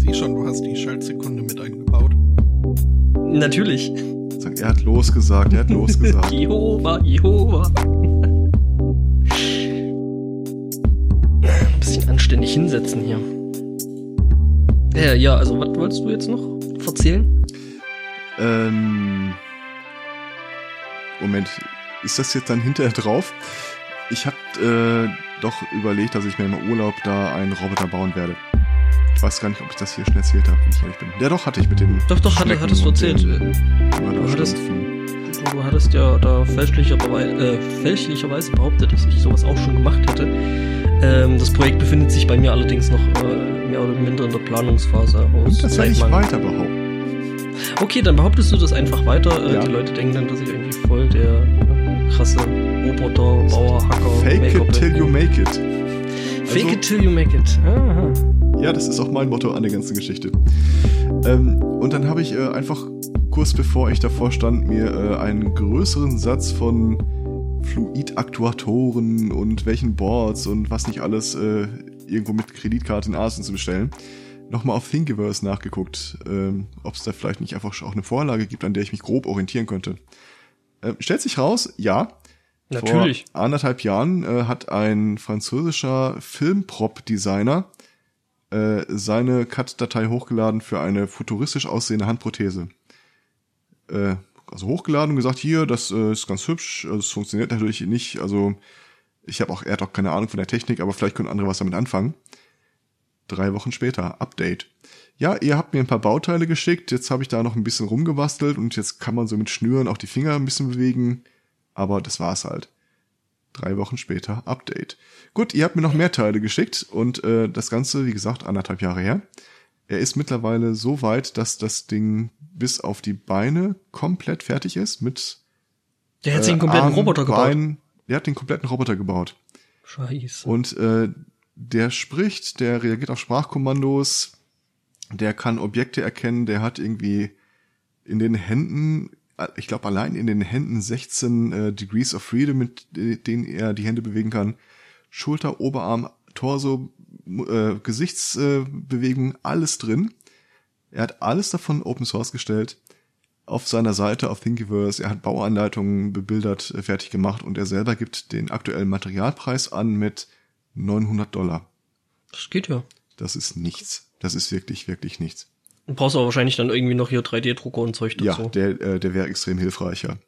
sehe schon, du hast die Schaltsekunde mit eingebaut. Natürlich. Er hat losgesagt, er hat losgesagt. Jehova, Jehova. Ein bisschen anständig hinsetzen hier. Ja, ja, also was wolltest du jetzt noch erzählen? ähm, Moment, ist das jetzt dann hinterher drauf? Ich habe äh, doch überlegt, dass ich mir im Urlaub da einen Roboter bauen werde. Ich weiß gar nicht, ob ich das hier schon erzählt habe, wenn ich ehrlich bin. Ja, doch, hatte ich mit dem. Doch, doch, hatte, Schnecken hattest du erzählt. den Du Mörderschlumpfen. Du hattest ja da fälschlicherweise, äh, fälschlicherweise behauptet, dass ich sowas auch schon gemacht hätte. Ähm, das Projekt befindet sich bei mir allerdings noch äh, mehr oder minder in der Planungsphase aus Und das werde ich weiter behaupten. Okay, dann behauptest du das einfach weiter. Äh, Ja. Die Leute denken dann, dass ich irgendwie voll der äh, krasse Roboter, Bauer, Hacker, Fake it till you make it. Fake Also- it till you make it. Aha. Ja, das ist auch mein Motto an der ganzen Geschichte. Ähm, und dann habe ich äh, einfach kurz bevor ich davor stand, mir äh, einen größeren Satz von Fluidaktuatoren und welchen Boards und was nicht alles äh, irgendwo mit Kreditkarte in Asien zu bestellen, nochmal auf Thingiverse nachgeguckt, ähm, ob es da vielleicht nicht einfach auch eine Vorlage gibt, an der ich mich grob orientieren könnte. Äh, stellt sich raus, ja. Natürlich. Vor anderthalb Jahren äh, hat ein französischer Filmprop-Designer äh, seine Cut-Datei hochgeladen für eine futuristisch aussehende Handprothese. Äh, also hochgeladen und gesagt, hier, das äh, ist ganz hübsch, also es funktioniert natürlich nicht, also ich habe auch, er hat auch keine Ahnung von der Technik, aber vielleicht können andere was damit anfangen. Drei Wochen später, Update. Ja, ihr habt mir ein paar Bauteile geschickt, jetzt habe ich da noch ein bisschen rumgebastelt und jetzt kann man so mit Schnüren auch die Finger ein bisschen bewegen, aber das war's halt. Drei Wochen später, Update. Gut, ihr habt mir noch mehr Teile geschickt und äh, das Ganze, wie gesagt, anderthalb Jahre her. Er ist mittlerweile so weit, dass das Ding bis auf die Beine komplett fertig ist mit Der hat sich einen äh, kompletten Arm, Roboter gebaut. Bein. Der hat den kompletten Roboter gebaut. Scheiße. Und äh, der spricht, der reagiert auf Sprachkommandos, der kann Objekte erkennen, der hat irgendwie in den Händen, ich glaube allein in den Händen 16 äh, Degrees of Freedom, mit äh, denen er die Hände bewegen kann. Schulter, Oberarm, Torso, äh, Gesichtsbewegung, alles drin. Er hat alles davon Open Source gestellt. Auf seiner Seite auf Thingiverse, er hat Bauanleitungen bebildert, äh, fertig gemacht und er selber gibt den aktuellen Materialpreis an mit 900 Dollar. Das geht ja. Das ist nichts. Das ist wirklich, wirklich nichts. Du brauchst aber wahrscheinlich dann irgendwie noch hier 3D-Drucker und Zeug Ja, dazu. der, äh, der wäre extrem hilfreicher.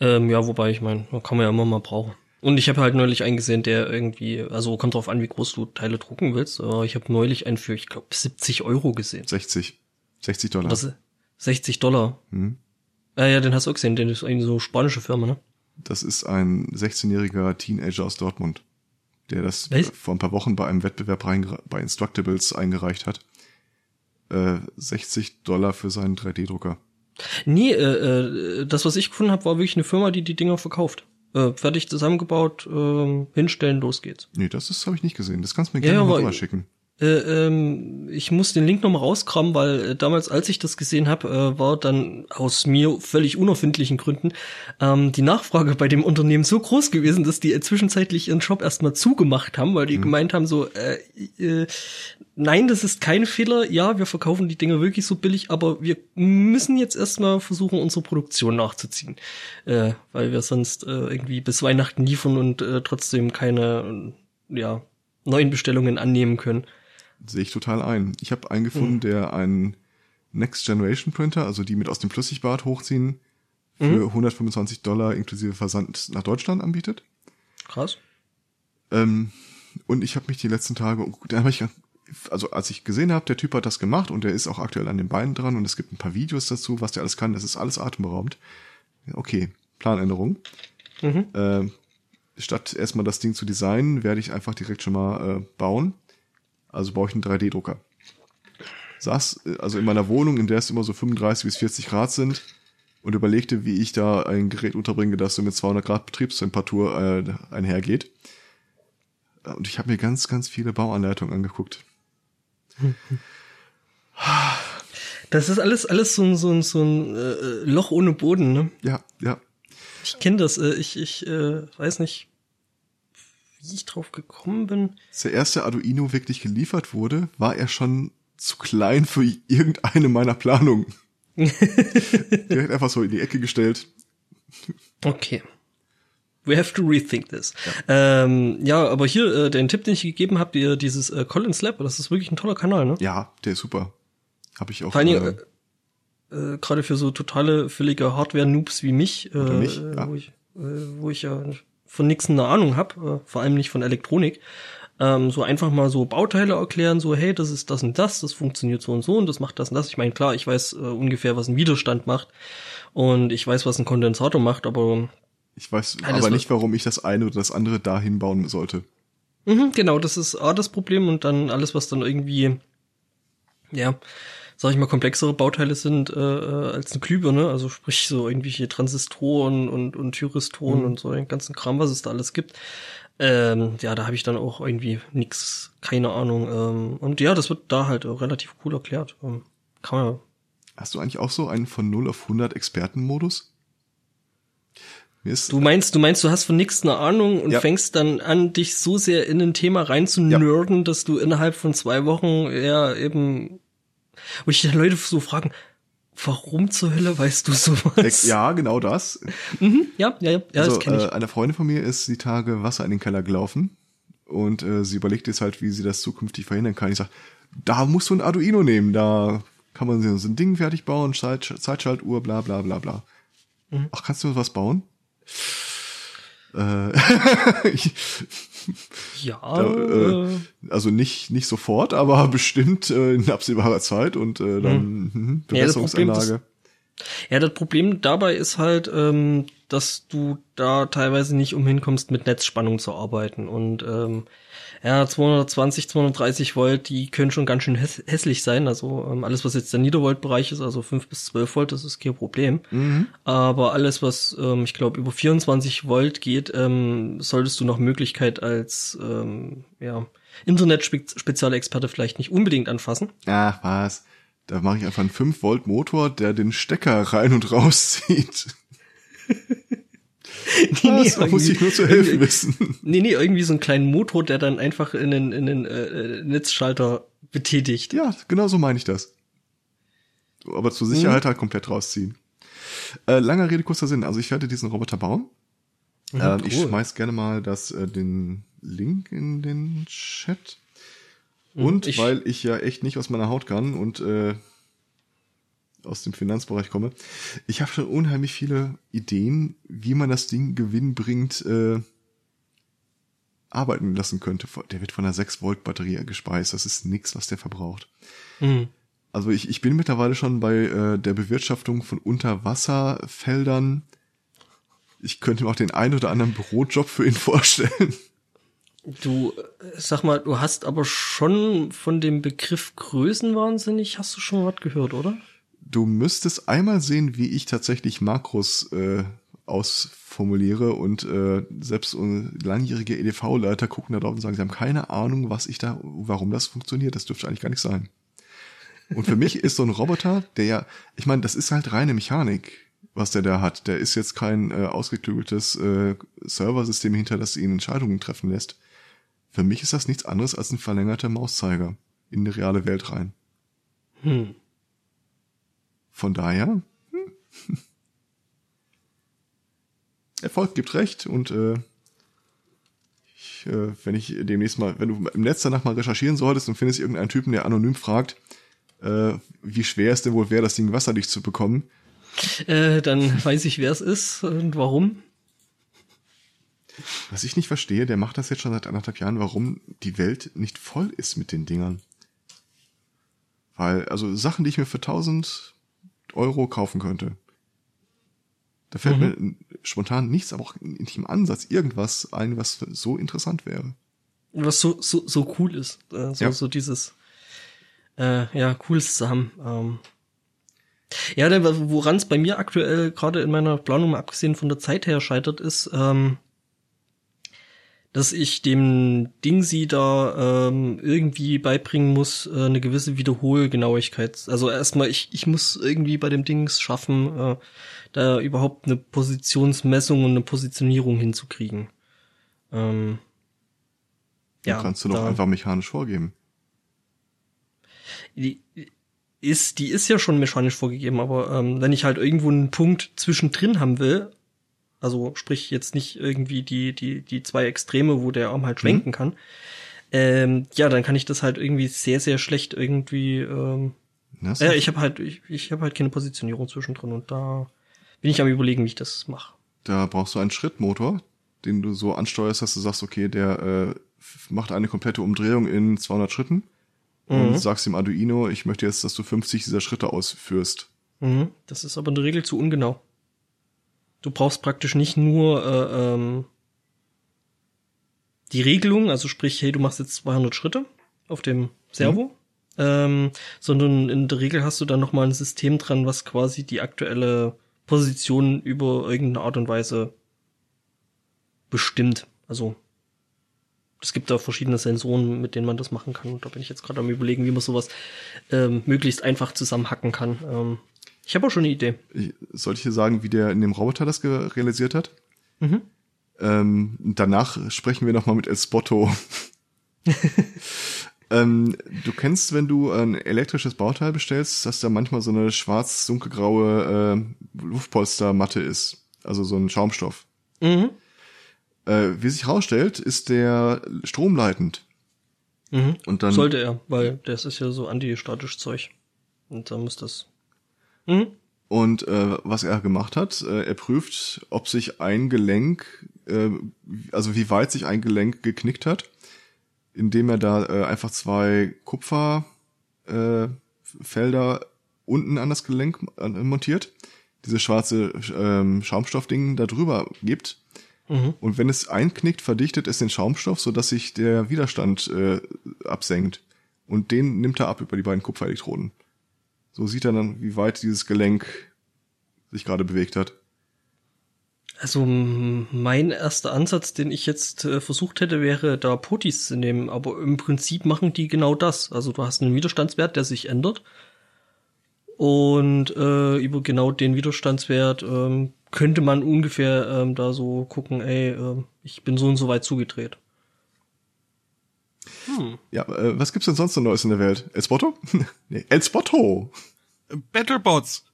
Ähm, ja, wobei ich meine, kann man ja immer mal brauchen. Und ich habe halt neulich eingesehen, der irgendwie, also kommt drauf an, wie groß du Teile drucken willst. Aber ich habe neulich einen für, ich glaube, 70 Euro gesehen. 60. 60 Dollar. Das ist 60 Dollar. Hm. Äh, ja, den hast du auch gesehen, den ist eigentlich so spanische Firma, ne? Das ist ein 16-jähriger Teenager aus Dortmund, der das Was? vor ein paar Wochen bei einem Wettbewerb bei Instructables eingereicht hat. Äh, 60 Dollar für seinen 3D-Drucker. Nee, äh, äh, das, was ich gefunden habe, war wirklich eine Firma, die die Dinger verkauft. Äh, fertig zusammengebaut, ähm, hinstellen, los geht's. Nee, das ist habe ich nicht gesehen. Das kannst du mir gerne ja, mal rüber schicken. Äh, ähm, ich muss den Link nochmal rauskramen, weil äh, damals, als ich das gesehen habe, äh, war dann aus mir völlig unerfindlichen Gründen ähm, die Nachfrage bei dem Unternehmen so groß gewesen, dass die äh, zwischenzeitlich ihren Shop erstmal zugemacht haben, weil die gemeint haben so, äh, nein, das ist kein Fehler, ja, wir verkaufen die Dinger wirklich so billig, aber wir müssen jetzt erstmal versuchen, unsere Produktion nachzuziehen, weil wir sonst irgendwie bis Weihnachten liefern und trotzdem keine, ja, neuen Bestellungen annehmen können. Sehe ich total ein. Ich habe einen gefunden, der einen Next Generation Printer, also die mit aus dem Flüssigbad hochziehen, für 125 Dollar inklusive Versand nach Deutschland anbietet. Krass. Ähm, und ich habe mich die letzten Tage, da habe ich, also als ich gesehen habe, der Typ hat das gemacht und der ist auch aktuell an den Beinen dran und es gibt ein paar Videos dazu, was der alles kann. Das ist alles atemberaubend. Okay, Planänderung. Mhm. Äh, statt erstmal das Ding zu designen, werde ich einfach direkt schon mal äh, bauen. Also baue ich einen 3D-Drucker. Saß also in meiner Wohnung, in der es immer so 35 bis 40 Grad sind und überlegte, wie ich da ein Gerät unterbringe, das so mit 200 Grad Betriebstemperatur äh, einhergeht. Und ich habe mir ganz, ganz viele Bauanleitungen angeguckt. Das ist alles, alles so ein, so ein, so ein äh, Loch ohne Boden, ne? Ja, ja. Ich kenne das. Äh, ich ich äh, weiß nicht, wie ich drauf gekommen bin. Als der erste Arduino wirklich geliefert wurde, war er schon zu klein für irgendeine meiner Planungen. Direkt einfach so in die Ecke gestellt. Okay. We have to rethink this. Ja, ähm, ja aber hier, äh, den Tipp, den ich gegeben habe, dir dieses äh, Collins Lab, das ist wirklich ein toller Kanal, ne? Ja, der ist super. Habe ich auch. Vor allen Dingen, äh, äh, gerade für so totale, völlige Hardware-Noobs wie mich, äh, mich ja. wo, ich, äh, wo ich ja von nix eine Ahnung habe, äh, vor allem nicht von Elektronik, ähm, so einfach mal so Bauteile erklären, so hey, das ist das und das, das funktioniert so und so und das macht das und das. Ich meine, klar, ich weiß äh, ungefähr, was ein Widerstand macht und ich weiß, was ein Kondensator macht, aber ich weiß aber nicht, warum ich das eine oder das andere dahin bauen sollte. Mhm, genau, das ist A, das Problem und dann alles, was dann irgendwie, ja, sag ich mal, komplexere Bauteile sind äh, äh als eine Glühbirne, also sprich so irgendwelche Transistoren und, und Thyristoren mhm. und so den ganzen Kram, was es da alles gibt. Ähm, ja, da habe ich dann auch irgendwie nix, keine Ahnung. Ähm, und ja, das wird da halt relativ cool erklärt. Ähm, kann man. Hast du eigentlich auch so einen von 0 auf 100 Expertenmodus? du meinst, du meinst, du hast von nichts eine Ahnung und ja. fängst dann an, dich so sehr in ein Thema rein zu nerden, ja. dass du innerhalb von zwei Wochen ja eben, wo ich Leute so fragen, warum zur Hölle weißt du sowas? Ja, genau das. Mhm, ja, ja, ja, ja also, das kenne ich. Äh, eine Freundin von mir ist die Tage Wasser in den Keller gelaufen und äh, sie überlegt jetzt halt, wie sie das zukünftig verhindern kann. Ich sag, da musst du ein Arduino nehmen, da kann man so ein Ding fertig bauen, Zeit, Zeitschaltuhr, bla bla bla bla. Mhm. Ach, kannst du was bauen? Äh, ja. Da, äh, also nicht nicht sofort, aber bestimmt äh, in absehbarer Zeit und äh, dann hm. hm Bewässerungsanlage. Ja, ja, das Problem dabei ist halt, ähm, dass du da teilweise nicht umhin kommst, mit Netzspannung zu arbeiten. Und ähm, ja, 220, 230 Volt, die können schon ganz schön häss hässlich sein. Also ähm, alles, was jetzt der Niedervolt-Bereich ist, also 5 bis 12 Volt, das ist kein Problem. Mhm. Aber alles, was ähm, ich glaube über 24 Volt geht, ähm, solltest du noch Möglichkeit als ähm, ja, Internet-Spezialexperte vielleicht nicht unbedingt anfassen. Ach was. Da mache ich einfach einen 5 Volt Motor, der den Stecker rein und rauszieht. nee, nee, da muss ich nur zu helfen wissen. Nee, nee, irgendwie so einen kleinen Motor, der dann einfach in den, in den äh, Netzschalter betätigt. Ja, genau so meine ich das. Aber zur Sicherheit mhm. halt komplett rausziehen. Äh, langer Rede, kurzer Sinn. Also ich werde diesen Roboter bauen. Mhm, äh, cool. Ich schmeiß gerne mal das, äh, den Link in den Chat. Mhm, und ich, weil ich ja echt nicht aus meiner Haut kann und äh, aus dem Finanzbereich komme. Ich habe schon unheimlich viele Ideen, wie man das Ding gewinnbringend äh, arbeiten lassen könnte. Der wird von einer 6-Volt-Batterie gespeist. Das ist nix, was der verbraucht. Mhm. Also ich, ich bin mittlerweile schon bei äh, der Bewirtschaftung von Unterwasserfeldern. Ich könnte mir auch den einen oder anderen Bürojob für ihn vorstellen. Du, sag mal, du hast aber schon von dem Begriff Größenwahnsinnig, hast du schon was gehört, oder? Du müsstest einmal sehen, wie ich tatsächlich Makros äh, ausformuliere und äh, selbst langjährige EDV-Leiter gucken da drauf und sagen, sie haben keine Ahnung, was ich da, warum das funktioniert. Das dürfte eigentlich gar nicht sein. Und für mich ist so ein Roboter, der ja, ich meine, das ist halt reine Mechanik, was der da hat. Der ist jetzt kein äh, ausgeklügeltes äh, Serversystem hinter, das ihn Entscheidungen treffen lässt. Für mich ist das nichts anderes als ein verlängerter Mauszeiger in eine reale Welt rein. Hm. Von daher, hm. Erfolg gibt recht und äh, ich, äh, wenn ich demnächst mal, wenn du im Netz danach mal recherchieren solltest und findest irgendeinen Typen, der anonym fragt, äh, wie schwer es denn wohl wäre, das Ding wasserdicht zu bekommen. Äh, dann weiß ich, wer es ist und warum. Was ich nicht verstehe, der macht das jetzt schon seit anderthalb Jahren, warum die Welt nicht voll ist mit den Dingern. Weil, also Sachen, die ich mir für 1000 Euro kaufen könnte. Da fällt mhm. mir spontan nichts, aber auch nicht im Ansatz irgendwas ein, was so interessant wäre. Was so, so, so cool ist. Äh, so, ja. so dieses, äh, ja, cooles zu haben. Ähm. Ja, woran es bei mir aktuell gerade in meiner Planung, mal abgesehen von der Zeit her, scheitert, ist, ähm, dass ich dem Ding sie da ähm, irgendwie beibringen muss, äh, eine gewisse Wiederholgenauigkeit. Also erstmal, ich, ich muss irgendwie bei dem Dings schaffen, äh, da überhaupt eine Positionsmessung und eine Positionierung hinzukriegen. Ähm, ja, kannst du doch einfach mechanisch vorgeben. die ist, die ist ja schon mechanisch vorgegeben, aber ähm, wenn ich halt irgendwo einen Punkt zwischendrin haben will, also sprich jetzt nicht irgendwie die, die, die zwei Extreme, wo der Arm halt schwenken mhm. kann, ähm, ja, dann kann ich das halt irgendwie sehr, sehr schlecht irgendwie. Ähm, ja, äh, ich habe halt, ich, ich habe halt keine Positionierung zwischendrin und da bin ich am überlegen, wie ich das mache. Da brauchst du einen Schrittmotor, den du so ansteuerst, dass du sagst, okay, der äh, macht eine komplette Umdrehung in 200 Schritten mhm. und sagst dem Arduino, ich möchte jetzt, dass du 50 dieser Schritte ausführst. Mhm. Das ist aber in der Regel zu ungenau. Du brauchst praktisch nicht nur äh, ähm, die Regelung, also sprich, hey, du machst jetzt 200 Schritte auf dem Servo, mhm. ähm, sondern in der Regel hast du dann noch mal ein System dran, was quasi die aktuelle Position über irgendeine Art und Weise bestimmt. Also es gibt da verschiedene Sensoren, mit denen man das machen kann. Und da bin ich jetzt gerade am überlegen, wie man sowas ähm, möglichst einfach zusammenhacken kann. Ähm, ich habe auch schon eine Idee. Ich, soll ich dir sagen, wie der in dem Roboter das realisiert hat? Mhm. Ähm, danach sprechen wir nochmal mit El Spotto. ähm, du kennst, wenn du ein elektrisches Bauteil bestellst, dass da manchmal so eine schwarz-dunkelgraue äh, Luftpolstermatte ist. Also so ein Schaumstoff. Mhm. Äh, wie sich herausstellt, ist der stromleitend. Mhm. Und dann Sollte er, weil das ist ja so antistatisch Zeug. Und dann muss das. Mhm. Und äh, was er gemacht hat, äh, er prüft, ob sich ein Gelenk, äh, also wie weit sich ein Gelenk geknickt hat, indem er da äh, einfach zwei Kupferfelder äh, Felder unten an das Gelenk montiert, diese schwarze ähm, Schaumstoffding da drüber gibt Mhm. Und wenn es einknickt, verdichtet es den Schaumstoff, sodass sich der Widerstand äh, absenkt. Und den nimmt er ab über die beiden Kupferelektroden. So sieht er dann, wie weit dieses Gelenk sich gerade bewegt hat. Also mein erster Ansatz, den ich jetzt äh, versucht hätte, wäre da Potis zu nehmen, aber im Prinzip machen die genau das. Also du hast einen Widerstandswert, der sich ändert und äh, über genau den Widerstandswert ähm, könnte man ungefähr ähm, da so gucken, ey, äh, ich bin so und so weit zugedreht. Hm. Ja, äh, was gibt's denn sonst noch Neues in der Welt? El Spotto? nee, El Spotto! Battlebots!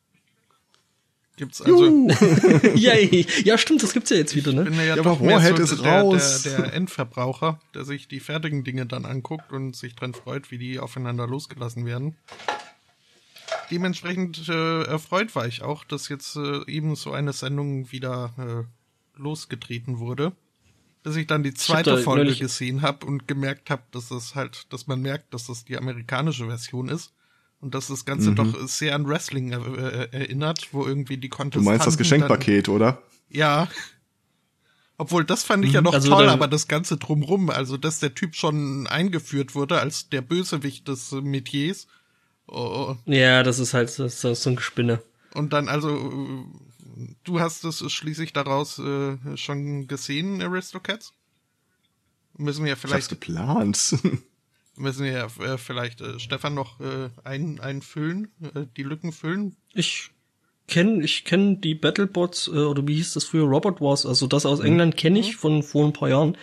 Gibt's also. Yay. ja, stimmt, das gibt's ja jetzt wieder, ne? Ich bin ja, ja doch mehr so ist der, raus. Der, der Endverbraucher, der sich die fertigen Dinge dann anguckt und sich dran freut, wie die aufeinander losgelassen werden dementsprechend äh, erfreut war ich auch, dass jetzt äh, eben so eine Sendung wieder äh, losgetreten wurde. Bis ich dann die zweite Folge gesehen habe und gemerkt habe, dass das halt, dass man merkt, dass das die amerikanische Version ist und dass das Ganze mhm. doch sehr an Wrestling äh, äh erinnert, wo irgendwie die Kontestanten Du meinst das Geschenkpaket, dann, oder? Ja. Obwohl, das fand ich ja mhm. noch also toll, aber das Ganze drumrum, also dass der Typ schon eingeführt wurde als der Bösewicht des Metiers Oh. Ja, das ist halt das ist so ein Gespinne. Und dann also, du hast es schließlich daraus äh, schon gesehen, Aristocats? Müssen wir ja vielleicht. Ich geplant. müssen wir ja äh, vielleicht äh, Stefan noch äh, ein, einfüllen, äh, die Lücken füllen? Ich kenne ich kenn die Battlebots, äh, oder wie hieß das früher, Robot Wars, also das aus mhm. England kenne ich mhm. von vor ein paar Jahren.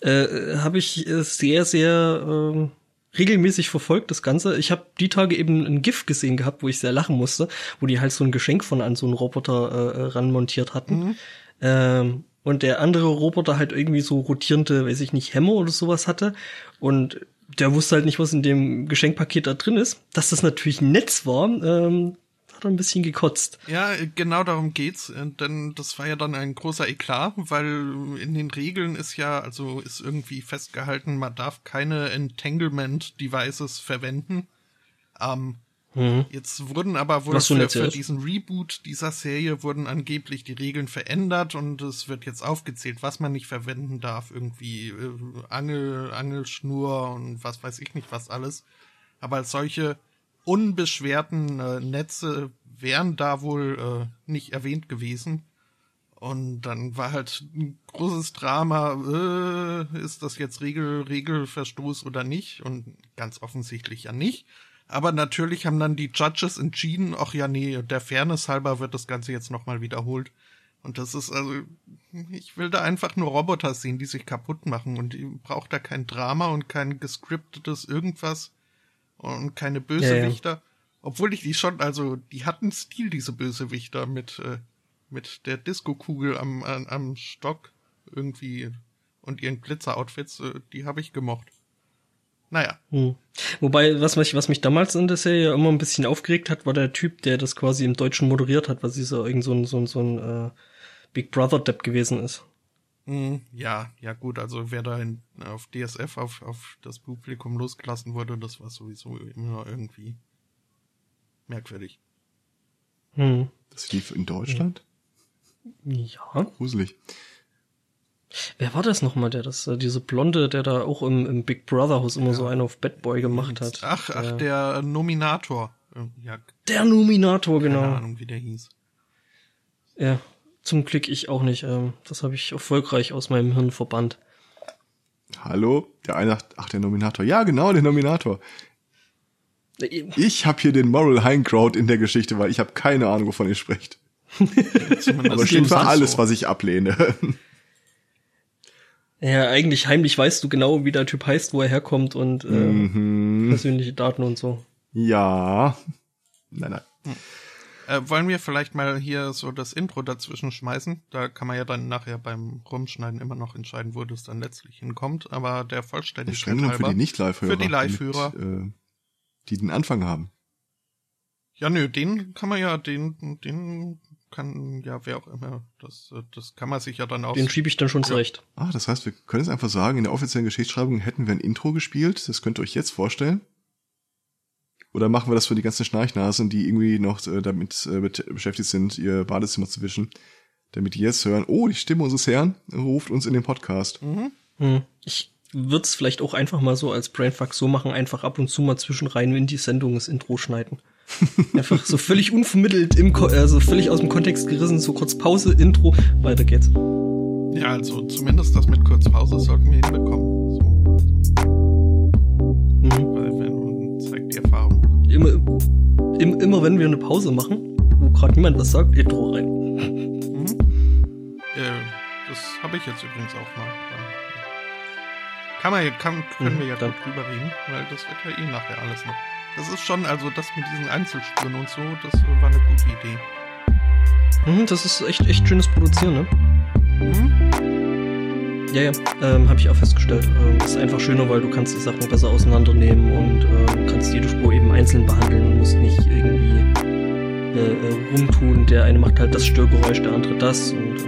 Äh, Habe ich äh, sehr, sehr äh, regelmäßig verfolgt, das Ganze. Ich habe die Tage eben ein GIF gesehen gehabt, wo ich sehr lachen musste, wo die halt so ein Geschenk von an so einen Roboter äh, ranmontiert hatten. Mhm. Ähm, und der andere Roboter halt irgendwie so rotierende, weiß ich nicht, Hämmer oder sowas hatte. Und der wusste halt nicht, was in dem Geschenkpaket da drin ist. Dass das natürlich ein Netz war, ähm, hat er ein bisschen gekotzt. Ja, genau darum geht's, denn das war ja dann ein großer Eklat, weil in den Regeln ist ja, also ist irgendwie festgehalten, man darf keine Entanglement-Devices verwenden. Ähm, mhm. Jetzt wurden aber wohl für, für diesen Reboot dieser Serie wurden angeblich die Regeln verändert und es wird jetzt aufgezählt, was man nicht verwenden darf, irgendwie äh, Angel, Angelschnur und was weiß ich nicht was alles. Aber als solche unbeschwerten äh, Netze wären da wohl äh, nicht erwähnt gewesen. Und dann war halt ein großes Drama, äh, ist das jetzt Regel, Regelverstoß oder nicht? Und ganz offensichtlich ja nicht. Aber natürlich haben dann die Judges entschieden, ach ja, nee, der Fairness halber wird das Ganze jetzt nochmal wiederholt. Und das ist also, ich will da einfach nur Roboter sehen, die sich kaputt machen. Und ich brauche da kein Drama und kein gescriptetes irgendwas und keine Bösewichter. Ja, ja. Obwohl ich die schon, also die hatten Stil, diese Bösewichter, mit, äh, mit der Disco-Kugel am, am, am Stock irgendwie und ihren Glitzer-Outfits, äh, die habe ich gemocht. Naja. Hm. Wobei, was mich, was mich damals in der Serie immer ein bisschen aufgeregt hat, war der Typ, der das quasi im Deutschen moderiert hat, was dieser irgend so ein, so ein, so ein äh, Big Brother-Depp gewesen ist. Hm, ja, ja gut, also wer da in, auf DSF auf, auf das Publikum losgelassen wurde, das war sowieso immer irgendwie merkwürdig. Hm. Das lief in Deutschland? Ja. Gruselig. Wer war das nochmal, der das, äh, diese Blonde, der da auch im, im Big Brother Haus immer ja. so einen auf Bad Boy gemacht hat? Ach, ach, der Nominator. Ja. Der Nominator, genau. Keine Ahnung, wie der hieß. Ja, zum Glück ich auch nicht. Ähm, das habe ich erfolgreich aus meinem Hirn verbannt. Hallo? Der eine, ach, der Nominator. Ja, genau, der Nominator. Äh, ich habe hier den Moral High Crowd in der Geschichte, weil ich habe keine Ahnung, wovon ihr sprecht. Aber steht für alles, so. was ich ablehne. Ja, eigentlich heimlich weißt du genau, wie der Typ heißt, wo er herkommt und äh, mhm. persönliche Daten und so. Ja. Nein, nein. Hm. Äh, wollen wir vielleicht mal hier so das Intro dazwischen schmeißen? Da kann man ja dann nachher beim Rumschneiden immer noch entscheiden, wo das dann letztlich hinkommt. Aber der Vollständigkeit halber. für die Nicht-Live-Hörer. Für die Live-Hörer. Äh, die den Anfang haben. Ja, nö, den kann man ja, den, den kann ja wer auch immer, das, das kann man sich ja dann auch. Den schiebe ich dann schon zurecht. Ah, das heißt, wir können es einfach sagen, in der offiziellen Geschichtsschreibung hätten wir ein Intro gespielt, das könnt ihr euch jetzt vorstellen. Oder machen wir das für die ganzen Schnarchnasen, die irgendwie noch äh, damit äh, beschäftigt sind, ihr Badezimmer zu wischen, damit die jetzt hören, oh, die Stimme unseres Herrn ruft uns in den Podcast. Mhm. Hm. Ich würde es vielleicht auch einfach mal so als Brainfuck so machen, einfach ab und zu mal zwischenrein in die Sendung das Intro schneiden. Einfach so völlig unvermittelt, im Ko also völlig aus dem Kontext gerissen, so kurz Pause, Intro, weiter geht's. Ja, also zumindest das mit kurz Pause sollten wir hinbekommen. So. Immer, im, immer wenn wir eine Pause machen, wo gerade niemand was sagt, Intro rein. Mhm. Äh, das habe ich jetzt übrigens auch mal. Kann man, kann, können mhm, wir ja dann drüber reden, weil das wird ja eh nachher alles noch. Das ist schon, also das mit diesen Einzelspuren und so, das war eine gute Idee. Mhm, das ist echt, echt schönes Produzieren, ne? Mhm. Ja, ja, ähm, habe ich auch festgestellt. Ähm, ist einfach schöner, weil du kannst die Sachen besser auseinandernehmen und ähm, kannst jede Spur eben einzeln behandeln und musst nicht irgendwie äh, äh, rumtun. Der eine macht halt das Störgeräusch, der andere das und äh,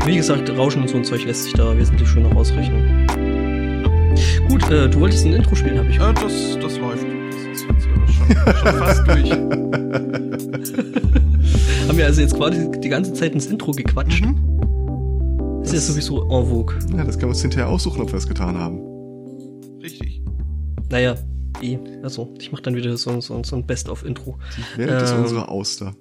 ja. Wie gesagt, Rauschen und so ein Zeug lässt sich da wesentlich schöner ausrechnen. Gut, äh, du wolltest ein Intro spielen, habe ich. Äh, das, das läuft. Das ist jetzt äh, schon, schon fast durch. Haben wir also jetzt quasi die ganze Zeit ins Intro gequatscht. Mhm. Ist ja sowieso en vogue. Ja, das können wir uns hinterher aussuchen, ob wir es getan haben. Richtig. Naja, eh. Also, ich mache dann wieder so, so, so ein Best-of-Intro. Die Welt ähm, ist unsere Auster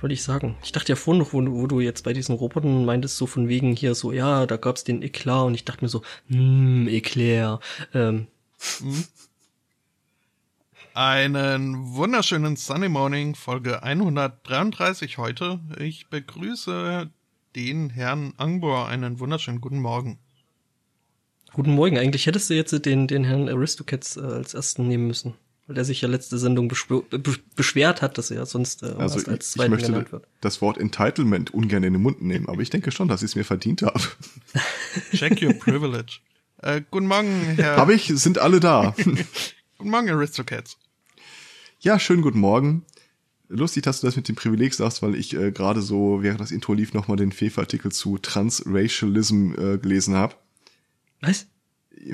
wollte ich sagen. Ich dachte ja vorhin noch, wo, wo du jetzt bei diesen Robotern meintest, so von wegen hier so, ja, da gab's den Eklat und ich dachte mir so, hm, Eclair. Ähm. Hm. Einen wunderschönen Sunny Morning, Folge 133 heute. Ich begrüße den Herrn Angbor. Einen wunderschönen guten Morgen. Guten Morgen. Eigentlich hättest du jetzt den, den Herrn Aristocats äh, als ersten nehmen müssen weil der sich ja letzte Sendung beschwert hat, dass er sonst äh, also als zweiten ich möchte genannt wird. das Wort Entitlement ungern in den Mund nehmen, aber ich denke schon, dass ich es mir verdient habe. Check your privilege. Äh, guten Morgen, Herr. Habe ich, sind alle da. guten Morgen, Aristocats. Ja, schönen guten Morgen. Lustig, dass du das mit dem Privileg sagst, weil ich äh, gerade so, während das Intro lief, nochmal den FIFA-Artikel zu Transracialism äh, gelesen habe. Was?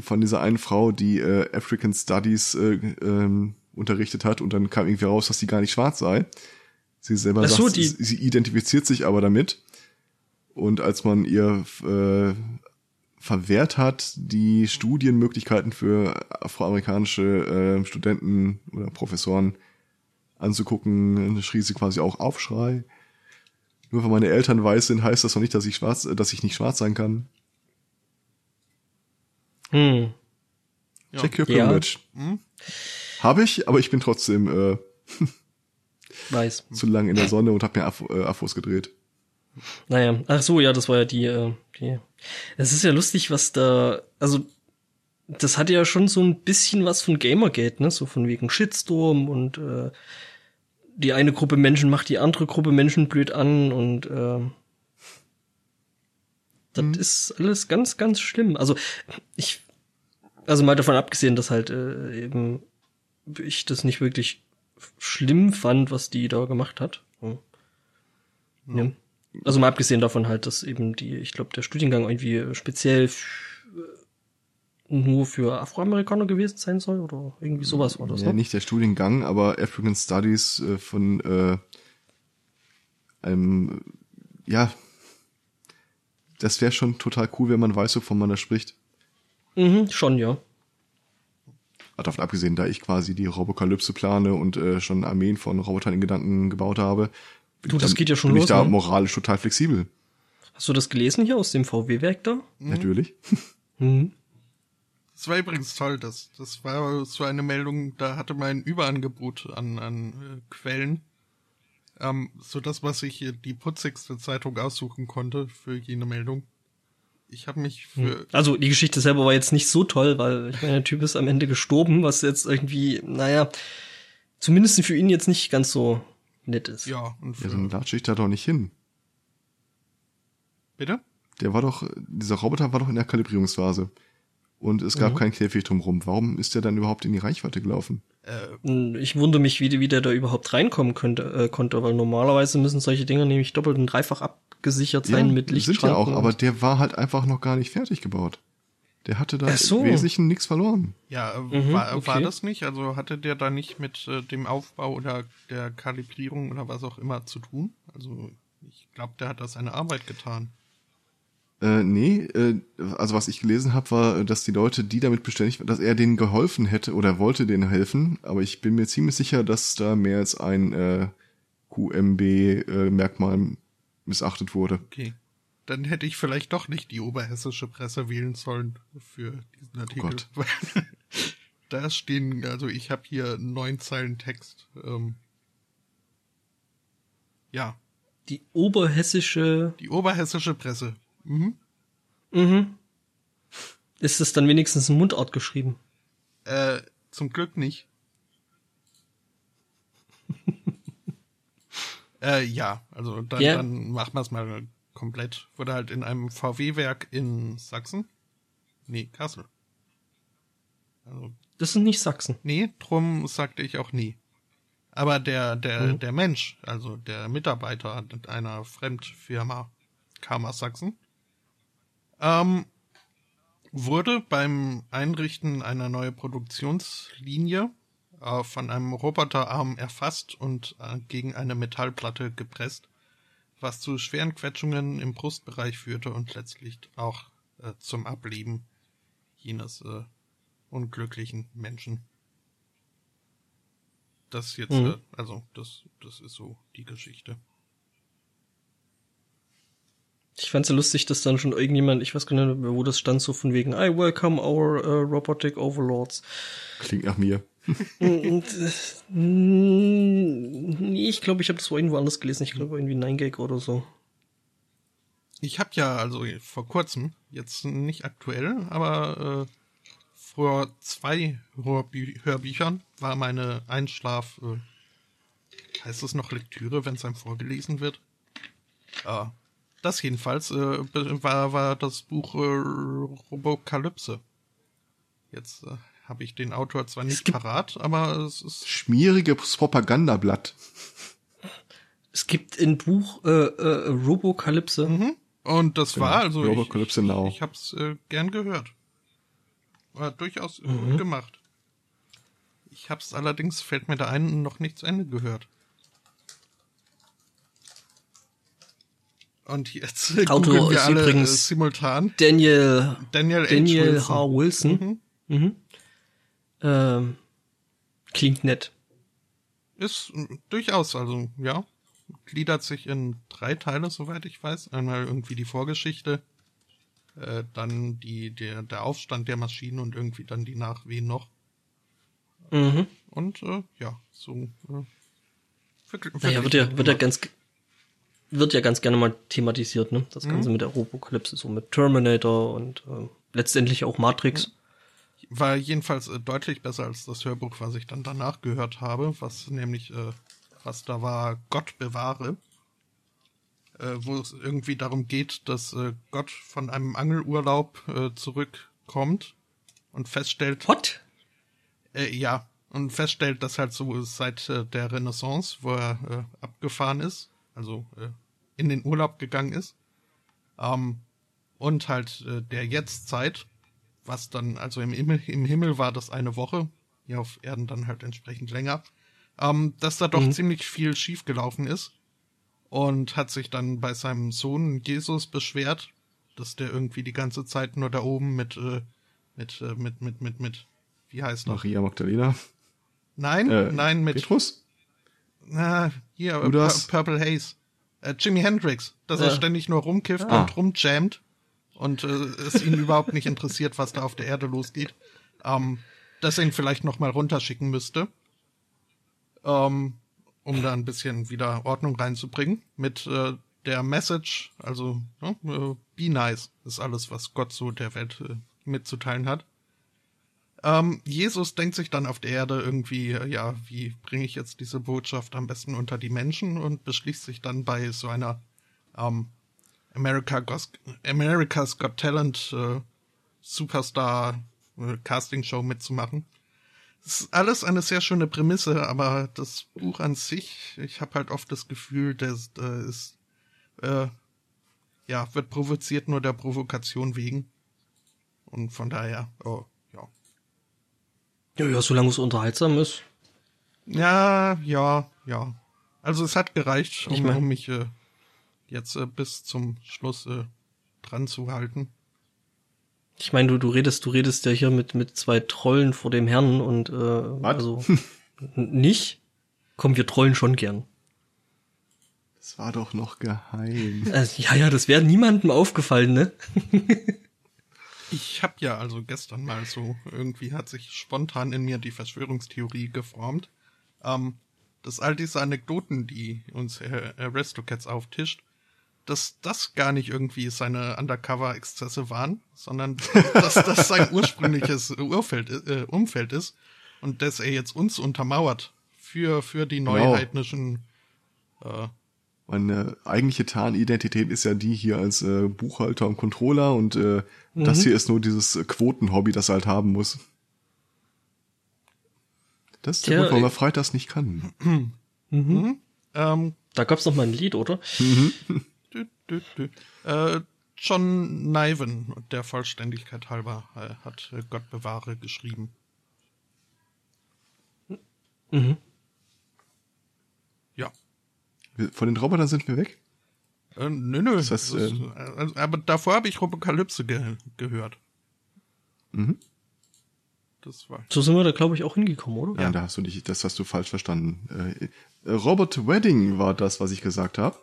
von dieser einen Frau, die äh, African Studies äh, ähm, unterrichtet hat und dann kam irgendwie raus, dass sie gar nicht schwarz sei. Sie selber Ach sagt, so, die sie, sie identifiziert sich aber damit. Und als man ihr äh, verwehrt hat, die Studienmöglichkeiten für afroamerikanische äh, Studenten oder Professoren anzugucken, schrie sie quasi auch Aufschrei. Nur weil meine Eltern weiß sind, heißt das noch nicht, dass ich schwarz, dass ich nicht schwarz sein kann. Hm. Check your privilege. Ja. Hm? Habe ich, aber ich bin trotzdem äh, Weiß. zu lang in der Sonne und habe mir Af äh, gedreht. Naja, ach so, ja, das war ja die, äh, die. Es ist ja lustig, was da, also das hatte ja schon so ein bisschen was von Gamergate, ne? So von wegen Shitstorm und äh, die eine Gruppe Menschen macht die andere Gruppe Menschen blöd an und äh, das mhm. ist alles ganz, ganz schlimm. Also ich, also mal davon abgesehen, dass halt äh, eben ich das nicht wirklich schlimm fand, was die da gemacht hat. Hm. Ja. Also mal abgesehen davon halt, dass eben die, ich glaube, der Studiengang irgendwie speziell nur für Afroamerikaner gewesen sein soll oder irgendwie sowas war das. Ja, ne? nicht der Studiengang, aber African Studies äh, von äh, einem, ja, das wäre schon total cool, wenn man weiß, wovon man da spricht. Mhm, schon, ja. Davon abgesehen, da ich quasi die Robokalypse plane und äh, schon Armeen von Robotern in Gedanken gebaut habe, du, das dann, geht ja schon bin los, ich da ne? moralisch total flexibel. Hast du das gelesen hier aus dem VW-Werk da? Mhm. Natürlich. Mhm. Das war übrigens toll, das, das war so eine Meldung, da hatte mein Überangebot an, an äh, Quellen, ähm, so das, was ich hier die putzigste Zeitung aussuchen konnte für jene Meldung. Ich habe mich für. Hm. Also die Geschichte selber war jetzt nicht so toll, weil ich meine, der Typ ist am Ende gestorben, was jetzt irgendwie, naja, zumindest für ihn jetzt nicht ganz so nett ist. Ja, und für, Ja, dann latsche ich da doch nicht hin. bitte? Der war doch, dieser Roboter war doch in der Kalibrierungsphase. Und es gab Mhm. keinen Käfig drumherum. Warum ist der dann überhaupt in die Reichweite gelaufen? Äh, Ich wundere mich, wie, wie der da überhaupt reinkommen könnte, äh, konnte, weil normalerweise müssen solche Dinger nämlich doppelt und dreifach abgesichert sein mit sind ja auch, aber der war halt einfach noch gar nicht fertig gebaut. Der hatte da so. im Wesentlichen nichts verloren. ja, äh, Mhm, war, war okay. das nicht? Also hatte der da nicht mit äh, dem Aufbau oder der Kalibrierung oder was auch immer zu tun? Also ich glaube, der hat da seine Arbeit getan. Äh, nee, äh, also was ich gelesen habe, war, dass die Leute, die damit beständig waren, dass er denen geholfen hätte oder wollte denen helfen, aber ich bin mir ziemlich sicher, dass da mehr als ein äh, QMB-Merkmal missachtet wurde. Okay. Dann hätte ich vielleicht doch nicht die oberhessische Presse wählen sollen für diesen Artikel. Gott. Weil da stehen, also ich habe hier neun Zeilen Text. Ähm, ja, Die oberhessische, die oberhessische Presse. Mhm. mhm. Ist es dann wenigstens in Mundart geschrieben? Äh, zum Glück nicht. äh, ja, also dann, Ja. dann machen wir es mal komplett. Wurde halt in einem VW-Werk in Sachsen. Nee, Kassel. Also Das ist nicht Sachsen. Nee, drum sagte ich auch nie. Aber der, der, Mhm. der Mensch, also der Mitarbeiter einer Fremdfirma, kam aus Sachsen, ähm, wurde beim Einrichten einer neuen Produktionslinie äh, von einem Roboterarm erfasst und äh, gegen eine Metallplatte gepresst, was zu schweren Quetschungen im Brustbereich führte und letztlich auch äh, zum Ableben jenes äh, unglücklichen Menschen. Das jetzt, Mhm. äh, also das, das ist so die Geschichte. Ich fand's ja lustig, dass dann schon irgendjemand, ich weiß gar nicht, mehr, wo das stand, so von wegen, I welcome our uh, robotic overlords. Klingt nach mir. Und, äh, nee, ich glaube, ich habe das irgendwo anders gelesen. Ich glaube irgendwie 9gag oder so. Ich habe ja also vor kurzem, jetzt nicht aktuell, aber äh, vor zwei Hörbü Hörbüchern war meine Einschlaf, äh, heißt es noch Lektüre, wenn es einem vorgelesen wird? Ah, das jedenfalls äh, war, war das Buch äh, Robokalypse. Jetzt äh, habe ich den Autor zwar nicht parat, aber es ist Schmieriges Propagandablatt. Es gibt ein Buch äh, äh, Robokalypse. Mhm. Und das Genau. war also Robocalypse ich, Now. ich hab's äh, gern gehört. War durchaus äh, Mhm. gut gemacht. Ich hab's allerdings, fällt mir da ein, noch nicht zu Ende gehört. Und jetzt Autor wir alle übrigens- äh, simultan. Daniel Daniel, H. Daniel Wilson. H. Wilson. Mhm. Mhm. Ähm, klingt nett. Ist äh, durchaus, also ja, gliedert sich in drei Teile, soweit ich weiß. Einmal irgendwie die Vorgeschichte, äh, dann die, der, der Aufstand der Maschinen und irgendwie dann die Nachwehen noch. Mhm. Und äh, ja, so. Äh, Naja, wird ja, wird ja ganz, wird ja ganz gerne mal thematisiert, ne? Das Ganze mit der Robokalypse, so mit Terminator und ähm, letztendlich auch Matrix. war jedenfalls äh, deutlich besser als das Hörbuch, was ich dann danach gehört habe, was nämlich, äh, was da war, Gott bewahre, äh, wo es irgendwie darum geht, dass äh, Gott von einem Angelurlaub äh, zurückkommt und feststellt, What? äh, ja, und feststellt, dass halt so seit äh, der Renaissance, wo er äh, abgefahren ist, also äh, in den Urlaub gegangen ist, ähm, und halt äh, der Jetztzeit, was dann, also im Himmel, im Himmel war das eine Woche, hier auf Erden dann halt entsprechend länger, ähm, dass da doch Mhm. ziemlich viel schiefgelaufen ist und hat sich dann bei seinem Sohn Jesus beschwert, dass der irgendwie die ganze Zeit nur da oben mit, äh, mit, äh, mit, mit, mit, mit, wie heißt noch? Maria Magdalena. Nein, Äh, nein, mit, Petrus? Na, hier, äh? Pur- Purple Haze. Äh, Jimi Hendrix, dass Ja. er ständig nur rumkifft Ah. und rumjammt und äh, es ihn überhaupt nicht interessiert, was da auf der Erde losgeht. Ähm, dass er ihn vielleicht noch mal runterschicken müsste, ähm, um da ein bisschen wieder Ordnung reinzubringen. Mit äh, der Message, also ne, äh, be nice, ist alles, was Gott so der Welt äh, mitzuteilen hat. Ähm, Jesus denkt sich dann auf der Erde irgendwie, äh, ja, wie bringe ich jetzt diese Botschaft am besten unter die Menschen und beschließt sich dann bei so einer ähm, America Gos America's Got Talent äh, Superstar äh, Casting Show mitzumachen. Das ist alles eine sehr schöne Prämisse, aber das Buch an sich, ich habe halt oft das Gefühl, das äh, ist äh, ja wird provoziert nur der Provokation wegen und von daher, oh, ja. Ja, solange es unterhaltsam ist. Ja, ja, ja. Also es hat gereicht, um, Ich mein- um mich äh, jetzt äh, bis zum Schluss äh, dran zu halten. Ich meine, du, du redest, du redest ja hier mit, mit zwei Trollen vor dem Herrn und äh, also n- nicht. Komm, wir trollen schon gern. Das war doch noch geheim. Äh, ja, ja, das wäre niemandem aufgefallen, ne? Ich habe ja also gestern mal so, irgendwie hat sich spontan in mir die Verschwörungstheorie geformt, ähm, dass all diese Anekdoten, die uns Aristocats auftischt, dass das gar nicht irgendwie seine Undercover-Exzesse waren, sondern dass das sein ursprüngliches Urfeld, äh, Umfeld ist und dass er jetzt uns untermauert für, für die Genau. neuheidnischen äh, Meine eigentliche Tarnidentität ist ja die hier als äh, Buchhalter und Controller und äh, das hier ist nur dieses Quotenhobby, das er halt haben muss. Das ist der Tja, Grund, warum er ich- Freitags nicht kann. ähm, Da gab's noch mal ein Lied, oder? Dü, dü, dü. Äh, John Niven, der Vollständigkeit halber, äh, hat äh, Gott bewahre geschrieben. Mhm. Ja. Von den Robotern sind wir weg. Äh, nö, nö. Das heißt, Das ist, äh, also, aber davor habe ich Robokalypse ge gehört. Mhm. Das war. So sind wir da, glaube ich, auch hingekommen, oder? Ja, da hast du dich, das hast du falsch verstanden. Äh, äh, Robot Wedding war das, was ich gesagt habe.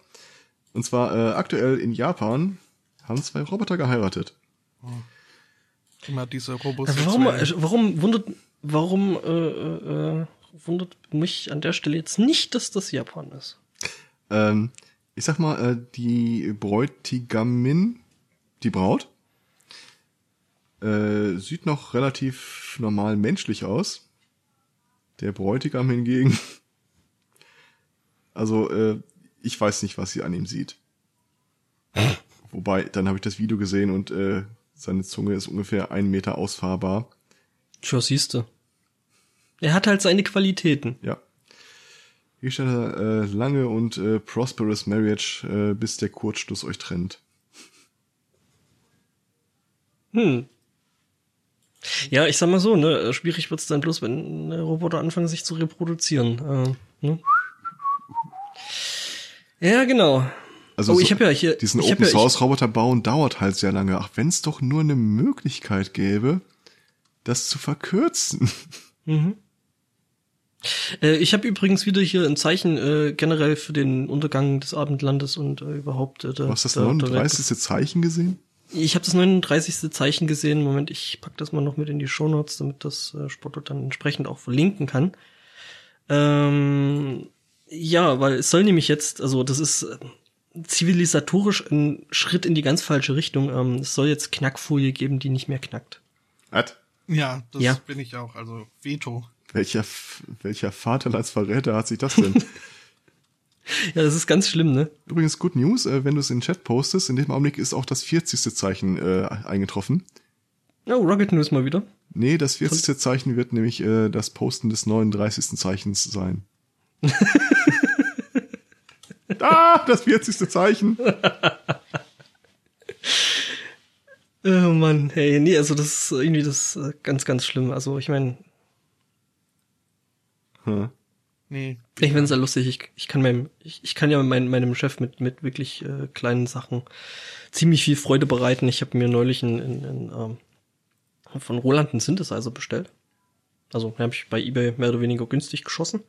Und zwar äh, aktuell in Japan haben zwei Roboter geheiratet. Immer diese Also warum, also warum wundert, warum äh, äh, äh, wundert mich an der Stelle jetzt nicht, dass das Japan ist? Ähm, ich sag mal, äh, die Bräutigamin, die Braut, äh, sieht noch relativ normal menschlich aus. Der Bräutigam hingegen, also äh, ich weiß nicht, was sie an ihm sieht. Wobei, dann habe ich das Video gesehen und äh, seine Zunge ist ungefähr einen Meter ausfahrbar. Tja, siehste. Er hat halt seine Qualitäten. Ja. Hier steht äh, lange und äh, prosperous marriage, äh, bis der Kurzschluss euch trennt. Hm. Ja, ich sag mal so, ne, schwierig wird's dann bloß, wenn äh, Roboter anfangen, sich zu reproduzieren. Äh, ne? Ja, genau. Also Oh, so, ich hab ja hier- diesen ich Open ja- ich- Source Roboter bauen dauert halt sehr lange. Ach, wenn es doch nur eine Möglichkeit gäbe, das zu verkürzen. Äh, ich habe übrigens wieder hier ein Zeichen äh, generell für den Untergang des Abendlandes und äh, überhaupt äh, der, Du hast das der, der Welt. 39. Zeichen gesehen? Ich habe das 39. Zeichen gesehen. Moment, ich pack das mal noch mit in die Shownotes, damit das äh, Spotto dann entsprechend auch verlinken kann. Ähm, ja, weil es soll nämlich jetzt, also das ist äh, zivilisatorisch ein Schritt in die ganz falsche Richtung. Ähm, es soll jetzt Knackfolie geben, die nicht mehr knackt. Was? Ja, das Ja. bin ich auch. Also Veto. Welcher, welcher Vaterlandsverräter hat sich das denn? Ja, das ist ganz schlimm, ne? Übrigens, Good News, äh, wenn du es in den Chat postest, in dem Augenblick ist auch das 40. Zeichen äh, eingetroffen. Oh, Rocket News mal wieder. Nee, das 40. Zeichen wird nämlich äh, das Posten des 39. Zeichens sein. ah, das 40. Zeichen. Oh Mann, hey, nee, also das ist irgendwie das äh, ganz, ganz schlimm. Also ich meine, Hm. Nee. ich find's ja lustig. Ich, ich kann meinem, ich, ich kann ja mein, meinem Chef mit mit wirklich äh, kleinen Sachen ziemlich viel Freude bereiten. Ich habe mir neulich in, in, in, ähm, von Roland einen Synthesizer bestellt. Also den habe ich bei eBay mehr oder weniger günstig geschossen.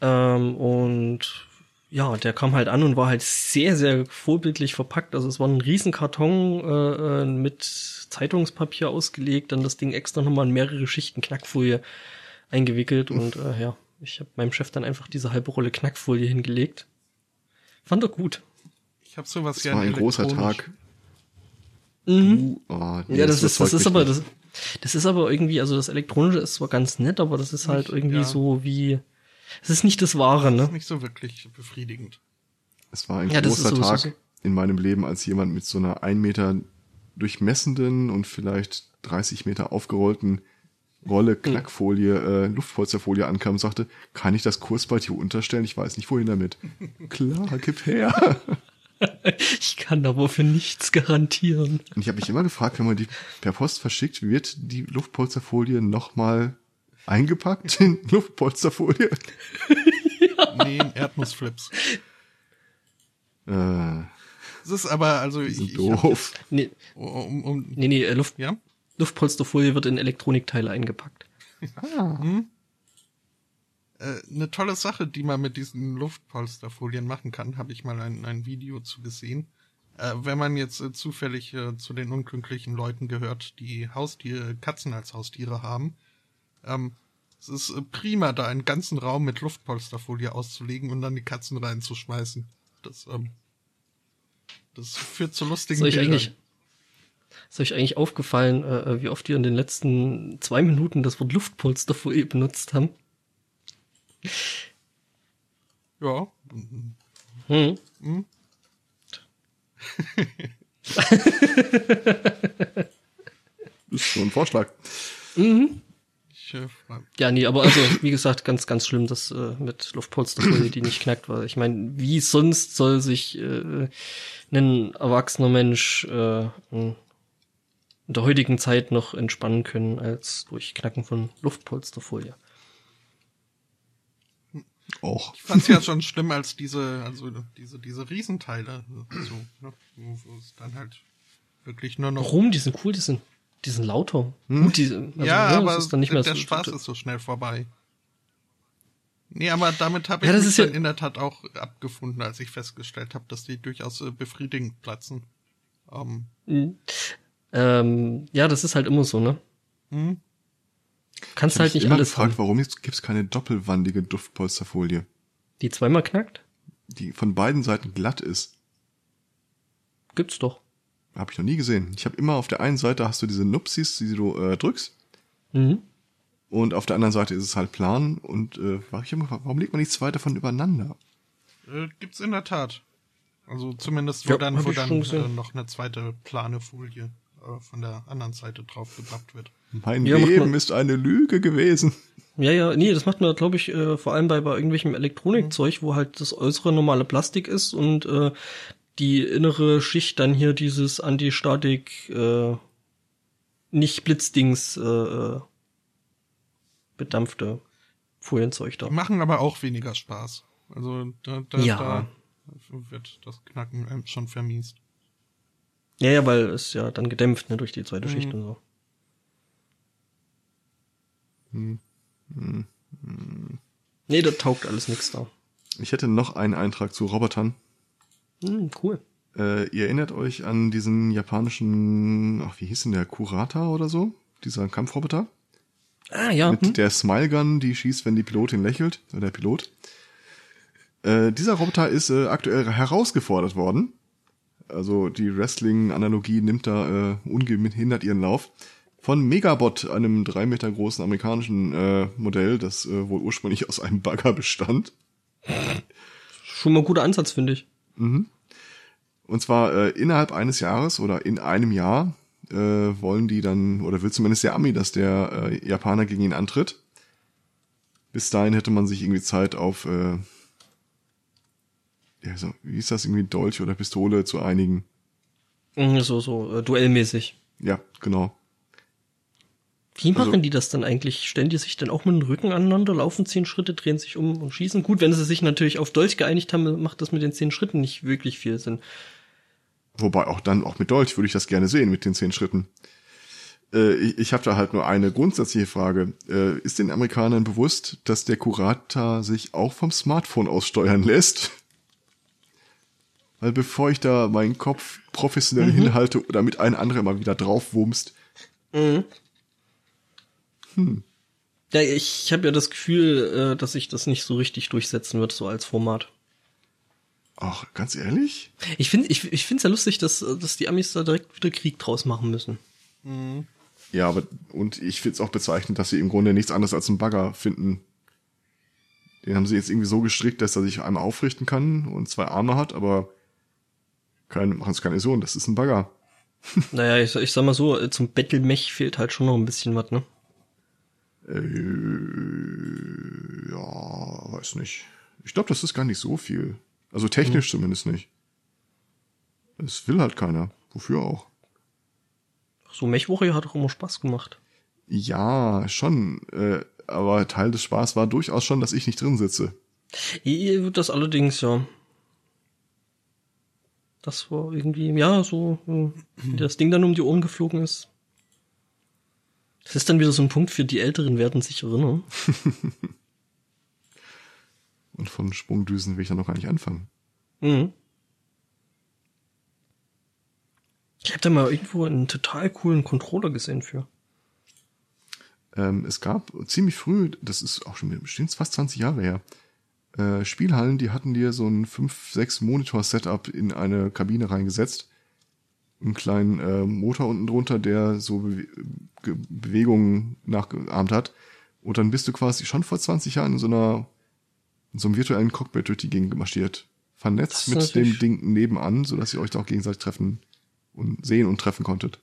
Ähm, und ja, der kam halt an und war halt sehr, sehr vorbildlich verpackt. Also es war ein Riesenkarton äh, äh, mit Zeitungspapier ausgelegt, dann das Ding extra nochmal in mehrere Schichten Knackfolie eingewickelt und äh, ja, ich habe meinem Chef dann einfach diese halbe Rolle Knackfolie hingelegt. Fand er gut. Ich habe sowas Das ja war in ein großer. Tag. Mhm. Du, oh, nee, Ja, das, ist, das ist aber, das, das ist aber irgendwie, also das Elektronische ist zwar ganz nett, aber das ist halt Nicht, irgendwie ja. so wie, es ist nicht das Wahre, Das ne? ist nicht so wirklich befriedigend. Es war ein Ja, das großer Tag so. in meinem Leben, als jemand mit so einer ein Meter durchmessenden und vielleicht 30 Meter aufgerollten Rolle Hm. Knackfolie, äh, Luftpolsterfolie ankam und sagte, kann ich das Kursband hier unterstellen? Ich weiß nicht, wohin damit. Klar, gib her. Ich kann aber für nichts garantieren. Und ich habe mich immer gefragt, wenn man die per Post verschickt, wird die Luftpolsterfolie nochmal eingepackt in Luftpolsterfolie? Nee, in Erdnussflips. Äh, Es ist aber, also ich, ich hab, doof. Nee, um, um, nee, nee äh, Luft, ja, Luftpolsterfolie wird in Elektronikteile eingepackt. äh, eine tolle Sache, die man mit diesen Luftpolsterfolien machen kann, habe ich mal ein, ein Video zu gesehen. Äh, wenn man jetzt äh, zufällig äh, zu den unglücklichen Leuten gehört, die Haustiere, Katzen als Haustiere haben, ähm, es ist äh, prima, da einen ganzen Raum mit Luftpolsterfolie auszulegen und dann die Katzen reinzuschmeißen. Das, ähm, das führt zu lustigen Ist euch Bildern. eigentlich, ist euch eigentlich aufgefallen, äh, wie oft ihr in den letzten zwei Minuten das Wort Luftpolsterfolie benutzt haben? Ja, Hm. Das ist so ein Vorschlag. ich äh, Ja, nee, aber also, wie gesagt, ganz, ganz schlimm, das äh, mit Luftpolsterfolie, die nicht knackt, weil ich meine, wie sonst soll sich äh, ein erwachsener Mensch äh, in der heutigen Zeit noch entspannen können, als durch Knacken von Luftpolsterfolie. Auch. Ich fand's ja schon schlimm, als diese, also diese, diese Riesenteile, so, ne, wo, wo es dann halt wirklich nur noch. Warum? Die sind cool, die sind, die sind lauter. Gut, die, also, ja, ne, aber ist dann nicht mehr der so, Spaß ist so schnell vorbei. Nee, aber damit habe ich Ja, das mich ist ja- dann in der Tat auch abgefunden, als ich festgestellt habe, dass die durchaus äh, befriedigend platzen. Ähm, Mhm. Ähm, ja, das ist halt immer so, ne? hm? Kannst Ich halt nicht immer alles gefragt, haben. warum gibt es keine doppelwandige Duftpolsterfolie, Die zweimal knackt? die von beiden Seiten glatt ist. Gibt's doch. Habe ich noch nie gesehen. Ich habe immer auf der einen Seite hast du diese Nupsis, die du äh, drückst, Mhm. und auf der anderen Seite ist es halt plan. Und äh, hab ich hab immer gefragt, warum legt man nicht zwei davon übereinander? Äh, gibt's in der Tat. Also zumindest wo Ja, dann, hab wo ich dann äh, noch eine zweite plane Folie äh, von der anderen Seite drauf gebappt wird. Mein Ja, Leben man- ist eine Lüge gewesen. Ja, ja, nee, das macht man, glaube ich, äh, vor allem bei, bei irgendwelchem Elektronikzeug, wo halt das äußere normale Plastik ist und äh, die innere Schicht dann hier dieses Antistatik äh, nicht Blitzdings äh, äh, bedampfte Folienzeug da. Die machen aber auch weniger Spaß. Also da, da, Ja. da wird das Knacken einem schon vermiest. Ja, ja, weil es ja dann gedämpft, ne, durch die zweite Schicht und so. Nee, da taugt alles nix da. Ich hätte noch einen Eintrag zu Robotern. Hm, cool. Äh, ihr erinnert euch an diesen japanischen, ach, wie hieß denn der, Kurata oder so? Dieser Kampfroboter? Ah, ja. Mit Hm? der Smile Gun, die schießt, wenn die Pilotin lächelt, oder der Pilot. Äh, dieser Roboter ist äh, aktuell herausgefordert worden. Also die Wrestling-Analogie nimmt da äh, ungehindert ihren Lauf. von Megabot, einem drei Meter großen amerikanischen äh, Modell, das äh, wohl ursprünglich aus einem Bagger bestand. Schon mal ein guter Ansatz, finde ich. Und zwar äh, innerhalb eines Jahres oder in einem Jahr äh, wollen die dann, oder will zumindest der Ami, dass der äh, Japaner gegen ihn antritt. Bis dahin hätte man sich irgendwie Zeit auf, äh, ja, so, wie ist das, irgendwie Dolch oder Pistole zu einigen. Mhm, So, so, äh, duellmäßig. Ja, genau. Wie machen Also- die das dann eigentlich? Stellen die sich dann auch mit dem Rücken aneinander, laufen zehn Schritte, drehen sich um und schießen? Gut, wenn sie sich natürlich auf Dolch geeinigt haben, macht das mit den zehn Schritten nicht wirklich viel Sinn. Wobei auch dann, auch mit Dolch würde ich das gerne sehen, mit den zehn Schritten. Äh, ich ich habe da halt nur eine grundsätzliche Frage. Äh, ist den Amerikanern bewusst, dass der Kurata sich auch vom Smartphone aus steuern lässt? Weil bevor ich da meinen Kopf professionell hinhalte, damit ein anderer mal wieder draufwumst, Ja, ich habe ja das Gefühl, äh, dass sich das nicht so richtig durchsetzen wird, so als Format. ach, ganz ehrlich? Ich finde ich, ich find's ja lustig, dass, dass die Amis da direkt wieder Krieg draus machen müssen. Ja, aber, und ich finde es auch bezeichnend, dass sie im Grunde nichts anderes als einen Bagger finden. Den haben sie jetzt irgendwie so gestrickt, dass er sich einmal aufrichten kann und zwei Arme hat, aber kein, machen es keine Illusion, das ist ein Bagger. Naja, ich, ich sag mal so, äh, zum Battle-Mech fehlt halt schon noch ein bisschen was, ne? Äh, ja, weiß nicht. Ich glaube, das ist gar nicht so viel. Also technisch zumindest nicht. Das will halt keiner. Wofür auch? So Mech-Warrior hat auch immer Spaß gemacht. Ja, schon. Äh, aber Teil des Spaß war durchaus schon, dass ich nicht drin sitze. I- Das allerdings, ja. Das war irgendwie, ja, so, äh, wie das Ding dann um die Ohren geflogen ist. Das ist dann wieder so ein Punkt für die Älteren werden sich erinnern. Und von Sprungdüsen will ich da noch gar nicht anfangen. Mhm. Ich habe da mal irgendwo einen total coolen Controller gesehen für. Ähm, es gab ziemlich früh, das ist auch schon bestimmt fast 20 Jahre her, äh, Spielhallen, die hatten dir so ein 5, 6 Monitor-Setup in eine Kabine reingesetzt. Einen kleinen äh, Motor unten drunter, der so Ge- Bewegungen nachgeahmt hat. Und dann bist du quasi schon vor 20 Jahren in so einer, in so einem virtuellen Cockpit durch die Gegend gemarschiert. Das Vernetzt mit natürlich- dem Ding nebenan, sodass ihr euch da auch gegenseitig treffen und sehen und treffen konntet.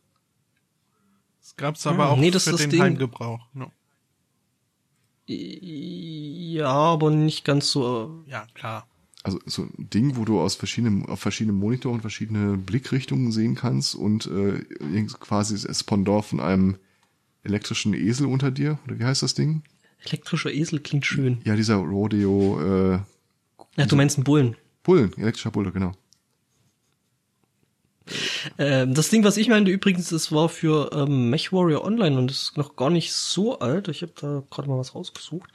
Das gab's aber Ah, auch nee, das für den Ding. Heimgebrauch. ne? Ja, aber nicht ganz so. Ja, klar. also so ein Ding, wo du aus verschiedenen, auf verschiedenen Monitoren verschiedene Blickrichtungen sehen kannst und äh, quasi das Pendant von einem elektrischen Esel unter dir, oder wie heißt das Ding? Elektrischer Esel klingt schön. Ja, dieser Rodeo äh, Ja, du meinst einen Bullen. Bullen, elektrischer Bulle, genau. Ähm, das Ding, was ich meinte übrigens, das war für ähm, MechWarrior Online und ist noch gar nicht so alt. Ich habe da gerade mal was rausgesucht.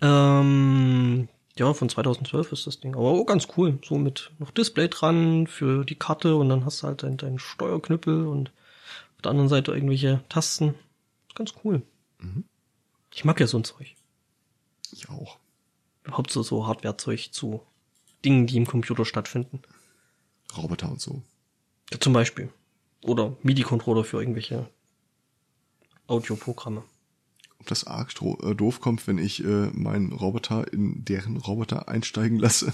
Ähm, ja, von 2012 ist das Ding. Aber auch ganz cool. So mit noch Display dran für die Karte und dann hast du halt deinen deinen Steuerknüppel und auf der anderen Seite irgendwelche Tasten. Ganz cool. Ich mag ja so ein Zeug. Ich auch. Überhaupt so, so Hardware-Zeug zu Dingen, die im Computer stattfinden. Roboter und so. Zum Beispiel. Oder MIDI-Controller für irgendwelche Audioprogramme. Ob das arg äh, doof kommt, wenn ich äh, meinen Roboter in deren Roboter einsteigen lasse.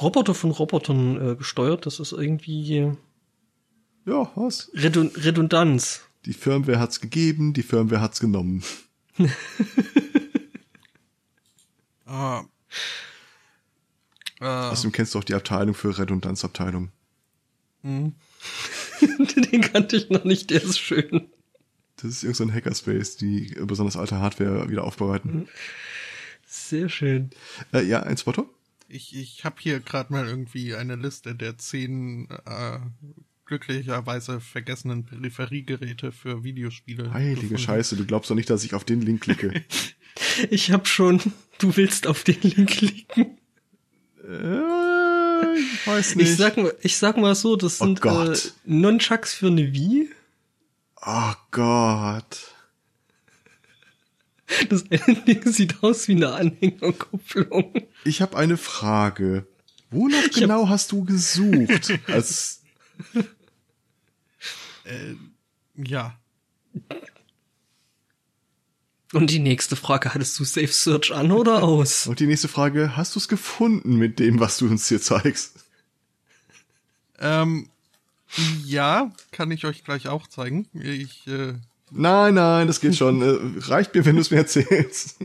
Roboter von Robotern äh, gesteuert, das ist irgendwie Ja, was? Redun Redundanz. Die Firmware hat's gegeben, die Firmware hat's genommen. Ah. Äh, Außerdem kennst du auch die Abteilung für Redundanzabteilung. hm. Den kannte ich noch nicht, der ist schön. Das ist irgendein so ein Hackerspace, die besonders alte Hardware wieder aufbereiten. Sehr schön. Äh, ja, ein Spotto? Ich, ich habe hier gerade mal irgendwie eine Liste der zehn äh, glücklicherweise vergessenen Peripheriegeräte für Videospiele. Heilige gefunden. Scheiße, du glaubst doch nicht, dass ich auf den Link klicke. Ich hab schon, du willst auf den Link klicken. Äh, ich weiß nicht. Ich sag, mal- ich sag mal so, das Oh sind äh, Gott. Nunchucks für eine Wii. oh Gott. Das eine Ding sieht aus wie eine Anhängerkupplung. Ich habe eine Frage. Wonach genau hast du gesucht? Als, Äh, Ja. Und die nächste Frage, hattest du Safe Search an oder aus? Und die nächste Frage, hast du es gefunden mit dem, was du uns hier zeigst? Ähm, ja, kann ich euch gleich auch zeigen. Ich, äh, Nein, nein, das geht schon. Äh, reicht mir, wenn du es mir erzählst.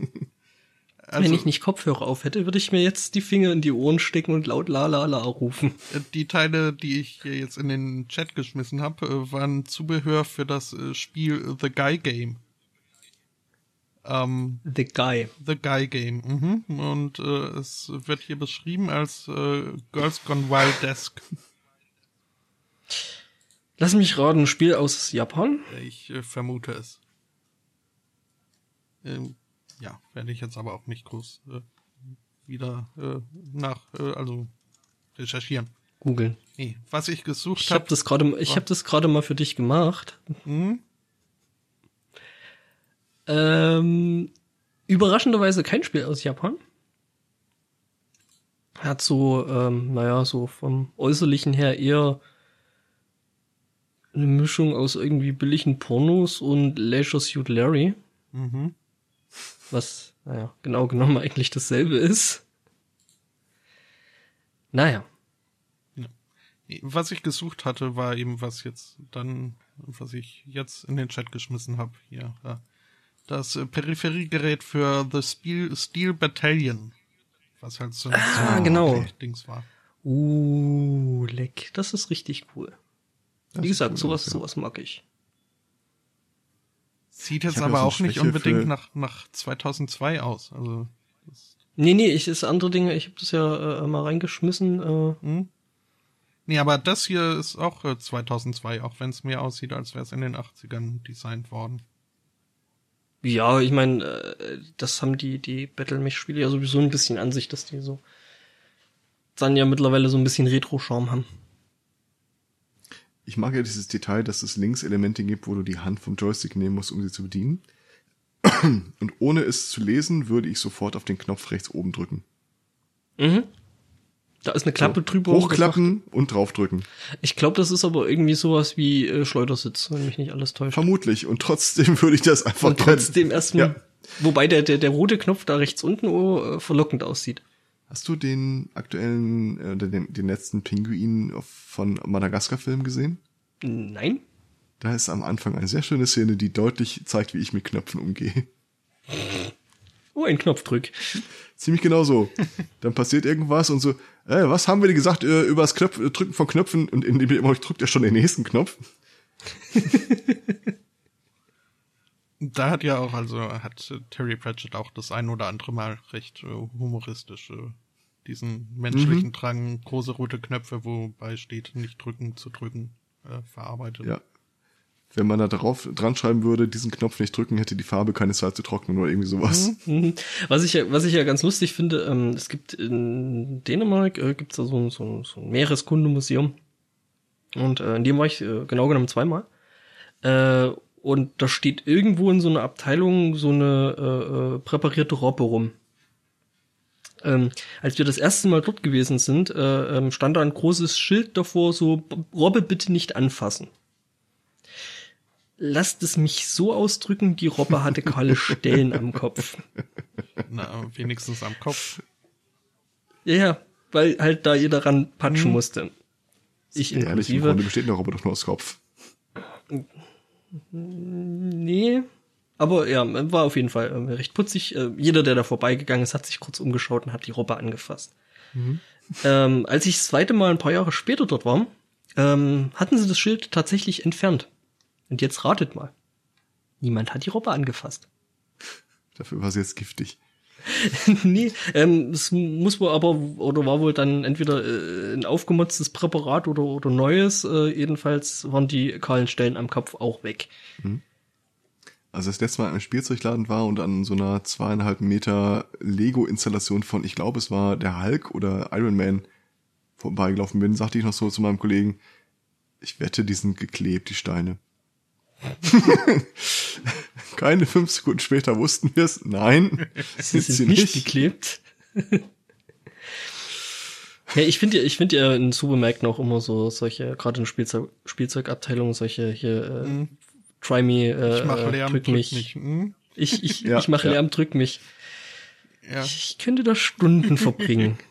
also, Wenn ich nicht Kopfhörer auf hätte, würde ich mir jetzt die Finger in die Ohren stecken und laut la la la rufen. äh, die Teile, die ich hier jetzt in den Chat geschmissen habe, äh, waren Zubehör für das Spiel The Guy Game. Ähm, The Guy. The Guy Game. Mhm. Und äh, es wird hier beschrieben als äh, Girls Gone Wild Desk. Lass mich raten, ein Spiel aus Japan? Ich äh, vermute es. Ähm, ja, werde ich jetzt aber auch nicht groß äh, wieder äh, nach, äh, also recherchieren. Googeln. Nee, was ich gesucht Ich habe habe. das gerade, ich habe das gerade mal für dich gemacht. Hm? Ähm, überraschenderweise kein Spiel aus Japan. Hat so, ähm, naja, so vom Äußerlichen her eher eine Mischung aus irgendwie billigen Pornos und Leisure Suit Larry, Mhm. was, naja, genau genommen eigentlich dasselbe ist. Naja, Nee, Was ich gesucht hatte, war eben was jetzt dann, was ich jetzt in den Chat geschmissen habe. Hier, ja. Das äh, Peripheriegerät für The Steel, Steel Battalion. Was halt so Ah, so genau. ein Dings war. uh, leck, das ist richtig cool. Das Wie gesagt, gut sowas, aus, ja. sowas mag ich. Sieht jetzt ja aber so auch nicht Schwäche unbedingt für- nach, nach 2002 aus. Also, das, Nee, nee, ich ist andere Dinge, ich habe das ja äh, mal reingeschmissen. Äh, hm? Nee, aber das hier ist auch äh, 2002, auch wenn es mehr aussieht, als wäre es in den 80ern designt worden. Ja, ich meine, äh, das haben die, die Battle-Mech-Spiele ja sowieso ein bisschen an sich, dass die so dann ja mittlerweile so ein bisschen Retro-Charme haben. Ich mag ja dieses Detail, dass es links Elemente gibt, wo du die Hand vom Joystick nehmen musst, um sie zu bedienen. Und ohne es zu lesen, würde ich sofort auf den Knopf rechts oben drücken. Mhm. Da ist eine Klappe drüber. Hochklappen und draufdrücken. Ich glaube, das ist aber irgendwie sowas wie äh, Schleudersitz, wenn mich nicht alles täuscht. Vermutlich. Und trotzdem würde ich das einfach Und trotzdem erstmal, Ja. wobei der, der, der rote Knopf da rechts unten oh, äh, verlockend aussieht. Hast du den aktuellen, äh, den, den letzten Pinguin von Madagaskar-Film gesehen? Nein? Da ist am Anfang eine sehr schöne Szene, die deutlich zeigt, wie ich mit Knöpfen umgehe. Oh, ein Knopfdrück. Ziemlich genau so. Dann passiert irgendwas und so, äh, was haben wir dir gesagt äh, über das Knopf, äh, Drücken von Knöpfen und indem ihr immer drückt er schon den nächsten Knopf. Da hat ja auch, also hat äh, Terry Pratchett auch das ein oder andere Mal recht äh, humoristisch äh, diesen menschlichen Drang, große rote Knöpfe, wobei steht, nicht drücken zu drücken, äh, verarbeitet. Ja. Wenn man da drauf dran schreiben würde, diesen Knopf nicht drücken, hätte die Farbe keine Zeit zu trocknen oder irgendwie sowas. Mhm. Was ich ja, was ich ja ganz lustig finde, ähm, es gibt in Dänemark äh, gibt's da so, ein- so, ein- so ein Meereskundemuseum und äh, in dem war ich äh, genau genommen zweimal. Äh, und da steht irgendwo in so einer Abteilung so eine äh, äh, präparierte Robbe rum. Ähm, als wir das erste Mal dort gewesen sind, äh, ähm, stand da ein großes Schild davor, so Robbe bitte nicht anfassen. Lasst es mich so ausdrücken, die Robbe hatte kahle Stellen am Kopf. Na, wenigstens am Kopf. Ja, ja, weil halt da jeder ran patschen musste. Ich Ehrlich, im inklusive. Grunde besteht der Roboter doch nur aus Kopf. Nee. Aber ja, war auf jeden Fall ähm, recht putzig. Äh, jeder, der da vorbeigegangen ist, hat sich kurz umgeschaut und hat die Robbe angefasst. Ähm, als ich das zweite Mal ein paar Jahre später dort war, ähm, hatten sie das Schild tatsächlich entfernt. Und jetzt ratet mal. Niemand hat die Robbe angefasst. Dafür war sie jetzt giftig. nee, ähm, es muss wohl aber, oder war wohl dann entweder äh, ein aufgemotztes Präparat oder, oder neues. Äh, jedenfalls waren die kahlen Stellen am Kopf auch weg. Also das letzte Mal im Spielzeugladen war und an so einer zweieinhalb Meter Lego-Installation von, ich glaube, es war der Hulk oder Iron Man vorbeigelaufen bin, sagte ich noch so zu meinem Kollegen, ich wette, die sind geklebt, die Steine. Keine fünf Sekunden später wussten wir es. Nein, Sie sind sind sie nicht, nicht. geklebt. ja, ich finde ja, ich finde ja in Supermärkten auch immer so solche, gerade in Spielzeug, Spielzeugabteilungen, solche hier äh, Try me, äh, Ich mache äh, Lärm, drück mich. mich. Hm? Ich, ich, Ja, ich mache ja. Lärm, drück mich. Ja. Ich könnte da Stunden verbringen.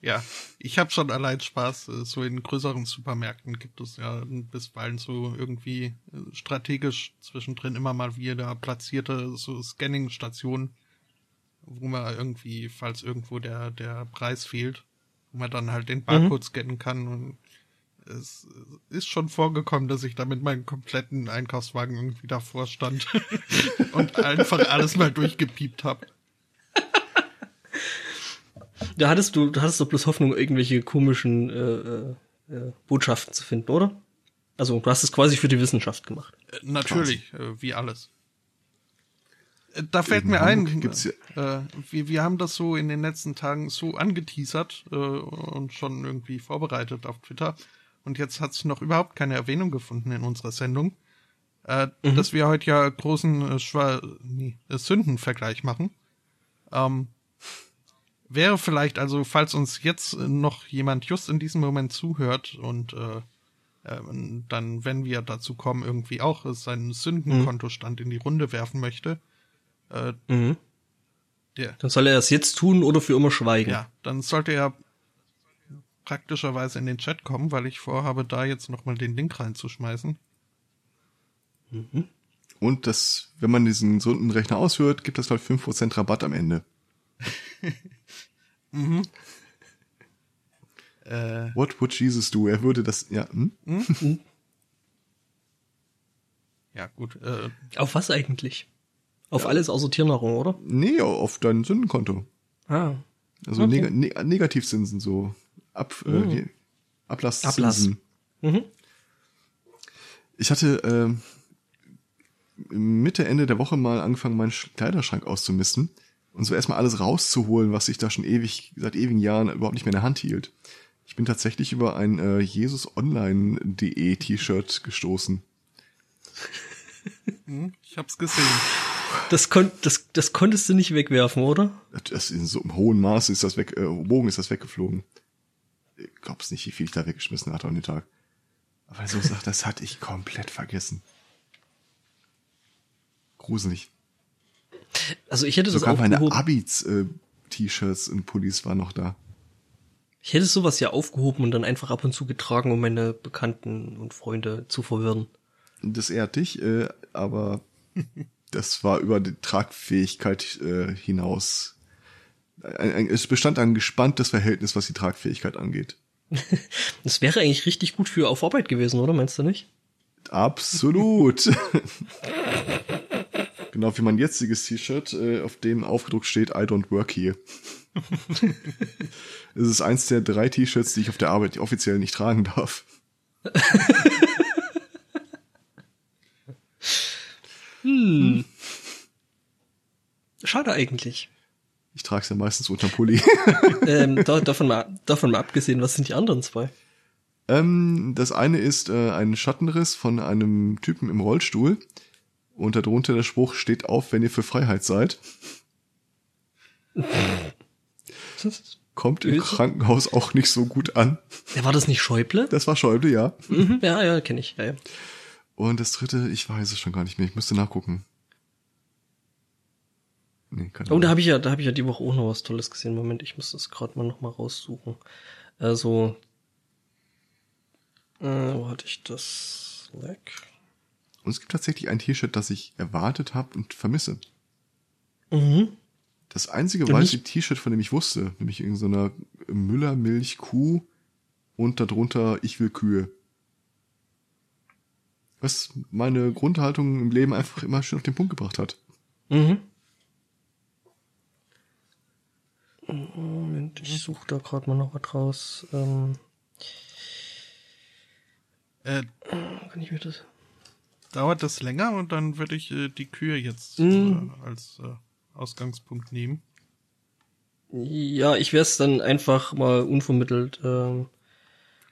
Ja, ich habe schon allein Spaß. äh, So in größeren Supermärkten gibt es ja bisweilen so irgendwie äh, strategisch zwischendrin immer mal wieder platzierte so Scanning-Stationen, wo man irgendwie, falls irgendwo der, der Preis fehlt, wo man dann halt den Barcode scannen kann und es ist schon vorgekommen, dass ich da mit meinem kompletten Einkaufswagen irgendwie davor stand und einfach alles mal durchgepiept habe. Da hattest du, da hattest du bloß Hoffnung, irgendwelche komischen äh, äh, äh, Botschaften zu finden, oder? Also du hast es quasi für die Wissenschaft gemacht. Äh, Natürlich, äh, wie alles. Äh, Da fällt In mir Hamburg ein, gibt's äh, wir, wir haben das so in den letzten Tagen so angeteasert äh, und schon irgendwie vorbereitet auf Twitter. Und jetzt hat es noch überhaupt keine Erwähnung gefunden in unserer Sendung, äh, dass wir heute ja großen äh, Schwa nee, Sündenvergleich machen. Ähm, wäre vielleicht, also falls uns jetzt noch jemand just in diesem Moment zuhört und äh, ähm, dann, wenn wir dazu kommen, irgendwie auch seinen Sündenkontostand in die Runde werfen möchte, äh, Mhm. der, Dann soll er es jetzt tun oder für immer schweigen. ja, dann sollte er praktischerweise in den Chat kommen, weil ich vorhabe, da jetzt nochmal den Link reinzuschmeißen. Und das, wenn man diesen Sündenrechner ausführt, gibt es halt 5% Rabatt am Ende. Äh, What would Jesus do? Er würde das, ja, hm? ja, gut. Äh, Auf was eigentlich? Auf alles außer Tiernahrung, oder? Nee, auf dein Sündenkonto. Ah. Also Okay. neg ne Negativzinsen, so Ab, äh, wie, Ablasszinsen. Ablass. Mhm. Ich hatte ähm, Mitte, Ende der Woche mal angefangen, meinen Sch- Kleiderschrank auszumisten und so erstmal alles rauszuholen, was ich da schon ewig, seit ewigen Jahren überhaupt nicht mehr in der Hand hielt. Ich bin tatsächlich über ein äh, JesusOnline.de T-Shirt gestoßen. hm, ich hab's gesehen. Das, kon das, das konntest du nicht wegwerfen, oder? Das in so einem hohen Maße ist das weg, äh, Bogen ist das weggeflogen. Ich glaub's nicht, wie viel ich da weggeschmissen hatte an den Tag. Aber so sagt, das hatte ich komplett vergessen. Gruselig. Also ich hätte das Sogar meine aufgehoben. Abits äh, T-Shirts und Pullis waren noch da. Ich hätte sowas ja aufgehoben und dann einfach ab und zu getragen, um meine Bekannten und Freunde zu verwirren. Das ehrt dich, äh, aber das war über die Tragfähigkeit äh, hinaus. Ein, ein, es bestand ein gespanntes Verhältnis, was die Tragfähigkeit angeht. Das wäre eigentlich richtig gut für auf Arbeit gewesen, oder? Meinst du nicht? Absolut. genau wie mein jetziges T-Shirt, äh, auf dem aufgedruckt steht I don't work here. Es ist eins der drei T-Shirts, die ich auf der Arbeit offiziell nicht tragen darf. Schade eigentlich. Ich trage es ja meistens unter Pulli. ähm, da, davon, mal, davon mal abgesehen, was sind die anderen zwei? ähm, das eine ist äh, ein Schattenriss von einem Typen im Rollstuhl. Und darunter der Spruch steht auf, wenn ihr für Freiheit seid. Kommt im? Krankenhaus auch nicht so gut an. Ja, war das nicht Schäuble? Das war Schäuble, ja. Mhm, ja, ja, kenne ich. Ja, ja. Und das dritte, ich weiß es schon gar nicht mehr. Ich müsste nachgucken. Nee, keine Oh, da habe ich ja, da habe ich ja die Woche auch noch was Tolles gesehen. Moment, ich muss das gerade mal noch mal raussuchen. Also, äh, wo hatte ich das? Leck. Und es gibt tatsächlich ein T-Shirt, das ich erwartet habe und vermisse. Mhm. Das einzige weiße T-Shirt, von dem ich wusste, nämlich in so einer Müllermilch-Kuh und darunter Ich will Kühe. Was meine Grundhaltung im Leben einfach immer schön auf den Punkt gebracht hat. Mhm. Moment, ich suche da gerade mal noch was raus. Ähm, Äh, kann ich mir das? Dauert das länger und dann würde ich äh, die Kühe jetzt Mhm. äh, als äh, Ausgangspunkt nehmen. Ja, ich werde es dann einfach mal unvermittelt ähm,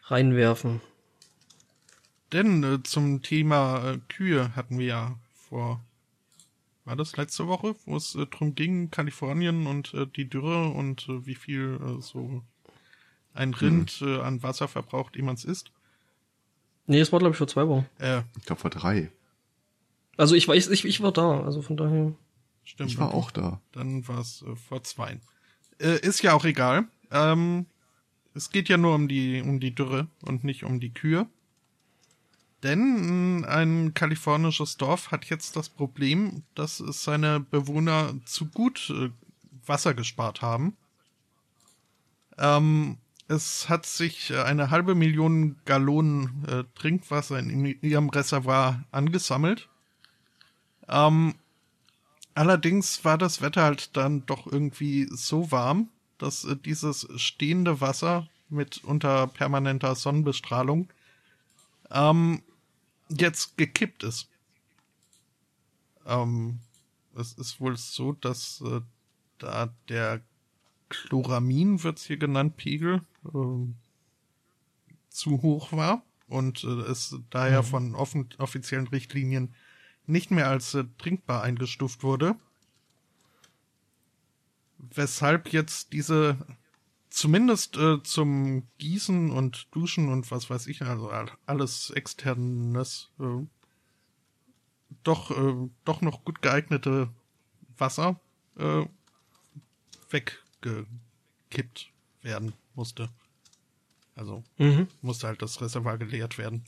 reinwerfen. Denn äh, zum Thema äh, Kühe hatten wir ja vor, war das letzte Woche, wo es äh, drum ging, Kalifornien und äh, die Dürre und wie viel so ein Rind äh, an Wasser verbraucht, ehe man es isst. Nee, es war glaube ich vor zwei Wochen. Äh, Ich glaube vor drei. Also ich weiß, ich, ich war da, also von daher. Stimmt. Ich war okay. auch da. Dann war es äh, vor zwei. Äh, ist ja auch egal. Ähm, es geht ja nur um die, um die Dürre und nicht um die Kühe. Denn mh, ein kalifornisches Dorf hat jetzt das Problem, dass es seine Bewohner zu gut äh, Wasser gespart haben. Ähm, es hat sich äh, eine halbe Million Gallonen äh, Trinkwasser in ihrem Reservoir angesammelt. Ähm, allerdings war das Wetter halt dann doch irgendwie so warm, dass äh, dieses stehende Wasser mit unter permanenter Sonnenbestrahlung ähm, jetzt gekippt ist. Ähm, es ist wohl so, dass äh, da der Chloramin wird's hier genannt, Pegel, ähm, zu hoch war und äh, es daher von offen, offiziellen Richtlinien nicht mehr als äh, trinkbar eingestuft wurde. Weshalb jetzt diese zumindest äh, zum Gießen und Duschen und was weiß ich, also all- alles externes, äh, doch, äh, doch noch gut geeignete Wasser äh, weggekippt werden musste. Also Mhm. musste halt das Reservoir geleert werden.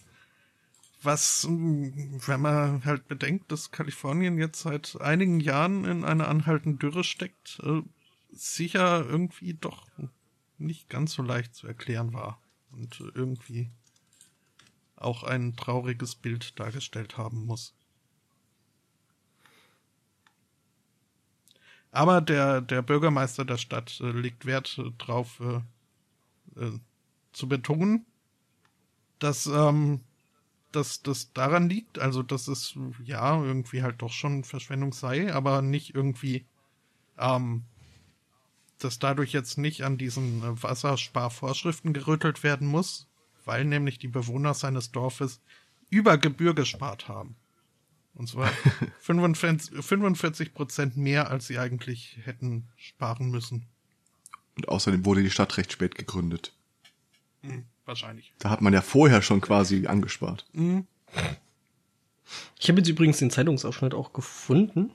Was, mh, wenn man halt bedenkt, dass Kalifornien jetzt seit einigen Jahren in einer anhaltenden Dürre steckt, äh, sicher irgendwie doch nicht ganz so leicht zu erklären war und irgendwie auch ein trauriges Bild dargestellt haben muss. Aber der, der Bürgermeister der Stadt äh, legt Wert äh, drauf, äh, äh, zu betonen, dass, ähm, dass das daran liegt, also dass es ja irgendwie halt doch schon Verschwendung sei, aber nicht irgendwie, ähm, dass dadurch jetzt nicht an diesen äh, Wassersparvorschriften gerüttelt werden muss, weil nämlich die Bewohner seines Dorfes über Gebühr gespart haben. Und zwar 45 Prozent mehr, als sie eigentlich hätten sparen müssen. Und außerdem wurde die Stadt recht spät gegründet. Hm, wahrscheinlich. Da hat man ja vorher schon quasi angespart. Hm, Ich habe jetzt übrigens den Zeitungsausschnitt auch gefunden.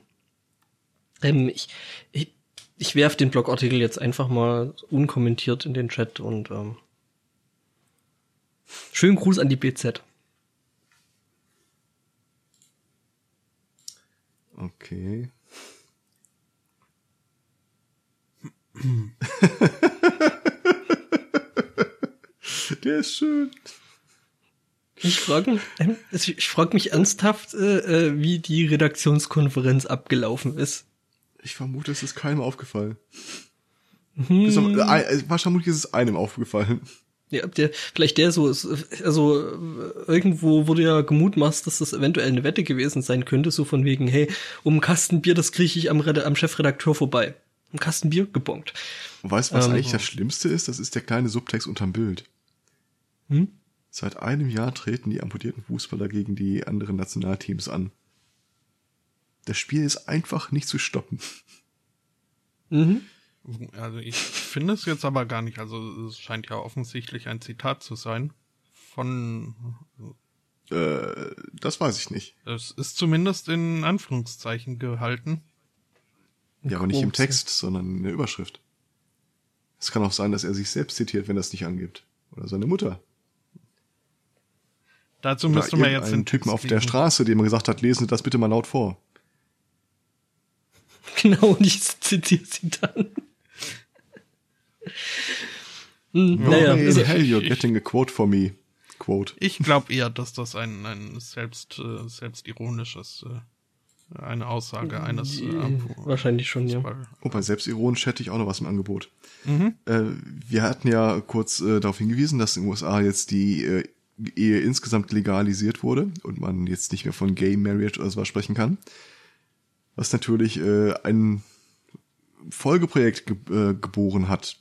Ähm, ich ich, ich werf den Blogartikel jetzt einfach mal unkommentiert in den Chat und ähm, schönen Gruß an die BZ. Okay. Der ist schön. Ich frage ähm, ich frag mich ernsthaft, äh, äh, wie die Redaktionskonferenz abgelaufen ist. Ich vermute, es ist keinem aufgefallen. Hm. Bis am- äh, äh, wahrscheinlich ist es einem aufgefallen. Ja, der, vielleicht der so ist, also irgendwo wurde ja gemutmaßt, dass das eventuell eine Wette gewesen sein könnte, so von wegen, hey, um einen Kasten Bier, das kriege ich am, am Chefredakteur vorbei. Ein Kasten Bier gebongt. Und weißt du, was Ähm, eigentlich das Schlimmste ist? Das ist der kleine Subtext unterm Bild. Hm? Seit einem Jahr treten die amputierten Fußballer gegen die anderen Nationalteams an. Das Spiel ist einfach nicht zu stoppen. Mhm. Also ich finde es jetzt aber gar nicht. Also es scheint ja offensichtlich ein Zitat zu sein. Von Äh, das weiß ich nicht. es ist zumindest in Anführungszeichen gehalten. Ja, aber nicht im Text, sondern in der Überschrift. Es kann auch sein, dass er sich selbst zitiert, wenn er es nicht angibt. Oder seine Mutter. Dazu Oder müsste man jetzt den Typen Text auf der. Straße, dem man gesagt hat, lesen Sie das bitte mal laut vor. Genau, und ich zitiere sie dann. Hm, naja, hey, also, hell, you're ich- getting a quote for me. Quote. Ich glaube eher, dass das ein, ein selbst, äh, selbstironisches, äh, eine Aussage eines äh, Ampu- wahrscheinlich schon, ja. Oh, bei selbstironisch hätte ich auch noch was im Angebot. Mhm. Äh, wir hatten ja kurz äh, darauf hingewiesen, dass in den USA jetzt die äh, Ehe insgesamt legalisiert wurde und man jetzt nicht mehr von Gay Marriage oder sowas sprechen kann. Was natürlich äh, ein Folgeprojekt ge äh, geboren hat.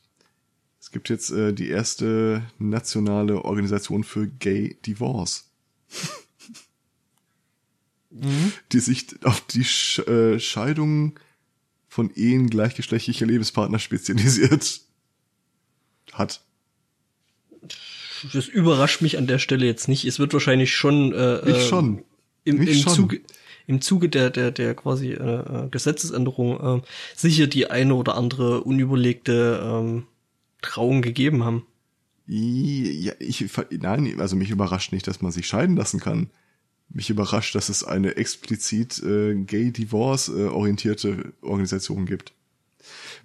Es gibt jetzt äh, die erste nationale Organisation für Gay Divorce, Mhm. die sich auf die Sch äh, Scheidung von Ehen gleichgeschlechtlicher Lebenspartner spezialisiert hat. Das überrascht mich an der Stelle jetzt nicht. Es wird wahrscheinlich schon, äh, Ich äh, schon. im, im schon. Zuge im Zuge der, der, der quasi äh, Gesetzesänderung äh, sicher die eine oder andere unüberlegte ähm, Trauung gegeben haben. Ja, ich, nein, also mich überrascht nicht, dass man sich scheiden lassen kann. Mich überrascht, dass es eine explizit äh, gay-divorce-orientierte äh, Organisation gibt.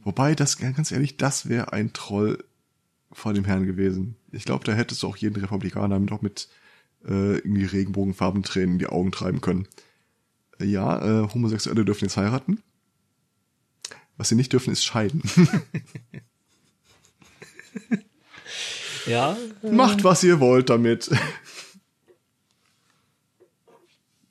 Wobei, das, ganz ehrlich, das wäre ein Troll vor dem Herrn gewesen. Ich glaube, da hättest du auch jeden Republikaner mit auch mit äh, irgendwie Regenbogenfarben Tränen in die Augen treiben können. Äh, ja, äh, Homosexuelle dürfen jetzt heiraten. Was sie nicht dürfen, ist scheiden. ja. Äh, Macht, was ihr wollt damit.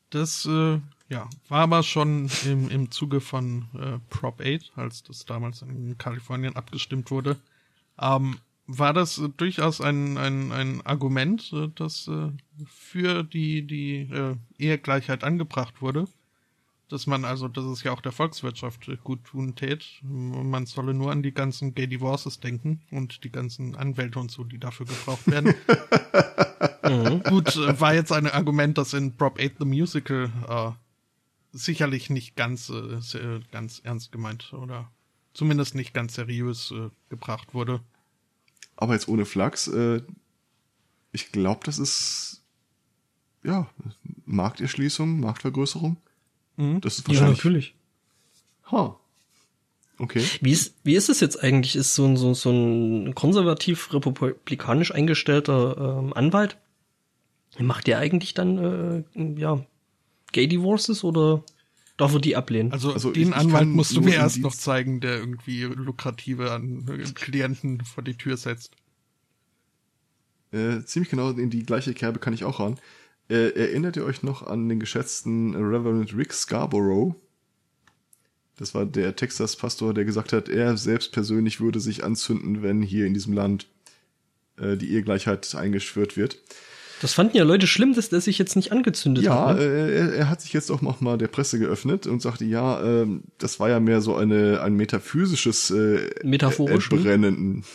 Das äh, ja, war aber schon im, im Zuge von äh, Prop 8, als das damals in Kalifornien abgestimmt wurde. Ähm, war das äh, durchaus ein, ein, ein Argument, äh, das äh, für die, die äh, Ehegleichheit angebracht wurde. Dass man also, dass es ja auch der Volkswirtschaft gut tun tät. Man solle nur an die ganzen Gay Divorces denken und die ganzen Anwälte und so, die dafür gebraucht werden. mhm. Gut, äh, war jetzt ein Argument, das in Prop 8 the Musical äh, sicherlich nicht ganz, äh, ganz ernst gemeint oder zumindest nicht ganz seriös äh, gebracht wurde. Aber jetzt ohne Flachs, äh, ich glaube, das ist ja Markterschließung, Marktvergrößerung. Mhm. Das ist wahrscheinlich. Ja, natürlich. Ha. Okay. Wie ist, wie ist es jetzt eigentlich? Ist so ein, so, so ein konservativ-republikanisch eingestellter ähm, Anwalt, macht der eigentlich dann, äh, ja, Gay Divorces oder darf er die ablehnen? Also, also den ich, Anwalt ich musst du mir erst noch zeigen, der irgendwie lukrative an Klienten vor die Tür setzt. Äh, ziemlich genau in die gleiche Kerbe kann ich auch ran. Äh, erinnert ihr euch noch an den geschätzten Reverend Rick Scarborough? Das war der Texas-Pastor, der gesagt hat, er selbst persönlich würde sich anzünden, wenn hier in diesem Land äh, die Ehegleichheit eingeschwört wird. Das fanden ja Leute schlimm, dass der sich jetzt nicht angezündet ja, hat. Ja, ne? er, er, hat sich jetzt auch noch mal der Presse geöffnet und sagte, ja, äh, das war ja mehr so eine ein metaphysisches äh, Metaphorisch, Entbrennen,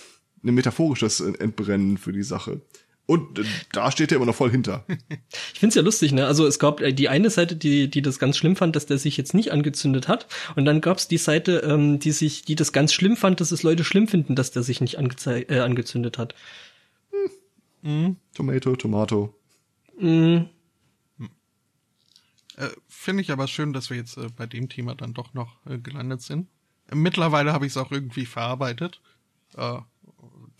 ein metaphorisches Entbrennen für die Sache. Und äh, da steht er immer noch voll hinter. Ich find's ja lustig, ne? Also es gab äh, die eine Seite, die, die das ganz schlimm fand, dass der sich jetzt nicht angezündet hat. Und dann gab's die Seite, ähm, die sich, die das ganz schlimm fand, dass es Leute schlimm finden, dass der sich nicht äh, angezündet hat. Mhm. Tomato, Tomato. Mhm. Äh, Finde ich aber schön, dass wir jetzt äh, bei dem Thema dann doch noch äh, gelandet sind. Mittlerweile habe ich es auch irgendwie verarbeitet.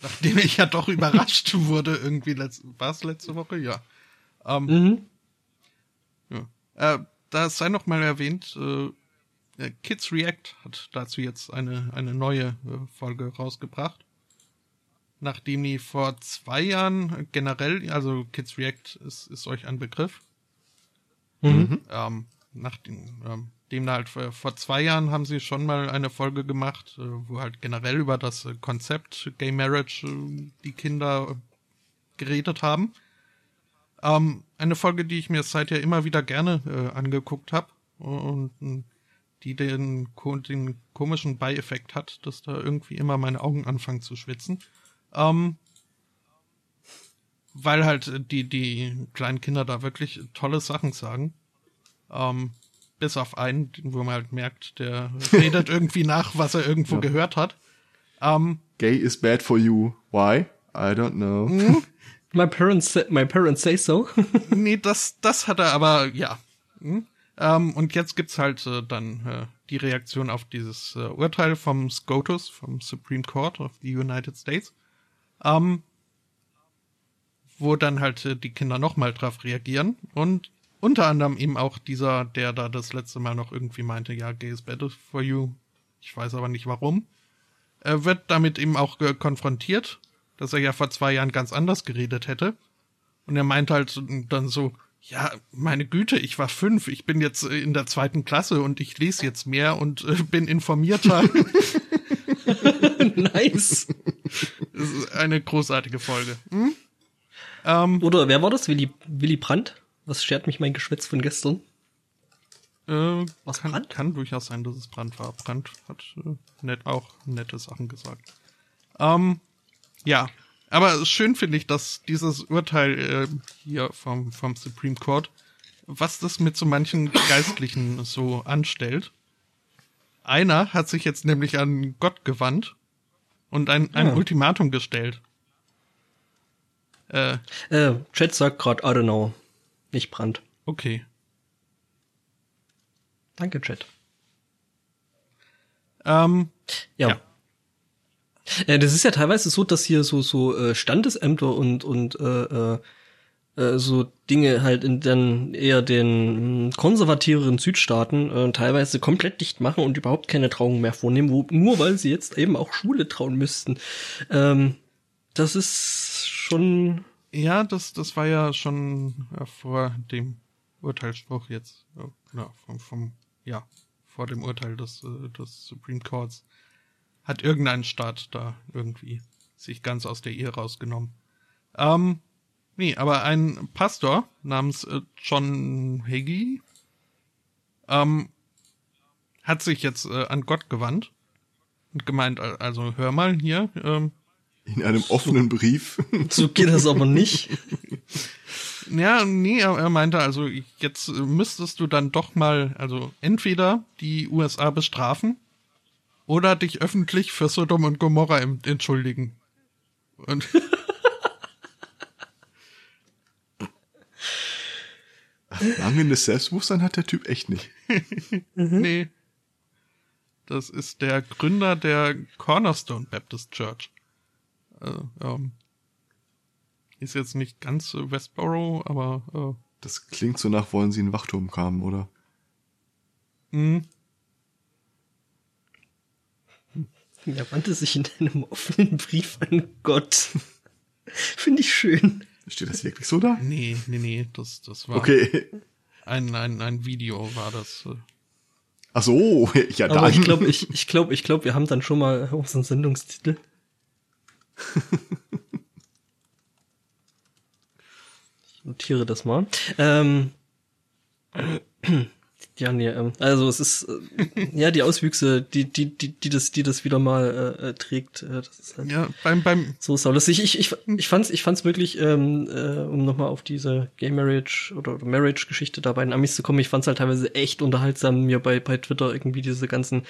Nachdem ich ja doch überrascht wurde, irgendwie letzt, war es letzte Woche? Ja. Ähm, mhm. ja. Äh, da sei noch mal erwähnt, äh, Kids React hat dazu jetzt eine, eine neue äh, Folge rausgebracht nachdem die vor zwei Jahren generell, also Kids React ist, ist euch ein Begriff. Mhm. Ähm, nachdem ähm, dem halt vor, vor zwei Jahren haben sie schon mal eine Folge gemacht, äh, wo halt generell über das äh, Konzept Gay Marriage äh, die Kinder geredet haben. Ähm, eine Folge, die ich mir seither immer wieder gerne äh, angeguckt habe und die den, den komischen Beieffekt hat, dass da irgendwie immer meine Augen anfangen zu schwitzen. Ähm, weil halt die, die kleinen Kinder da wirklich tolle Sachen sagen. Ähm, bis auf einen, wo man halt merkt, der redet irgendwie nach, was er irgendwo ja. gehört hat. Ähm, Gay is bad for you. Why? I don't know. Hm? My parents, my parents say so. nee, das, das hat er aber, ja. Hm? Ähm, und jetzt gibt's halt äh, dann äh, die Reaktion auf dieses äh, Urteil vom SCOTUS, vom Supreme Court of the United States ähm, wo dann halt äh, die Kinder nochmal drauf reagieren und unter anderem eben auch dieser, der da das letzte Mal noch irgendwie meinte, ja, gay is better for you. Ich weiß aber nicht warum. Er wird damit eben auch konfrontiert, dass er ja vor zwei Jahren ganz anders geredet hätte. Und er meint halt dann so, ja, meine Güte, ich war fünf, ich bin jetzt in der zweiten Klasse und ich lese jetzt mehr und äh, bin informierter. nice. Das ist eine großartige Folge. Hm? Ähm, Oder wer war das? Willy, Willy Brandt? Was schert mich mein Geschwätz von gestern? Äh, Was kann, Brandt? kann durchaus sein, dass es Brandt war. Brandt hat äh, nett, auch nette Sachen gesagt. Ähm, ja, aber schön finde ich, dass dieses Urteil äh, hier vom, vom Supreme Court was das mit so manchen Geistlichen so anstellt. Einer hat sich jetzt nämlich an Gott gewandt und ein, ein Ah. Ultimatum gestellt. Äh, Äh, Chat sagt gerade, I don't know. Nicht Brand. okay. Danke, Chat. Ähm, Ja. Ja. Äh, das ist ja teilweise so, dass hier so so äh, Standesämter und und äh, äh, äh, so Dinge halt in dann eher den mh, konservativeren Südstaaten äh, teilweise komplett dicht machen und überhaupt keine Trauung mehr vornehmen, wo, nur weil sie jetzt eben auch Schwule trauen müssten. Ähm, das ist schon ja, das, das war ja schon äh, vor dem Urteilsspruch jetzt, äh, genau, vom, vom, ja, vor dem Urteil des, äh, des Supreme Courts. Hat irgendein Staat da irgendwie sich ganz aus der Ehe rausgenommen. Ähm, nee, aber ein Pastor namens äh, John Hagee ähm, hat sich jetzt äh, an Gott gewandt und gemeint, äh, also hör mal hier, ähm, In einem offenen Brief. so geht das aber nicht. Ja, nee, er, er meinte also, jetzt müsstest du dann doch mal, also entweder die USA bestrafen oder dich öffentlich für Sodom und Gomorra entschuldigen. Und Mangelndes Selbstbewusstsein hat der Typ echt nicht. nee, das ist der Gründer der Cornerstone Baptist Church. Also, ähm, ist jetzt nicht ganz äh, Westboro, aber Das klingt so nach, wollen sie einen Wachturm kamen, oder? äh, mh, Er wandte sich in einem offenen Brief an Gott. Finde ich schön. Steht das wirklich so da? nee, nee, nee, das, das war Okay. ein, ein, ein Video, war das. Äh, Ach so, ja dann. Aber ich glaube, ich, ich glaube, ich glaube, wir haben dann schon mal unseren Sendungstitel. Ich notiere das mal. Ähm, ja, nee, ähm, also es ist äh, ja die Auswüchse, die die die die das die das wieder mal äh, äh, trägt. Äh, das ist halt Ja, beim, beim, so saulustig. Ich, ich, ich fand's, ich fand's wirklich, ähm, äh, um nochmal auf diese Gay Marriage oder, oder Marriage-Geschichte da bei den Amis zu kommen, ich fand's halt teilweise echt unterhaltsam, mir bei, bei Twitter irgendwie diese ganzen,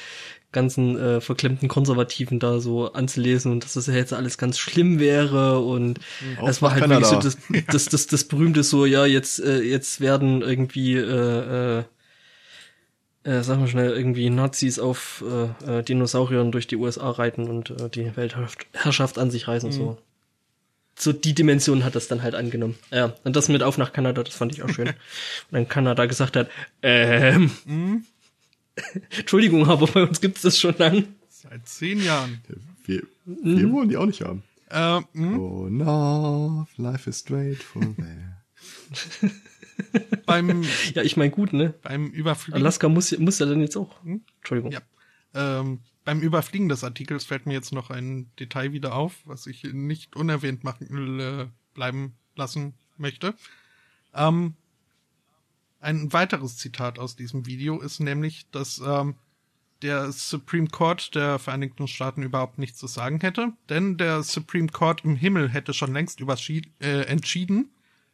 ganzen äh, verklemmten Konservativen da so anzulesen und dass das ja jetzt alles ganz schlimm wäre und es war halt wirklich so Kanada. das, das, das, das berühmte so, ja, jetzt, äh, jetzt werden irgendwie, äh, äh, äh, sag mal schnell, irgendwie Nazis auf äh, äh, Dinosauriern durch die USA reiten und äh, die Weltherrschaft an sich reißen. So. so die Dimension hat das dann halt angenommen. Ja, und das mit auf nach Kanada, das fand ich auch schön. und dann Kanada gesagt hat, ähm, Entschuldigung, aber bei uns gibt's das schon lang. seit zehn Jahren. Wir, wir wollen die auch nicht haben. Äh, mh, Oh no, life is straight for there. beim, Ja, ich meine gut, ne? beim Überfliegen. Alaska muss, muss ja dann jetzt auch. Entschuldigung. Ja. Ähm, beim Überfliegen des Artikels fällt mir jetzt noch ein Detail wieder auf, was ich nicht unerwähnt machen, äh, bleiben lassen möchte. Ähm, ein weiteres Zitat aus diesem Video ist nämlich, dass ähm, der Supreme Court der Vereinigten Staaten überhaupt nichts zu sagen hätte, denn der Supreme Court im Himmel hätte schon längst äh, entschieden,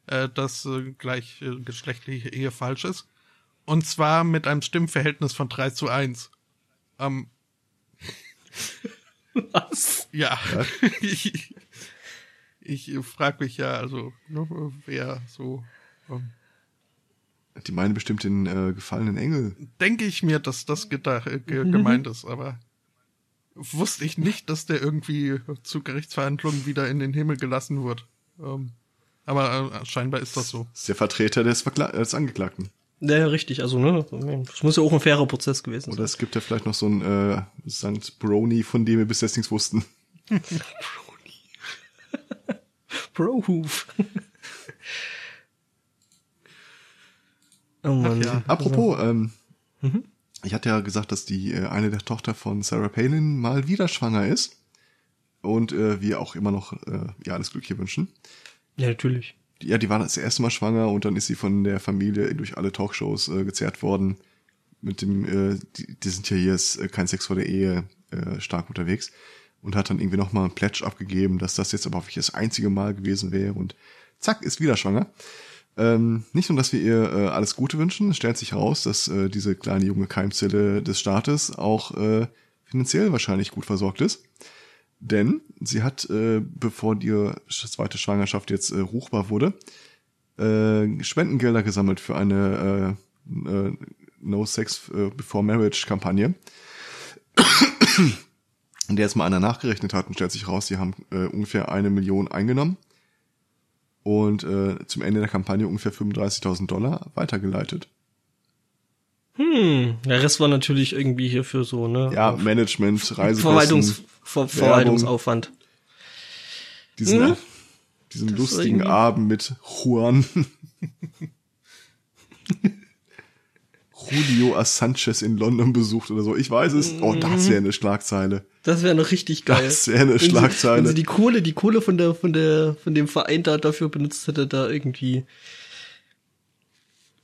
äh, dass äh, gleichgeschlechtliche Ehe falsch ist. Und zwar mit einem Stimmverhältnis von 3 zu 1. Ähm, Was? ja. ich ich frage mich ja, also, ne, wer so. Ähm, Die meinen bestimmt den äh, gefallenen Engel. denke ich mir, dass das gedacht, äh, ge gemeint ist, aber wusste ich nicht, dass der irgendwie zu Gerichtsverhandlungen wieder in den Himmel gelassen wird. Ähm, aber äh, scheinbar ist das so. Das ist der Vertreter des, Verkla des Angeklagten. Ja, ja, richtig. Also, ne, das muss ja auch ein fairer Prozess gewesen Oder sein. es gibt ja vielleicht noch so einen äh, St. Brony, von dem wir bis jetzt nichts wussten. Bro-Hoof. oh Mann. ja. Apropos, ähm, ich hatte ja gesagt, dass die äh, eine der Tochter von Sarah Palin mal wieder schwanger ist. Und äh, wir auch immer noch äh, ja alles Glück hier wünschen. Ja, natürlich. Ja, die war das erste Mal schwanger und dann ist sie von der Familie durch alle Talkshows äh, gezerrt worden. Mit dem, äh, die, die sind ja hier ist, äh, kein Sex vor der Ehe äh, stark unterwegs und hat dann irgendwie nochmal ein Pledge abgegeben, dass das jetzt aber wirklich das einzige Mal gewesen wäre und zack, ist wieder schwanger. Ähm, nicht nur, dass wir ihr äh, alles Gute wünschen, es stellt sich heraus, dass äh, diese kleine junge Keimzelle des Staates auch äh, finanziell wahrscheinlich gut versorgt ist. Denn sie hat, äh, bevor die zweite Schwangerschaft jetzt äh, ruchbar wurde, äh, Spendengelder gesammelt für eine äh, äh, No Sex äh, Before Marriage Kampagne. In der jetzt mal einer nachgerechnet hat und stellt sich raus, sie haben äh, ungefähr eine Million eingenommen und äh, zum Ende der Kampagne ungefähr 35.000 Dollar weitergeleitet. Hm, der Rest war natürlich irgendwie hier für so, ne? Ja, Management, Reisekosten, Verwaltungs Ver Verwaltungsaufwand. Diesen, hm? diesen lustigen Abend mit Juan. Julio Assanges in London besucht oder so. Ich weiß es. Oh, das wäre eine Schlagzeile. Das wäre noch richtig geil. Das wäre eine wenn Schlagzeile. Sie, wenn sie die Kohle, die Kohle von der, von der, von dem Verein da dafür benutzt hätte, da irgendwie.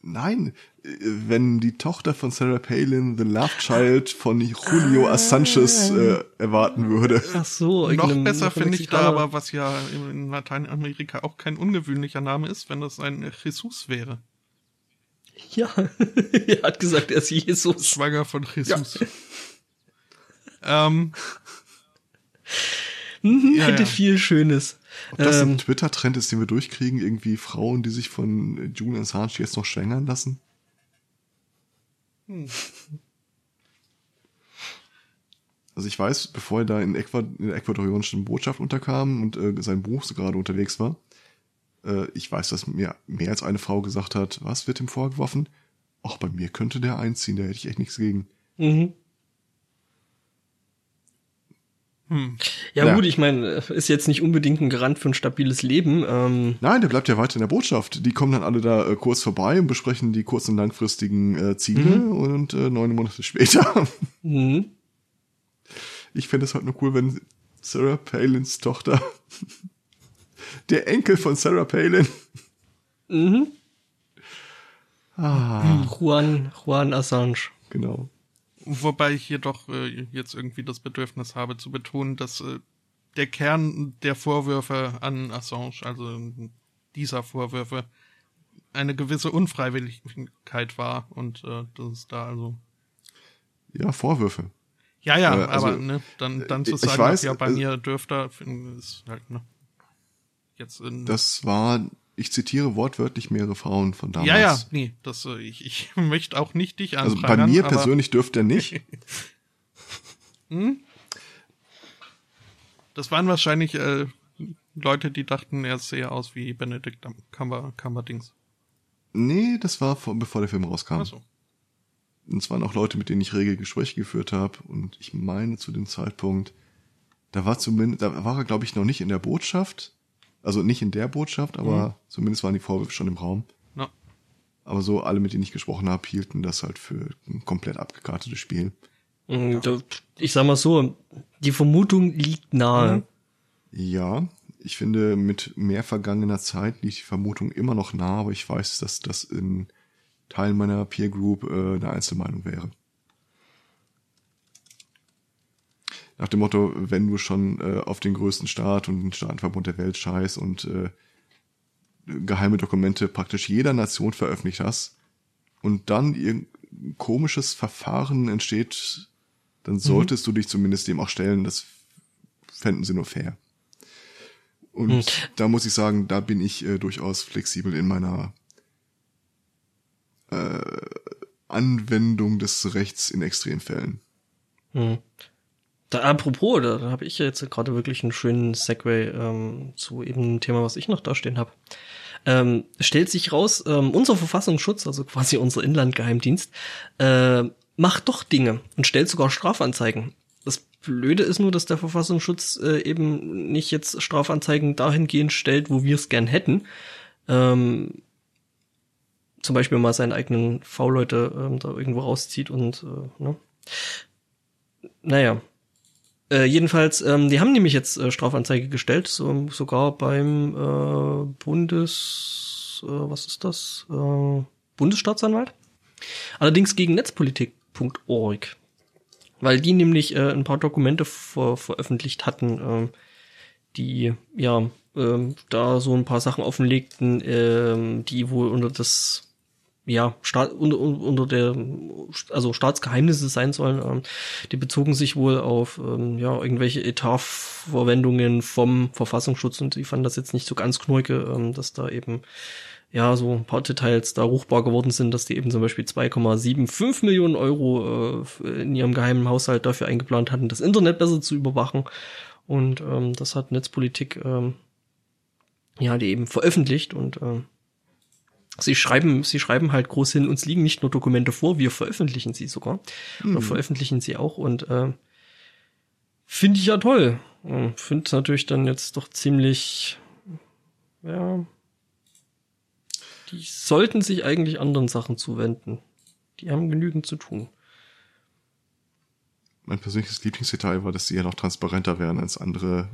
Nein, wenn die Tochter von Sarah Palin The Love Child von Julio ah. Assanges äh, erwarten würde. Ach so, noch besser finde ich da aber, was ja in Lateinamerika auch kein ungewöhnlicher Name ist, wenn das ein Jesus wäre. Ja, er hat gesagt, er ist Jesus. Schwanger von Jesus. Ja. ähm, mhm, ja, hätte ja. viel Schönes. Ob das ähm, ein Twitter-Trend ist, den wir durchkriegen, irgendwie Frauen, die sich von Julian Assange jetzt noch schwängern lassen? Hm. Also ich weiß, bevor er da in, Äquad in der ecuadorianischen Botschaft unterkam und äh, sein Buch so gerade unterwegs war, äh, ich weiß, dass mir mehr als eine Frau gesagt hat, was wird ihm vorgeworfen? Ach, bei mir könnte der einziehen, da hätte ich echt nichts gegen. Mhm. Hm. Ja, ja, gut, ich meine, ist jetzt nicht unbedingt ein Garant für ein stabiles Leben. Ähm. Nein, der bleibt ja weiter in der Botschaft. Die kommen dann alle da äh, kurz vorbei und besprechen die kurz- und langfristigen äh, Ziele mhm. und äh, neun Monate später. Mhm. Ich fände es halt nur cool, wenn Sarah Palins Tochter der Enkel von Sarah Palin. Mhm. Ah. Juan, Juan Assange. Genau. Wobei ich hier doch äh, jetzt irgendwie das Bedürfnis habe zu betonen, dass äh, der Kern der Vorwürfe an Assange, also dieser Vorwürfe, eine gewisse Unfreiwilligkeit war und äh, das ist da also. Ja, Vorwürfe. Ja, ja, äh, also, aber ne, dann, dann zu sagen, weiß, ja bei äh, mir dürfte, ist halt, ne. Jetzt in das war, ich zitiere wortwörtlich mehrere Frauen von damals. Ja, ja, nee, das, äh, ich, ich möchte auch nicht dich anprangern. Also bei mir persönlich dürfte er nicht. hm? Das waren wahrscheinlich äh, Leute, die dachten, er sähe aus wie Benedict Cumber, Cumberdings. Nee, das war vor, bevor der Film rauskam. Ach so. Und es waren auch Leute, mit denen ich rege Gespräche geführt habe. Und ich meine zu dem Zeitpunkt, da war zumindest, da war er, glaube ich, noch nicht in der Botschaft. Also nicht in der Botschaft, aber mhm. zumindest waren die Vorwürfe schon im Raum. No. Aber so alle, mit denen ich gesprochen habe, hielten das halt für ein komplett abgekartetes Spiel. Mhm, ich sag mal so, die Vermutung liegt nahe. Mhm. Ja, ich finde, mit mehr vergangener Zeit liegt die Vermutung immer noch nahe, aber ich weiß, dass das in Teilen meiner Peer Group äh, eine Einzelmeinung wäre. Nach dem Motto, wenn du schon äh, auf den größten Staat und den Staatenverbund der Welt scheiß und äh, geheime Dokumente praktisch jeder Nation veröffentlicht hast und dann irgendein komisches Verfahren entsteht, dann mhm. solltest mhm. du dich zumindest dem auch stellen. Das fänden sie nur fair. Und mhm. da muss ich sagen, da bin ich äh, durchaus flexibel in meiner äh, Anwendung des Rechts in Extremfällen. Mhm. Da, apropos, da, da habe ich jetzt gerade wirklich einen schönen Segway ähm, zu eben einem Thema, was ich noch da stehen habe. Ähm, stellt sich raus, ähm, unser Verfassungsschutz, also quasi unser Inlandgeheimdienst, äh, macht doch Dinge und stellt sogar Strafanzeigen. Das Blöde ist nur, dass der Verfassungsschutz äh, eben nicht jetzt Strafanzeigen dahingehend stellt, wo wir es gern hätten. Ähm, zum Beispiel mal seine eigenen V-Leute ähm, da irgendwo rauszieht und äh, ne? Naja, äh, jedenfalls, ähm, die haben nämlich jetzt äh, Strafanzeige gestellt, so, sogar beim äh, Bundes, äh, was ist das? Äh, Bundesstaatsanwalt. Allerdings gegen netzpolitik.org. Weil die nämlich äh, ein paar Dokumente ver veröffentlicht hatten, äh, die ja ähm, da so ein paar Sachen offenlegten, ähm, die wohl unter das ja, Staat, unter, unter der, also Staatsgeheimnisse sein sollen, ähm, die bezogen sich wohl auf ähm, ja, irgendwelche Etatverwendungen vom Verfassungsschutz und die fanden das jetzt nicht so ganz knurke, ähm, dass da eben ja so ein paar Details da ruchbar geworden sind, dass die eben zum Beispiel 2,75 Millionen Euro äh, in ihrem geheimen Haushalt dafür eingeplant hatten, das Internet besser zu überwachen. Und ähm, das hat Netzpolitik ähm, ja die eben veröffentlicht und ähm, Sie schreiben, sie schreiben halt groß hin, uns liegen nicht nur Dokumente vor, wir veröffentlichen sie sogar. Mhm. Oder veröffentlichen sie auch und äh, finde ich ja toll. Finde natürlich dann jetzt doch ziemlich, ja, die sollten sich eigentlich anderen Sachen zuwenden. Die haben genügend zu tun. Mein persönliches Lieblingsdetail war, dass sie ja noch transparenter wären als andere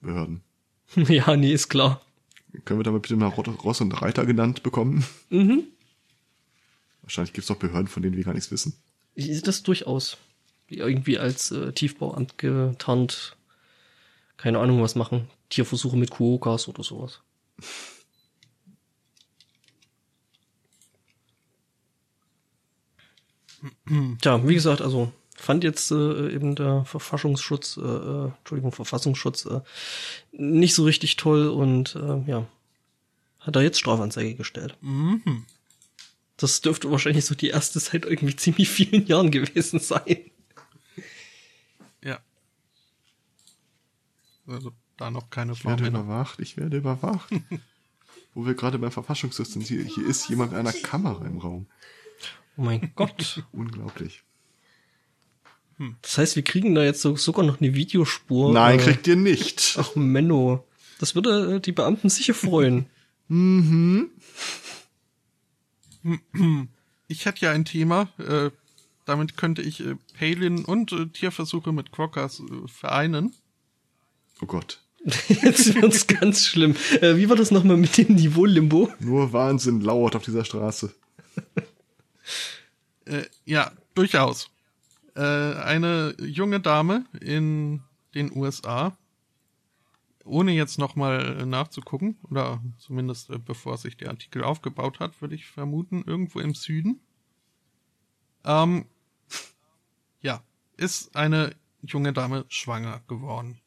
Behörden. ja, nee, ist klar. Können wir damit bitte mal Ross und Reiter genannt bekommen? Mhm. Wahrscheinlich gibt es doch Behörden, von denen wir gar nichts wissen. Das durchaus. Die irgendwie als äh, Tiefbauamt getarnt, keine Ahnung was machen. Tierversuche mit Kuokas oder sowas. Tja, wie gesagt, also fand jetzt äh, eben der Verfassungsschutz, äh, äh, Entschuldigung, Verfassungsschutz äh, nicht so richtig toll und äh, ja, hat er jetzt Strafanzeige gestellt. Mhm. Das dürfte wahrscheinlich so die erste seit irgendwie ziemlich vielen Jahren gewesen sein. Ja. Also da noch keine Ich werde überwacht, ich werde überwacht. Wo wir gerade beim Verfassungsschutz sind, hier, hier ist jemand mit einer Kamera im Raum. Oh mein Gott. Unglaublich. Das heißt, wir kriegen da jetzt sogar noch eine Videospur. Nein, äh, kriegt ihr nicht. Ach, Menno. Das würde äh, die Beamten sicher freuen. mhm. Ich hätte ja ein Thema, äh, damit könnte ich äh, Palin und äh, Tierversuche mit Quokkas äh, vereinen. Oh Gott. Jetzt wird's ganz schlimm. Wie war das nochmal mit dem Niveau-Limbo? Nur Wahnsinn lauert auf dieser Straße. ja, durchaus äh, eine junge Dame in den USA, ohne jetzt nochmal nachzugucken, oder zumindest äh, bevor sich der Artikel aufgebaut hat, würde ich vermuten, irgendwo im Süden. Ähm, ja, ist eine junge Dame schwanger geworden.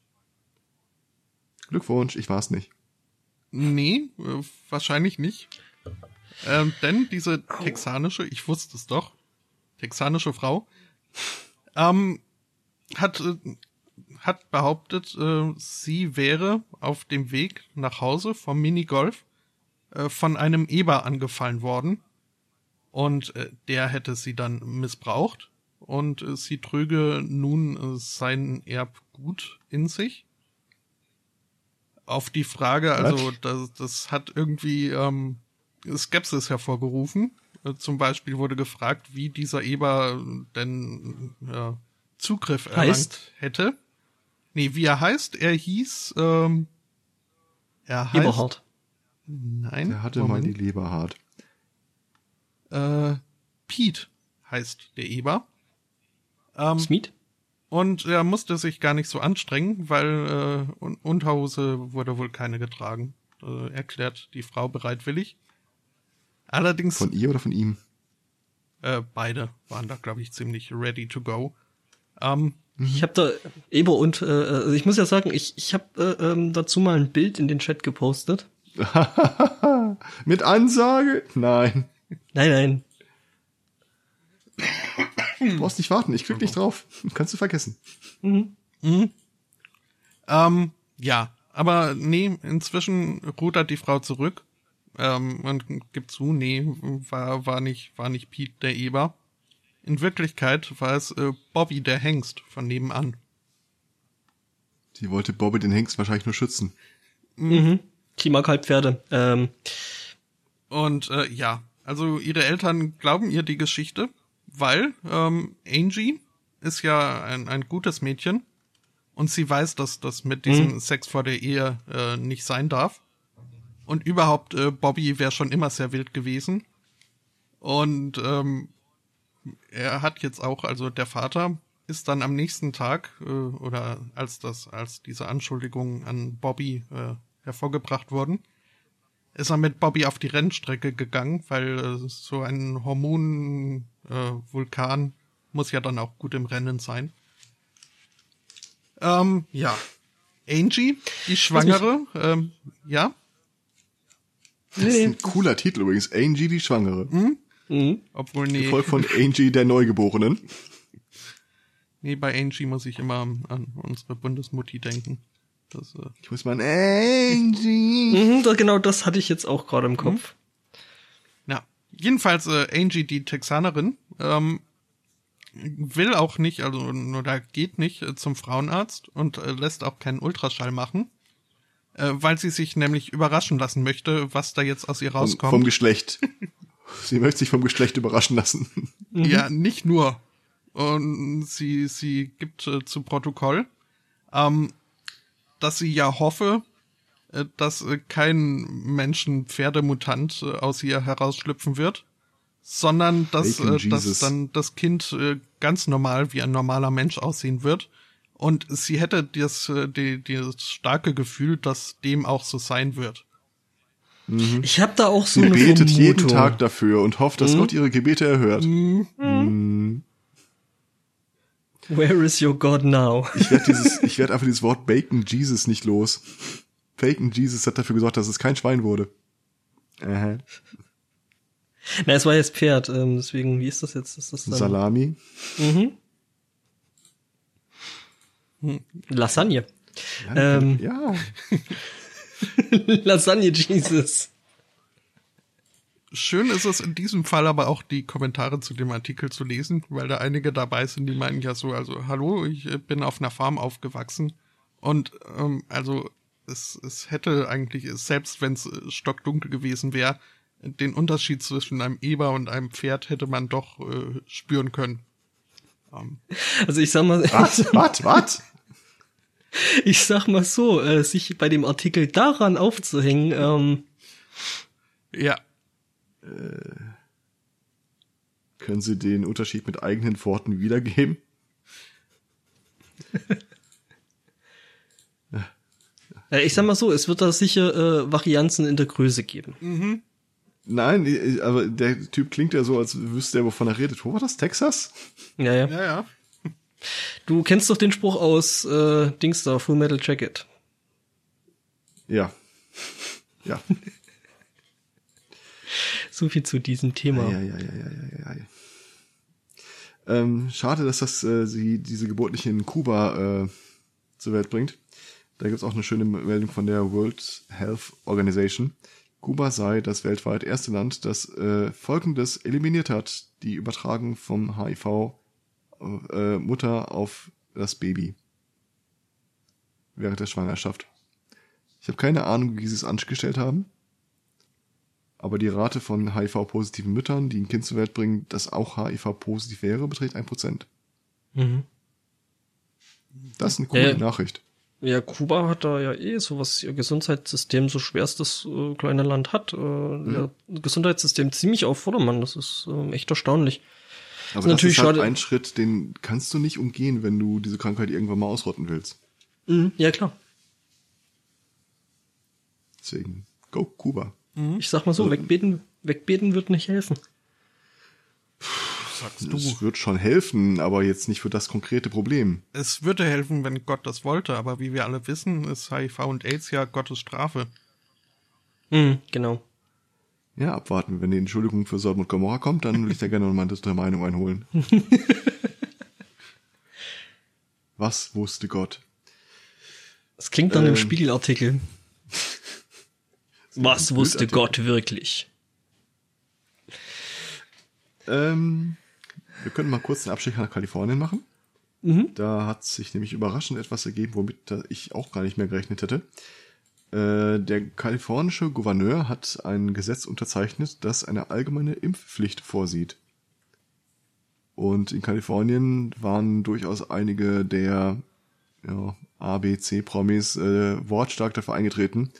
Glückwunsch, ich war's nicht. Nee, äh, wahrscheinlich nicht. Ähm, denn diese texanische, ich wusste es doch, texanische Frau ähm, hat, äh, hat behauptet, äh, sie wäre auf dem Weg nach Hause vom Minigolf äh, von einem Eber angefallen worden. Und äh, der hätte sie dann missbraucht. Und äh, sie trüge nun sein Erbgut in sich. Auf die Frage, also das, das hat irgendwie ähm, Skepsis hervorgerufen. Äh, zum Beispiel wurde gefragt, wie dieser Eber denn ja, Zugriff erlangt heißt? hätte. Nee, wie er heißt. Er hieß, ähm, er heißt. Eberhard. Nein. Er hatte Moment. mal die Leber hart. Äh, Pete heißt der Eber. Ähm, Smith? Und er musste sich gar nicht so anstrengen, weil äh, Unterhose wurde wohl keine getragen. Äh, erklärt die Frau bereitwillig. Allerdings. Von ihr oder von ihm? Äh, beide waren da, glaube ich, ziemlich ready to go. Ähm, ich habe da Eber und äh, also ich muss ja sagen, ich ich habe äh, ähm, dazu mal ein Bild in den Chat gepostet. Mit Ansage? Nein. Nein, nein. Du brauchst nicht warten, ich klick nicht drauf. Kannst du vergessen. Mhm. Mhm. Ähm, ja, aber nee, inzwischen rudert die Frau zurück ähm, man gibt zu, nee, war, war nicht, war nicht Pete der Eber. In Wirklichkeit war es äh, Bobby der Hengst von nebenan. Die wollte Bobby den Hengst wahrscheinlich nur schützen. Mhm. Die mag halt Pferde. Ähm. Und äh, ja, also ihre Eltern glauben ihr die Geschichte, weil ähm, Angie ist ja ein, ein gutes Mädchen und sie weiß, dass das mit diesem mhm. Sex vor der Ehe äh, nicht sein darf. Und überhaupt, äh, Bobby wäre schon immer sehr wild gewesen. Und ähm, er hat jetzt auch, also der Vater ist dann am nächsten Tag äh, oder als das, als diese Anschuldigungen an Bobby äh, hervorgebracht wurden, ist er mit Bobby auf die Rennstrecke gegangen, weil äh, so ein Hormonvulkan äh, muss ja dann auch gut im Rennen sein. Ähm, ja. Angie, die Schwangere, ähm, ja. Das ist ein cooler Titel übrigens. Angie, die Schwangere. Mhm. Obwohl, nee, Gefolgt von Angie, der Neugeborenen. nee, bei Angie muss ich immer an, unsere Bundesmutti denken. Das, äh, Ich muss mal an Angie. Mhm, da, genau das hatte ich jetzt auch gerade im Kopf. Ja, jedenfalls äh, Angie, die Texanerin, ähm, will auch nicht, also oder geht nicht äh, zum Frauenarzt und äh, lässt auch keinen Ultraschall machen, äh, weil sie sich nämlich überraschen lassen möchte, was da jetzt aus ihr Vom, rauskommt. vom Geschlecht. Sie möchte sich vom Geschlecht überraschen lassen. Ja, nicht nur. Und sie, sie gibt äh, zu Protokoll, ähm, dass sie ja hoffe, äh, dass äh, kein Menschen-Pferdemutant äh, aus ihr herausschlüpfen wird, sondern dass, äh, dass dann das Kind äh, ganz normal wie ein normaler Mensch aussehen wird. Und sie hätte das, äh, die, dieses starke Gefühl, dass dem auch so sein wird. Ich habe da auch so Sie eine betet Vermutung. jeden Tag dafür und hofft, dass Gott ihre Gebete erhört. Where is your God now? Ich werde dieses, ich werde einfach dieses Wort Bacon Jesus nicht los. Bacon Jesus hat dafür gesorgt, dass es kein Schwein wurde. Aha. Na, es war jetzt Pferd, ähm, deswegen, wie ist das jetzt? Ist das dann Salami. Lasagne? Ja, Ähm. ja. Lasagne Jesus. Schön ist es in diesem Fall aber auch die Kommentare zu dem Artikel zu lesen, weil da einige dabei sind, die meinen ja so, also hallo, ich äh, bin auf einer Farm aufgewachsen und ähm, also es, es hätte eigentlich, selbst wenn es stockdunkel gewesen wäre, den Unterschied zwischen einem Eber und einem Pferd hätte man doch äh, spüren können. Also ich sag mal, Was? Was? Was? ich sag mal so, äh, sich bei dem Artikel daran aufzuhängen, ähm, Ja, Können Sie den Unterschied mit eigenen Worten wiedergeben? äh, ich sag mal so, es wird da sicher äh, Varianzen in der Größe geben. Nein, aber der Typ klingt ja so, als wüsste er, wovon er redet. Wo war das? Texas? Ja, ja. ja, ja. Du kennst doch den Spruch aus äh, Dings da, Full Metal Jacket. Ja. Ja. So viel zu diesem Thema. Ja, ja, ja, ja, ja, ja, ja. Ähm, schade, dass das äh, sie diese Geburt nicht in Kuba äh, zur Welt bringt. Da gibt's auch eine schöne Meldung von der World Health Organization. Kuba sei das weltweit erste Land, das äh, Folgendes eliminiert hat, die Übertragung vom HIV äh, Mutter auf das Baby während der Schwangerschaft. Ich habe keine Ahnung, wie sie es angestellt haben. Aber die Rate von HIV-positiven Müttern, die ein Kind zur Welt bringen, das auch HIV-positiv wäre, beträgt 1%. Mhm. Das ist eine coole Äh. Nachricht. Ja, Kuba hat da ja eh so was ihr Gesundheitssystem, so schwer es das äh, kleine Land hat, äh, Mhm. ihr Gesundheitssystem ziemlich auf Vordermann. Das ist ähm, echt erstaunlich. Aber das natürlich ist halt schade. ein Schritt, den kannst du nicht umgehen, wenn du diese Krankheit irgendwann mal ausrotten willst. Mhm. Ja, klar. Deswegen, go Kuba. Ich sag mal so, wegbeten, wegbeten wird nicht helfen. Sagst Es wird schon helfen, aber jetzt nicht für das konkrete Problem. Es würde helfen, wenn Gott das wollte, aber wie wir alle wissen, ist HIV und AIDS ja Gottes Strafe. Mhm, genau. Ja, abwarten. Wenn die Entschuldigung für Sodom und Gomorra kommt, dann will ich da gerne noch mal eine dritte Meinung einholen. Was wusste Gott? Das klingt dann im Ähm. Spiegelartikel. Was wusste. Gott wirklich? Ähm, wir können mal kurz einen Abstecher nach Kalifornien machen. Mhm. Da hat sich nämlich überraschend etwas ergeben, womit ich auch gar nicht mehr gerechnet hätte. Äh, der kalifornische Gouverneur hat ein Gesetz unterzeichnet, das eine allgemeine Impfpflicht vorsieht. Und in Kalifornien waren durchaus einige der ja, A, B, C-Promis äh, wortstark dafür eingetreten,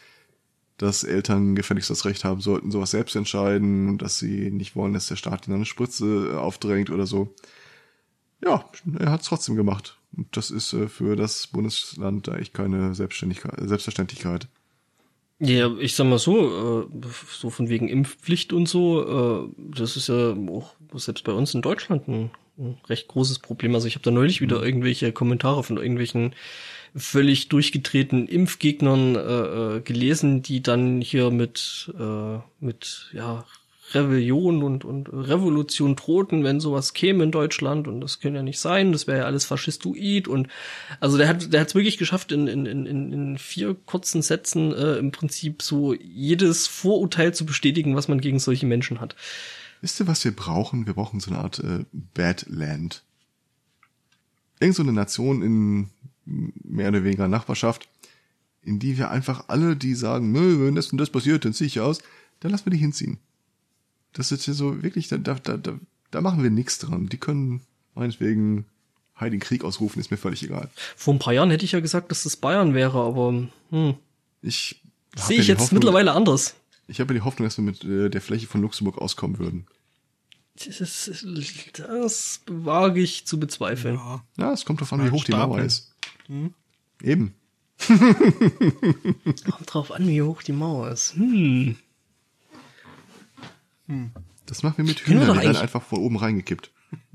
dass Eltern gefälligst das Recht haben sollten, sowas selbst entscheiden und dass sie nicht wollen, dass der Staat ihnen eine Spritze äh, aufdrängt oder so. Ja, er hat es trotzdem gemacht. Und das ist äh, für das Bundesland da echt keine Selbstständigkeit, Selbstverständlichkeit. Ja, ich sag mal so, äh, so von wegen Impfpflicht und so, äh, das ist ja auch selbst bei uns in Deutschland ein, ein recht großes Problem. Also ich habe da neulich wieder irgendwelche Kommentare von irgendwelchen völlig durchgedrehten Impfgegnern äh, äh gelesen, die dann hier mit äh, mit ja Rebellion und, und Revolution drohten, wenn sowas käme in Deutschland und das könnte ja nicht sein, das wäre ja alles faschistoid und also der hat der hat es wirklich geschafft in, in, in, in vier kurzen Sätzen äh, im Prinzip so jedes Vorurteil zu bestätigen, was man gegen solche Menschen hat. Wisst ihr, was wir brauchen? Wir brauchen so eine Art äh, Badland. Irgend so eine Nation in mehr oder weniger Nachbarschaft, in die wir einfach alle, die sagen, wenn das und das passiert, dann ziehe ich aus, dann lassen wir die hinziehen. Das ist ja so wirklich, da, da, da, da machen wir nichts dran. Die können meinetwegen Heiligen Krieg ausrufen, ist mir völlig egal. Vor ein paar Jahren hätte ich ja gesagt, dass das Bayern wäre, aber hm. ich sehe ich jetzt Hoffnung, mittlerweile anders. Ich habe ja die Hoffnung, dass wir mit äh, der Fläche von Luxemburg auskommen würden. Das, das wage ich zu bezweifeln. Ja, ja es kommt drauf an, wie hoch die Mauer ist. Hm? Eben. kommt drauf an, wie hoch die Mauer ist. Hm. Hm. Das machen wir mit Hühnern, die werden einfach von oben reingekippt.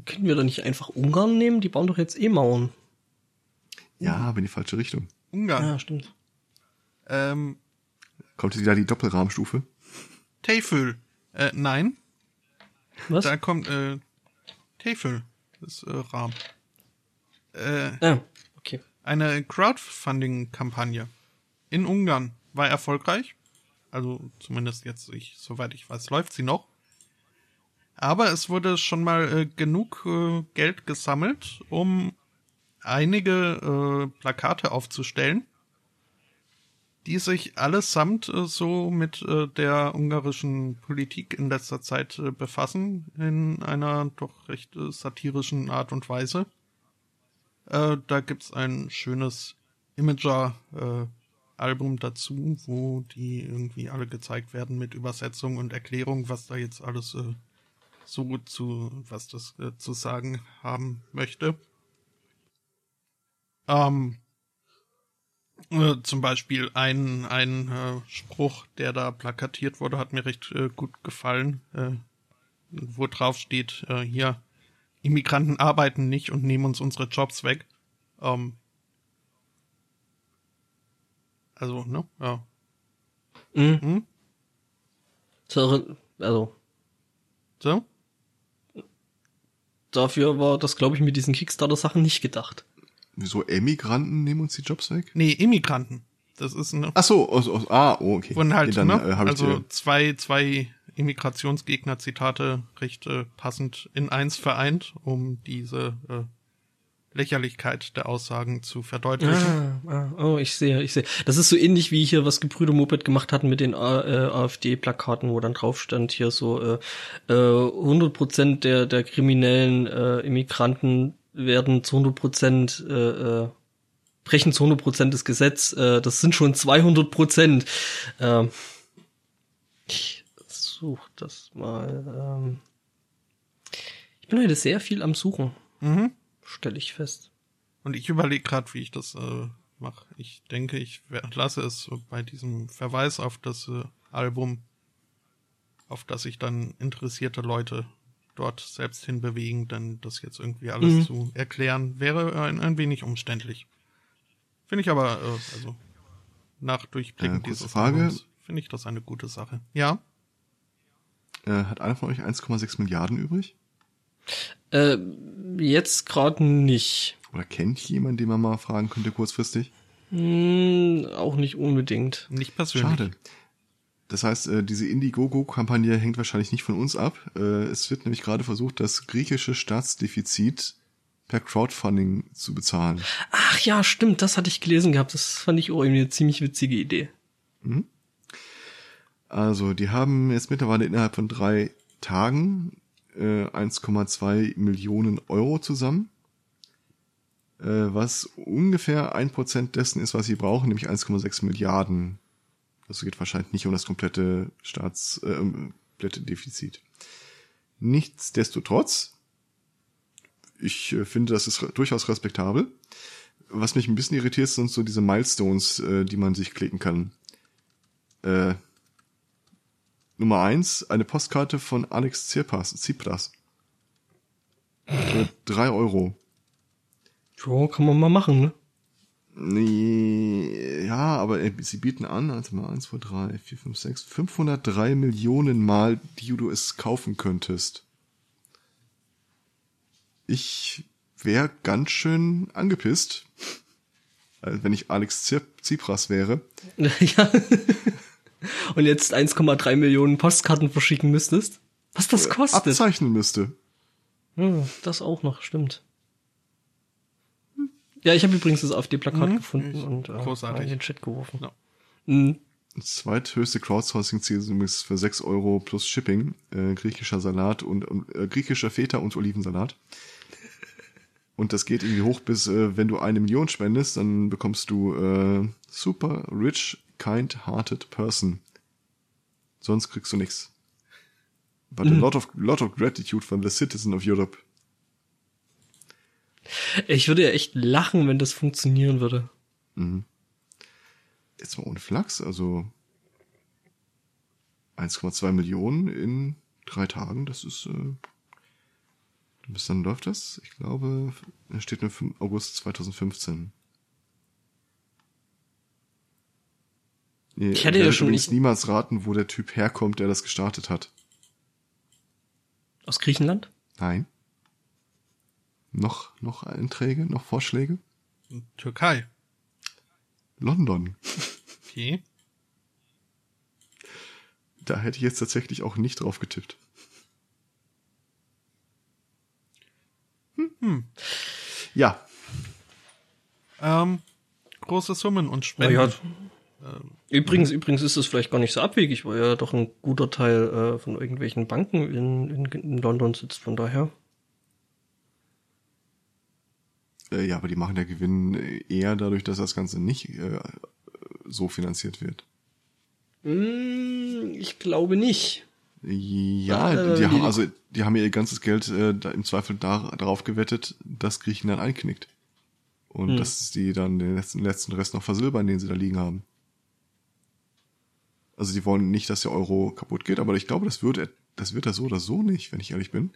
Können wir doch nicht einfach Ungarn nehmen? Die bauen doch jetzt eh Mauern. Ja, aber in die falsche Richtung. Ungarn. Ja, stimmt. Ähm, kommt jetzt wieder die Doppelrahmstufe? Tafel. Äh, nein. Was? Da kommt, äh, Tafel. Das äh, Rahmen. Äh, okay. Eine Crowdfunding-Kampagne in Ungarn war erfolgreich. Also zumindest jetzt, ich, soweit ich weiß, läuft sie noch. Aber es wurde schon mal äh, genug äh, Geld gesammelt, um einige äh, Plakate aufzustellen, die sich allesamt äh, so mit äh, der ungarischen Politik in letzter Zeit äh, befassen, in einer doch recht satirischen Art und Weise. Äh, da gibt's ein schönes Imager äh, dazu, wo die irgendwie alle gezeigt werden mit Übersetzung und Erklärung, was da jetzt alles äh, so zu, was das äh, zu sagen haben möchte. Ähm, äh, zum Beispiel ein, ein äh, Spruch, der da plakatiert wurde, hat mir recht gut gefallen, wo drauf steht, hier, Immigranten arbeiten nicht und nehmen uns unsere Jobs weg. Ähm, also, ne? Ja. Mhm. Hm? So, also. So? Dafür war das, glaube ich, mit diesen Kickstarter-Sachen nicht gedacht. Wieso Emigranten nehmen uns die Jobs weg? Nee, Immigranten. Das ist ne. Ach so, aus, aus, ah, oh, okay. Wurden halt, nee, dann, ne? Äh, also zwei, zwei Immigrationsgegner-Zitate recht äh, passend in eins vereint, um diese äh, Lächerlichkeit der Aussagen zu verdeutlichen. Ah, ah, oh, ich sehe, ich sehe. Das ist so ähnlich wie hier, was Gebrüder Moped gemacht hatten mit den äh, AfD-Plakaten, wo dann drauf stand hier so äh, äh, 100 Prozent der der kriminellen äh, Immigranten werden zu 100 Prozent äh, äh, brechen zu 100 Prozent das Gesetz. Äh, das sind schon 200 Prozent. Äh, ich suche das mal. Ähm. Ich bin heute sehr viel am Suchen. Mhm stelle ich fest. Und ich überlege gerade, wie ich das äh, mache. Ich denke, ich lasse es bei diesem Verweis auf das äh, Album, auf das sich dann interessierte Leute dort selbst hinbewegen, denn das jetzt irgendwie alles mhm. zu erklären, wäre ein, ein wenig umständlich. Finde ich aber, äh, also nach Durchblicken äh, dieses Frage. finde ich das eine gute Sache. Ja? Äh, hat einer von euch 1,6 Milliarden übrig? Äh, jetzt gerade nicht. Oder kennt jemand, den man mal fragen könnte kurzfristig? Hm, auch nicht unbedingt. Nicht persönlich. Schade. Das heißt, äh, diese Indiegogo-Kampagne hängt wahrscheinlich nicht von uns ab. Äh, es wird nämlich gerade versucht, das griechische Staatsdefizit per Crowdfunding zu bezahlen. Ach ja, stimmt, das hatte ich gelesen gehabt. Das fand ich auch irgendwie eine ziemlich witzige Idee. Mhm. Also, die haben jetzt mittlerweile innerhalb von drei Tagen äh, 1,2 Millionen Euro zusammen, äh, was ungefähr ein Prozent dessen ist, was sie brauchen, nämlich 1,6 Milliarden. Das geht wahrscheinlich nicht um das komplette Staats, äh, komplette Defizit. Nichtsdestotrotz, ich äh, finde, das ist durchaus respektabel. Was mich ein bisschen irritiert, sind so diese Milestones, äh, die man sich klicken kann. Äh, Nummer eins, eine Postkarte von Alex Tsipras. Tsipras. Für drei Euro. Ja, kann man mal machen, ne? Nee, ja, aber äh, sie bieten an, also mal 1, 2, 3, 4, 5, 6, 503 Millionen Mal, die du es kaufen könntest. Ich wäre ganz schön angepisst, äh, wenn ich Alex Zip Tsipras wäre. ja. Und jetzt 1,3 Millionen Postkarten verschicken müsstest. Was das kostet. Abzeichnen müsste. Hm, das auch noch, stimmt. Ja, ich habe übrigens das AfD-Plakat Mhm, gefunden ich- und äh, in den Chat geworfen. Ja. Mhm. Das zweithöchste Crowdsourcing-Ziel ist übrigens für 6 Euro plus Shipping, äh, griechischer Salat und äh, griechischer Feta und Olivensalat. Und das geht irgendwie hoch bis, äh, wenn du eine Million spendest, dann bekommst du äh, super rich, kind-hearted person. Sonst kriegst du nix. But a lot of lot of gratitude from the citizen of Europe. Ich würde ja echt lachen, wenn das funktionieren würde. Jetzt mal ohne Flachs, also 1,2 Millionen in drei Tagen, das ist, äh, bis dann läuft das? Ich glaube, es steht nur 5 August 2015. Ihr Ich hatte ja schon übrigens nicht- niemals raten, wo der Typ herkommt, der das gestartet hat. Aus Griechenland? Nein. Noch, noch Einträge, noch Vorschläge? Türkei. London. Okay. Da hätte ich jetzt tatsächlich auch nicht drauf getippt. Hm. Ja, Ähm, große Summen und Spenden. Naja. Übrigens, übrigens ist es vielleicht gar nicht so abwegig, weil ja doch ein guter Teil äh, von irgendwelchen Banken in, in, in London sitzt, von daher. Äh, ja, aber die machen der Gewinn äh, eher dadurch, dass das Ganze nicht äh, so finanziert wird. Mm, ich glaube nicht. Ja, Äh, die, die- haben also die haben ja ihr ganzes Geld äh, da, im Zweifel da, darauf gewettet, dass Griechenland einknickt. Und Hm. dass sie dann den letzten, letzten Rest noch versilbern, den sie da liegen haben. Also die wollen nicht, dass der Euro kaputt geht, aber ich glaube, das wird er, das wird er so oder so nicht, wenn ich ehrlich bin.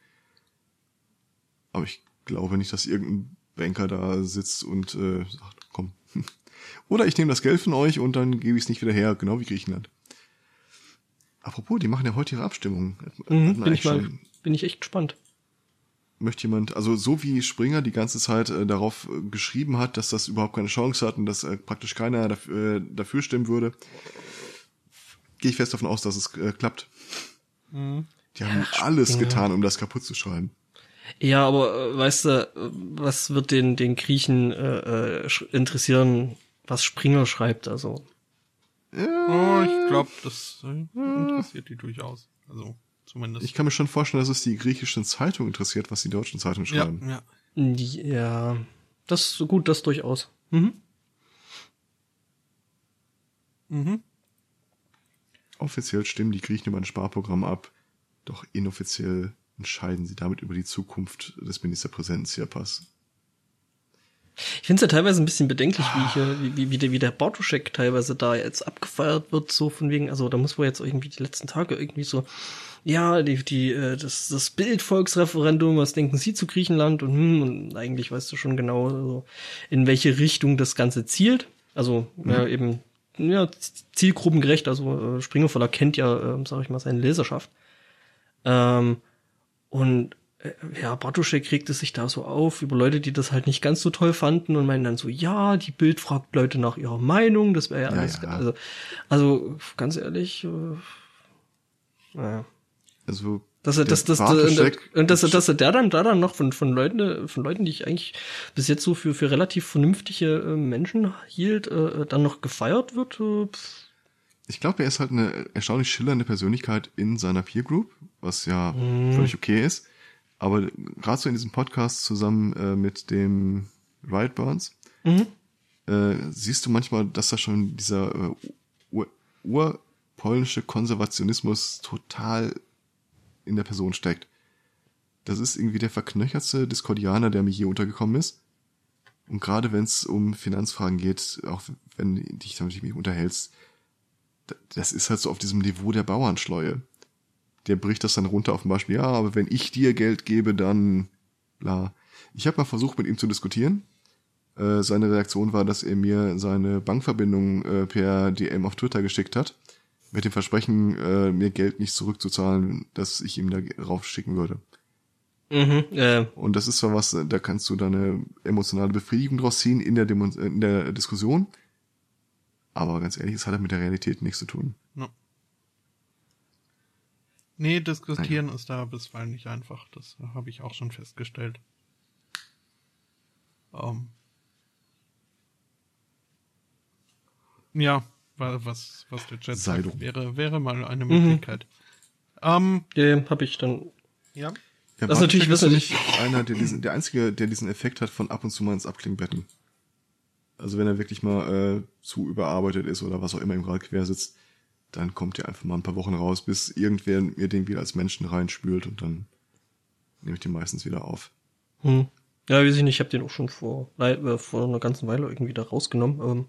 Aber ich glaube nicht, dass irgendein Banker da sitzt und äh, sagt, komm. Oder ich nehme das Geld von euch und dann gebe ich es nicht wieder her, genau wie Griechenland. Apropos, die machen ja heute ihre Abstimmung. Mhm, bin ich mal, bin ich echt gespannt. möchte jemand, also so wie Springer die ganze Zeit äh, darauf äh, geschrieben hat, dass das überhaupt keine Chance hat und dass äh, praktisch keiner dafür, äh, dafür stimmen würde, gehe ich fest davon aus, dass es äh, klappt. Mhm. Die haben Ja, alles Springer. getan, um das kaputt zu schreiben. Ja, aber äh, weißt du, äh, was wird den, den Griechen äh, äh, interessieren, was Springer schreibt? Also, Oh, ich glaube, das äh, interessiert die durchaus. Also zumindest. Ich kann mir schon vorstellen, dass es die griechischen Zeitungen interessiert, was die deutschen Zeitungen ja, schreiben. ja. ja, das so gut, das durchaus. Mhm. Mhm. Offiziell stimmen die Griechen über ein Sparprogramm ab, doch inoffiziell entscheiden sie damit über die Zukunft des Ministerpräsidenten Tsipras. Ich finde es ja teilweise ein bisschen bedenklich, wie, hier, wie, wie, wie, der, wie der Bartoschek teilweise da jetzt abgefeiert wird, so von wegen, also da muss wohl jetzt irgendwie die letzten Tage irgendwie so, ja, die, die, äh, das, das Bildvolksreferendum, was denken Sie zu Griechenland? Und, hm, und eigentlich weißt du schon genau, so, in welche Richtung das Ganze zielt. Also ja, eben ja, zielgruppengerecht, also äh, Springer Verlag kennt ja, ähm, sag ich mal, seine Leserschaft. Ähm, und äh, ja, Bartoschek regte sich da so auf über Leute, die das halt nicht ganz so toll fanden und meinen dann so, ja, die Bild fragt Leute nach ihrer Meinung, das wäre ja Ja, alles, ja. also, also ganz ehrlich, äh, naja. Also Dass er, dass, dass, und, und dass, er- dass er der dann, da dann noch von, von Leuten, von Leuten, die ich eigentlich bis jetzt so für, für relativ vernünftige äh, Menschen hielt, äh, dann noch gefeiert wird, äh, Ich glaube, er ist halt eine erstaunlich schillernde Persönlichkeit in seiner Peer Group, was ja Mhm. völlig okay ist. Aber gerade so in diesem Podcast zusammen äh, mit dem Riot Burns mhm. äh, siehst du manchmal, dass da schon dieser äh, ur- urpolnische Konservationismus total in der Person steckt. Das ist irgendwie der verknöchertste Diskordianer, der mir je untergekommen ist. Und gerade wenn es um Finanzfragen geht, auch wenn dich damit mit ihm unterhältst, das ist halt so auf diesem Niveau der Bauernschleue. Der bricht das dann runter auf dem Beispiel, ja, aber wenn ich dir Geld gebe, dann bla. Ich habe mal versucht, mit ihm zu diskutieren. Äh, seine Reaktion war, dass er mir seine Bankverbindung äh, per DM auf Twitter geschickt hat, mit dem Versprechen, äh, mir Geld nicht zurückzuzahlen, dass ich ihm da raufschicken würde. Mhm, äh, Und das ist zwar was, da kannst du deine emotionale Befriedigung draus ziehen in der, Demo in der Diskussion. Aber ganz ehrlich, es hat mit der Realität nichts zu tun. No. Nee, diskutieren ist da bisweilen nicht einfach. Das habe ich auch schon festgestellt. Ähm. Ja, was, was der Chat sagt, wäre, wäre mal eine Möglichkeit. Ähm, ja, habe ich dann. ja. Ja, Das ist natürlich wissentlich. nicht einer, der diesen, der einzige, der diesen Effekt hat von ab und zu mal ins Abklingbetten. Also wenn er wirklich mal äh, zu überarbeitet ist oder was auch immer ihm gerade quer sitzt, dann kommt er einfach mal ein paar Wochen raus, bis irgendwer mir den wieder als Menschen reinspült und dann nehme ich den meistens wieder auf. Hm. Ja, weiß ich nicht, ich habe den auch schon vor, äh, vor einer ganzen Weile irgendwie da rausgenommen. Ähm,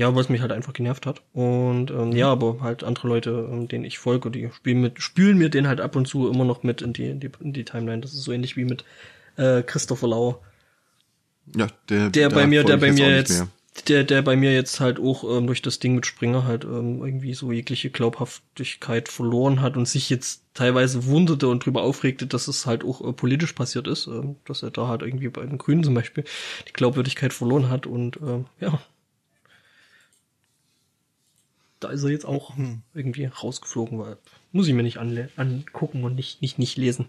ja, weil es mich halt einfach genervt hat. Und ähm, ja, aber halt andere Leute, ähm, denen ich folge, die spielen mit, spülen mir den halt ab und zu immer noch mit in die, in die, in die Timeline. Das ist so ähnlich wie mit äh, Christopher Lau. Ja, der, Der bei mir, der bei mir jetzt, mehr. der, der bei mir jetzt halt auch ähm, durch das Ding mit Springer halt ähm, irgendwie so jegliche Glaubhaftigkeit verloren hat und sich jetzt teilweise wunderte und drüber aufregte, dass es halt auch äh, politisch passiert ist, ähm, dass er da halt irgendwie bei den Grünen zum Beispiel die Glaubwürdigkeit verloren hat und ähm, ja. Da ist er jetzt auch Hm. irgendwie rausgeflogen, weil muss ich mir nicht angucken und nicht, nicht, nicht lesen.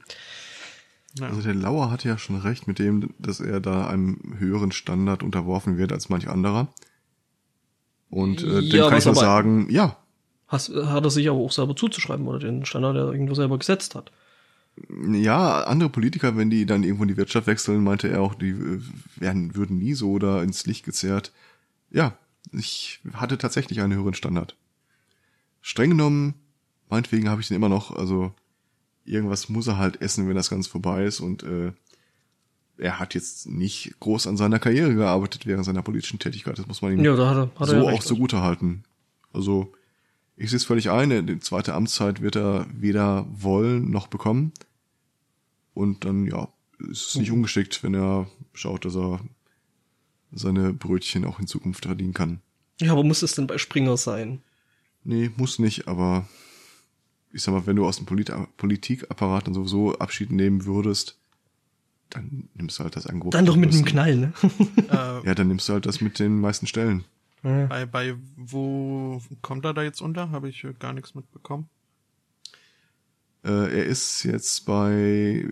ja. Also der Lauer hatte ja schon recht mit dem, dass er da einem höheren Standard unterworfen wird als manch anderer. Und äh, Ja, dem kann ich nur sagen, ja, Has, hat er sich aber auch selber zuzuschreiben oder den Standard, der er irgendwo selber gesetzt hat. Ja, andere Politiker, wenn die dann irgendwo in die Wirtschaft wechseln, meinte er auch, die äh, werden, würden nie so da ins Licht gezerrt. Ja, ich hatte tatsächlich einen höheren Standard. Streng genommen, meinetwegen habe ich den immer noch, also irgendwas muss er halt essen, wenn das Ganze vorbei ist und äh, er hat jetzt nicht groß an seiner Karriere gearbeitet während seiner politischen Tätigkeit. Das muss man ihm Ja, da hat er, hat er so ja auch zugute halten. Also, ich sehe es völlig ein, die zweite Amtszeit wird er weder wollen noch bekommen. Und dann, ja, ist es nicht ungeschickt, wenn er schaut, dass er seine Brötchen auch in Zukunft verdienen kann. Ja, aber muss es denn bei Springer sein? Nee, muss nicht, aber ich sag mal, wenn du aus dem Polit Politikapparat dann sowieso Abschied nehmen würdest, dann nimmst du halt das Angebot. Dann doch mit einem Knall, ne? Äh, Ja, dann nimmst du halt das mit den meisten Stellen. Bei, bei wo kommt er da jetzt unter? Habe ich gar nichts mitbekommen. Äh, er ist jetzt bei,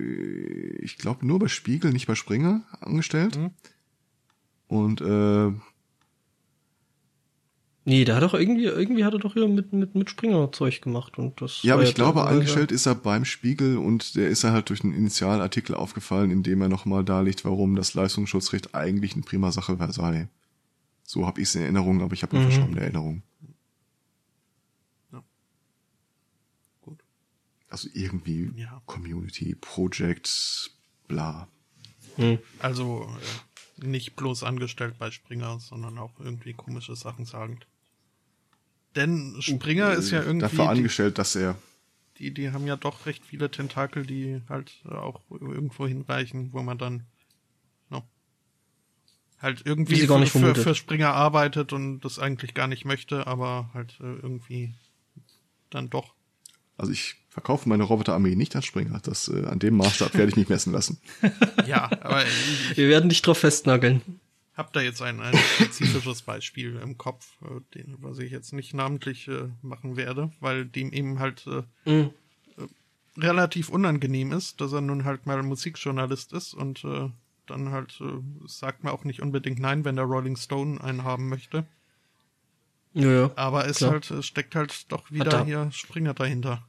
ich glaube nur bei Spiegel, nicht bei Springer angestellt. Mhm. Und äh, Nee, der hat doch irgendwie, irgendwie hat er doch hier mit, mit, mit Springer Zeug gemacht und das. ja, war aber ich glaube, angestellt ist er beim Spiegel und der ist er halt durch einen Initialartikel aufgefallen, in dem er nochmal darlegt, warum das Leistungsschutzrecht eigentlich eine prima Sache sei. So habe ich es in Erinnerung, aber ich habe eine Mhm. verschwommene Erinnerung. Ja. Gut. Also irgendwie Ja. Community, Project, bla. Hm. Also äh, nicht bloß angestellt bei Springer, sondern auch irgendwie komische Sachen sagend. Denn Springer ist ja irgendwie. Dafür die, angestellt, dass er die, die haben ja doch recht viele Tentakel, die halt äh, auch irgendwo hinreichen, wo man dann no, halt Wie irgendwie sie gar nicht für, vermutet. für Springer arbeitet und das eigentlich gar nicht möchte, aber halt äh, irgendwie dann doch. Also ich verkaufe meine Roboterarmee nicht an Springer. Das, äh, an dem Maßstab werde ich mich messen lassen. Ja, aber ich, Wir werden dich drauf festnageln. Hab da jetzt ein, ein spezifisches Beispiel im Kopf, äh, den, was ich jetzt nicht namentlich äh, machen werde, weil dem eben halt äh, Hm. relativ unangenehm ist, dass er nun halt mal Musikjournalist ist und äh, dann halt äh, sagt man auch nicht unbedingt nein, wenn der Rolling Stone einen haben möchte. Ja, ja. Aber es Klar. halt es steckt halt doch wieder da- hier Springer dahinter.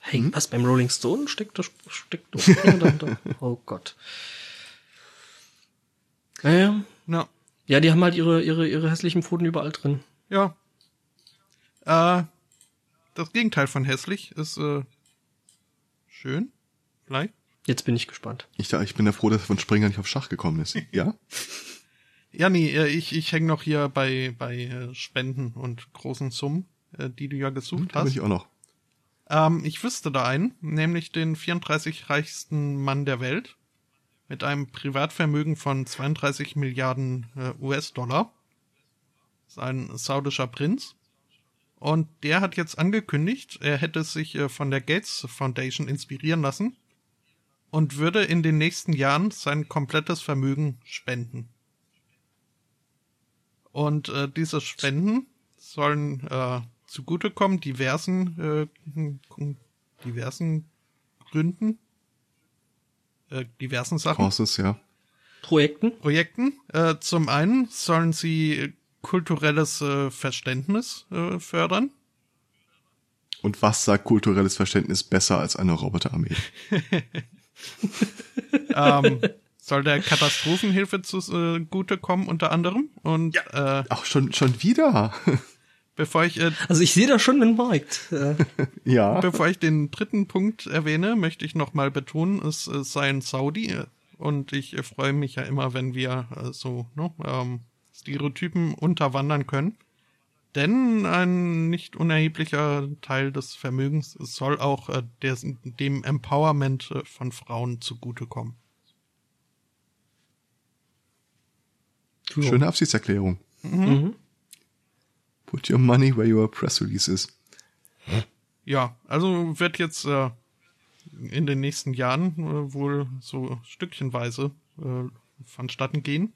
Hey, Hm? was beim Rolling Stone steckt steckt doch Springer dahinter. Oh Gott. Ja, ja. Ja, Ja, die haben halt ihre, ihre, ihre hässlichen Pfoten überall drin. ja. Äh, das Gegenteil von hässlich ist äh, schön, vielleicht. Jetzt bin ich gespannt. Ich, ich bin ja froh, dass er von Springer nicht auf Schach gekommen ist. Ja? Ja, nee, äh, ich, ich hänge noch hier bei, bei äh, Spenden und großen Summen. äh, die du ja gesucht bin hast. ich auch noch. Ähm, ich wüsste da einen, nämlich den 34 reichsten Mann der Welt mit einem Privatvermögen von 32 Milliarden äh, US-Dollar. Ist ein saudischer Prinz. Und der hat jetzt angekündigt, er hätte sich äh, von der Gates Foundation inspirieren lassen und würde in den nächsten Jahren sein komplettes Vermögen spenden. Und äh, diese Spenden sollen äh, zugutekommen diversen äh, diversen Gründen, äh, diversen Sachen. Causes, ja. Projekten. Projekten. Äh, zum einen sollen sie kulturelles äh, Verständnis äh, fördern. Und was sagt kulturelles Verständnis besser als eine Roboterarmee? ähm, soll der Katastrophenhilfe zugutekommen unter anderem. Und äh, Ach, schon, schon wieder? Bevor ich äh, Also ich sehe da schon einen Markt. Äh, ja. Bevor ich den dritten Punkt erwähne, möchte ich nochmal betonen, es äh, sei ein Saudi äh, und ich äh, freue mich ja immer, wenn wir äh, so ne, ähm, Stereotypen unterwandern können. Denn ein nicht unerheblicher Teil des Vermögens soll auch äh, der, dem Empowerment äh, von Frauen zugutekommen. Schöne Absichtserklärung. mhm. Put your money where your press release is. Ja, also wird jetzt äh, in den nächsten Jahren äh, wohl so stückchenweise äh, vonstatten gehen.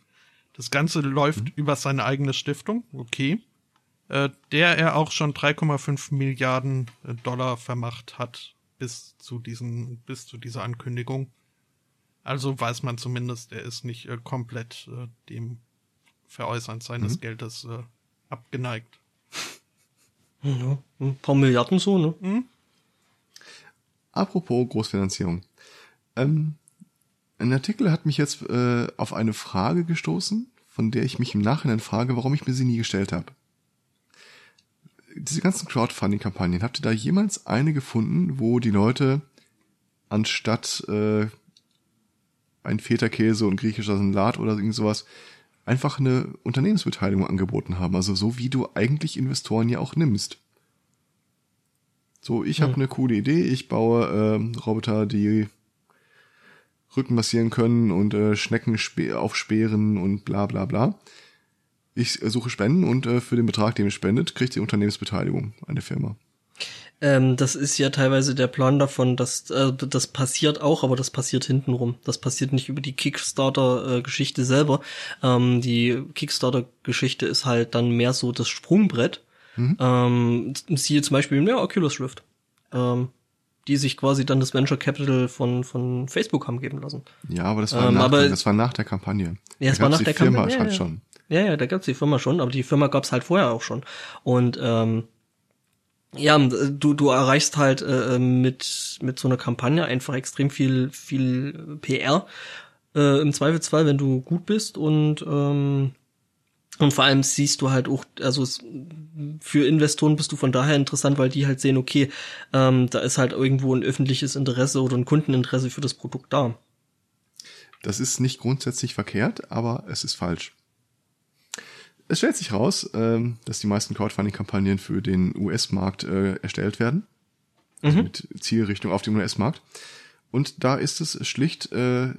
Das Ganze läuft über seine eigene Stiftung, okay, äh, der er auch schon 3,5 Milliarden äh, Dollar vermacht hat bis zu diesen, bis zu dieser Ankündigung. Also weiß man zumindest, er ist nicht äh, komplett äh, dem Veräußern seines Geldes äh, abgeneigt. Ja, ein paar Milliarden so, ne? Apropos Großfinanzierung. Ähm, ein Artikel hat mich jetzt äh, auf eine Frage gestoßen, von der ich mich im Nachhinein frage, warum ich mir sie nie gestellt habe. Diese ganzen Crowdfunding-Kampagnen, habt ihr da jemals eine gefunden, wo die Leute anstatt äh, ein Feta-Käse und griechischer Salat oder irgend sowas einfach eine Unternehmensbeteiligung angeboten haben? Also so wie du eigentlich Investoren ja auch nimmst. So, ich habe eine coole Idee, ich baue ähm, Roboter, die Rücken massieren können und äh, Schnecken spe- aufsperren und bla bla bla. Ich äh, suche Spenden und äh, für den Betrag, den ihr spendet, kriegt ihr Unternehmensbeteiligung an der Firma. Ähm, das ist ja teilweise der Plan davon, dass äh, das passiert auch, aber das passiert hintenrum. Das passiert nicht über die Kickstarter-Geschichte selber. Ähm, die Kickstarter-Geschichte ist halt dann mehr so das Sprungbrett. Ähm, siehe zum Beispiel ja, Oculus Rift. Ähm, die sich quasi dann das Venture Capital von, von Facebook haben geben lassen. Ja, aber das war, Ähm, nach, aber- das war nach der Kampagne. Ja, es Da war nach die der Firma Kampagne, halt ja, ja. schon. Ja, ja, da gab's die Firma schon, aber die Firma gab's halt vorher auch schon. Und ähm, ja, du, du erreichst halt äh, mit, mit so einer Kampagne einfach extrem viel, viel PR. Äh, Im Zweifelsfall, wenn du gut bist und ähm, und vor allem siehst du halt auch, also für Investoren bist du von daher interessant, weil die halt sehen, okay, ähm, da ist halt irgendwo ein öffentliches Interesse oder ein Kundeninteresse für das Produkt da. Das ist nicht grundsätzlich verkehrt, aber es ist falsch. Es stellt sich raus, ähm, dass die meisten Crowdfunding-Kampagnen für den US-Markt äh, erstellt werden. Also mit Zielrichtung auf den US-Markt. Und da ist es schlicht äh,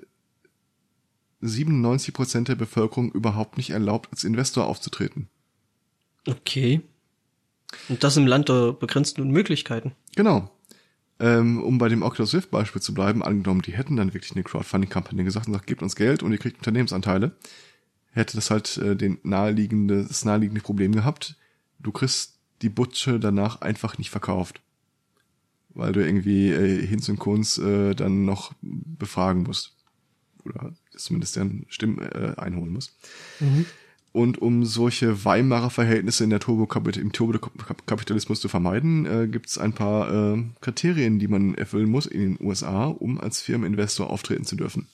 97% der Bevölkerung überhaupt nicht erlaubt, als Investor aufzutreten. Okay. Und das im Land der begrenzten Möglichkeiten. Genau. Ähm, um bei dem Oculus Rift Beispiel zu bleiben, angenommen, die hätten dann wirklich eine Crowdfunding-Kampagne gesagt und sagt, gebt uns Geld und ihr kriegt Unternehmensanteile, hätte das halt äh, den naheliegende, das naheliegende Problem gehabt, du kriegst die Butsche danach einfach nicht verkauft. Weil du irgendwie äh, Hinz und Kunz äh, dann noch befragen musst. Oder zumindest deren Stimmen äh, einholen musst. Und um solche Weimarer Verhältnisse in der Turbokapit im Turbokapitalismus zu vermeiden, äh, gibt es ein paar äh, Kriterien, die man erfüllen muss in den USA, um als Firmeninvestor auftreten zu dürfen.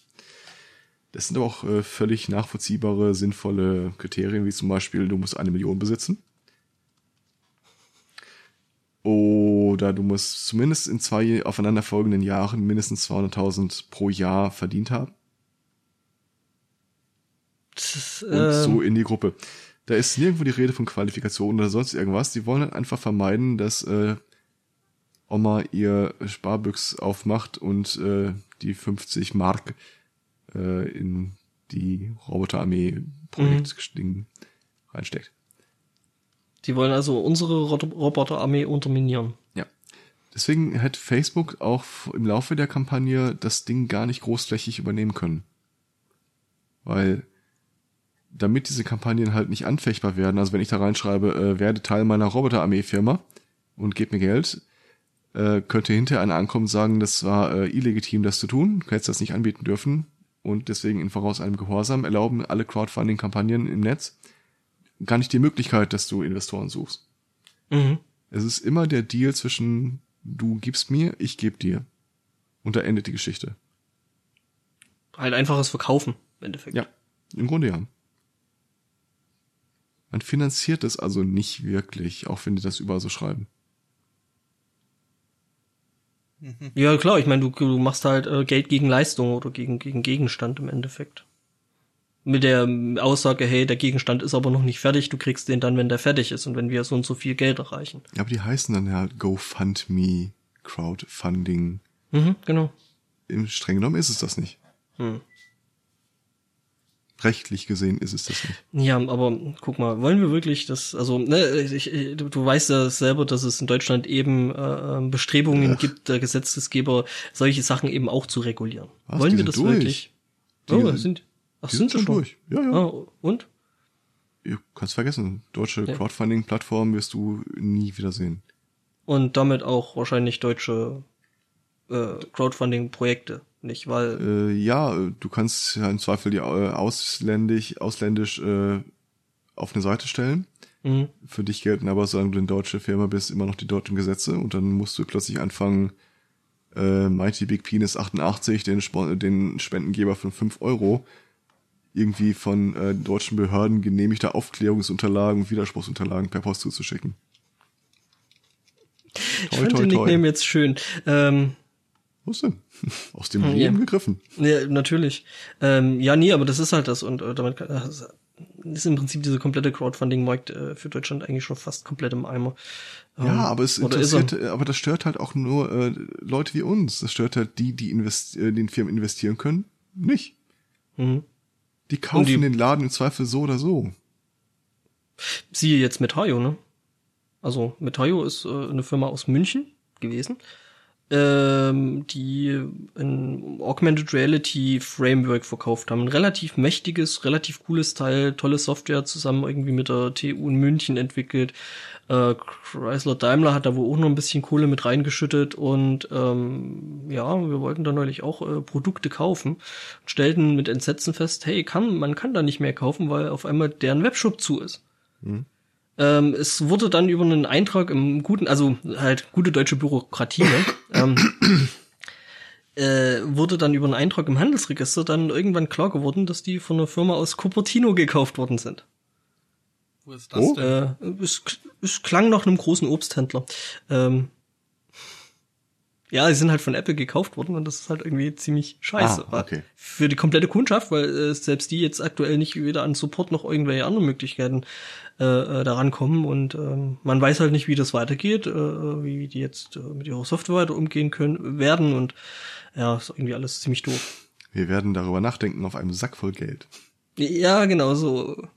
Das sind aber auch äh, völlig nachvollziehbare, sinnvolle Kriterien, wie zum Beispiel, du musst eine Million besitzen. Oder du musst zumindest in zwei aufeinanderfolgenden Jahren mindestens 200.000 pro Jahr verdient haben. Und ähm, so in die Gruppe. Da ist nirgendwo die Rede von Qualifikation oder sonst irgendwas. Die wollen halt einfach vermeiden, dass äh, Oma ihr Sparbüchs aufmacht und äh, die 50 Mark äh, in die Roboterarmee-Projekt-Ding Mhm. reinsteckt. Die wollen also unsere Roboterarmee unterminieren. Ja. Deswegen hätte Facebook auch im Laufe der Kampagne das Ding gar nicht großflächig übernehmen können. Weil damit diese Kampagnen halt nicht anfechtbar werden, also wenn ich da reinschreibe, äh, werde Teil meiner Roboterarmee-Firma und gib mir Geld, äh, könnte hinterher einer ankommen und sagen, das war äh, illegitim, das zu tun, du hättest das nicht anbieten dürfen und deswegen in voraus einem Gehorsam erlauben alle Crowdfunding-Kampagnen im Netz gar nicht die Möglichkeit, dass du Investoren suchst. Mhm. Es ist immer der Deal zwischen du gibst mir, ich geb dir. Und da endet die Geschichte. Halt einfaches Verkaufen, im Endeffekt. Ja, im Grunde ja. Man finanziert es also nicht wirklich, auch wenn die das überall so schreiben. Ja, klar, ich meine, du, du machst halt äh, Geld gegen Leistung oder gegen, gegen Gegenstand im Endeffekt. Mit der Aussage, hey, der Gegenstand ist aber noch nicht fertig, du kriegst den dann, wenn der fertig ist und wenn wir so und so viel Geld erreichen. Ja, aber die heißen dann ja GoFundMe, Crowdfunding. Mhm, genau. Im streng genommen ist es das nicht. Hm. Rechtlich gesehen ist es das nicht. Ja, aber guck mal, wollen wir wirklich das, also, ne, ich, du, du weißt ja selber, dass es in Deutschland eben äh, ähm, Bestrebungen Ach. gibt, der Gesetzgeber solche Sachen eben auch zu regulieren. Was, wollen wir das durch. wirklich? Die oh, sind- sind, ach, sind, sind sie schon schon durch. Ja, ja. Ah, und? Du kannst vergessen, deutsche Ja. Crowdfunding-Plattform wirst du nie wiedersehen. Und damit auch wahrscheinlich deutsche äh, Crowdfunding-Projekte, nicht? Weil, Äh, ja, äh, du kannst ja im Zweifel die äh, ausländisch, ausländisch äh, auf eine Seite stellen. mh, Für dich gelten aber, solange du eine deutsche Firma bist, immer noch die deutschen Gesetze und dann musst du plötzlich anfangen, äh, Mighty Big Penis 88, den, den Spendengeber von 5 Euro, irgendwie von äh, deutschen Behörden genehmigte Aufklärungsunterlagen und Widerspruchsunterlagen per Post zuzuschicken. ich fand den Nickname jetzt schön. Ähm, Was denn? Aus dem Ja. Leben gegriffen. Ja, natürlich. Ähm, ja, nee, aber das ist halt das und äh, damit kann, äh, ist im Prinzip diese komplette Crowdfunding-Markt äh, für Deutschland eigentlich schon fast komplett im Eimer. Ähm, Ja, aber es er? interessiert, äh, aber das stört halt auch nur äh, Leute wie uns. Das stört halt die, die invest äh, den Firmen investieren können, nicht. Mhm. Die kaufen die- den Laden im Zweifel so oder so. Siehe jetzt Metaio, ne? Also Metaio ist äh, eine Firma aus München gewesen, ähm, die ein Augmented Reality Framework verkauft haben. Ein relativ mächtiges, relativ cooles Teil, tolle Software zusammen irgendwie mit der TU in München entwickelt. Äh, Chrysler Daimler hat da wohl auch noch ein bisschen Kohle mit reingeschüttet und ähm, ja, wir wollten da neulich auch äh, Produkte kaufen und stellten mit Entsetzen fest, hey, kann, man kann da nicht mehr kaufen, weil auf einmal deren Webshop zu ist. Ähm, es wurde dann über einen Eintrag im guten, also halt gute deutsche Bürokratie, ne? ähm, äh, wurde dann über einen Eintrag im Handelsregister dann irgendwann klar geworden, dass die von einer Firma aus Cupertino gekauft worden sind. Wo ist das Oh. denn? Äh, es, es klang nach einem großen Obsthändler. Ähm, ja, sie sind halt von Apple gekauft worden und das ist halt irgendwie ziemlich scheiße. Ah, okay. Für die komplette Kundschaft, weil äh, selbst die jetzt aktuell nicht weder an Support noch irgendwelche anderen Möglichkeiten äh, äh, daran kommen und ähm, man weiß halt nicht, wie das weitergeht, äh, wie die jetzt äh, mit ihrer Software weiter umgehen können werden und ja, ist irgendwie alles ziemlich doof. Wir werden darüber nachdenken auf einem Sack voll Geld. Ja, genau so.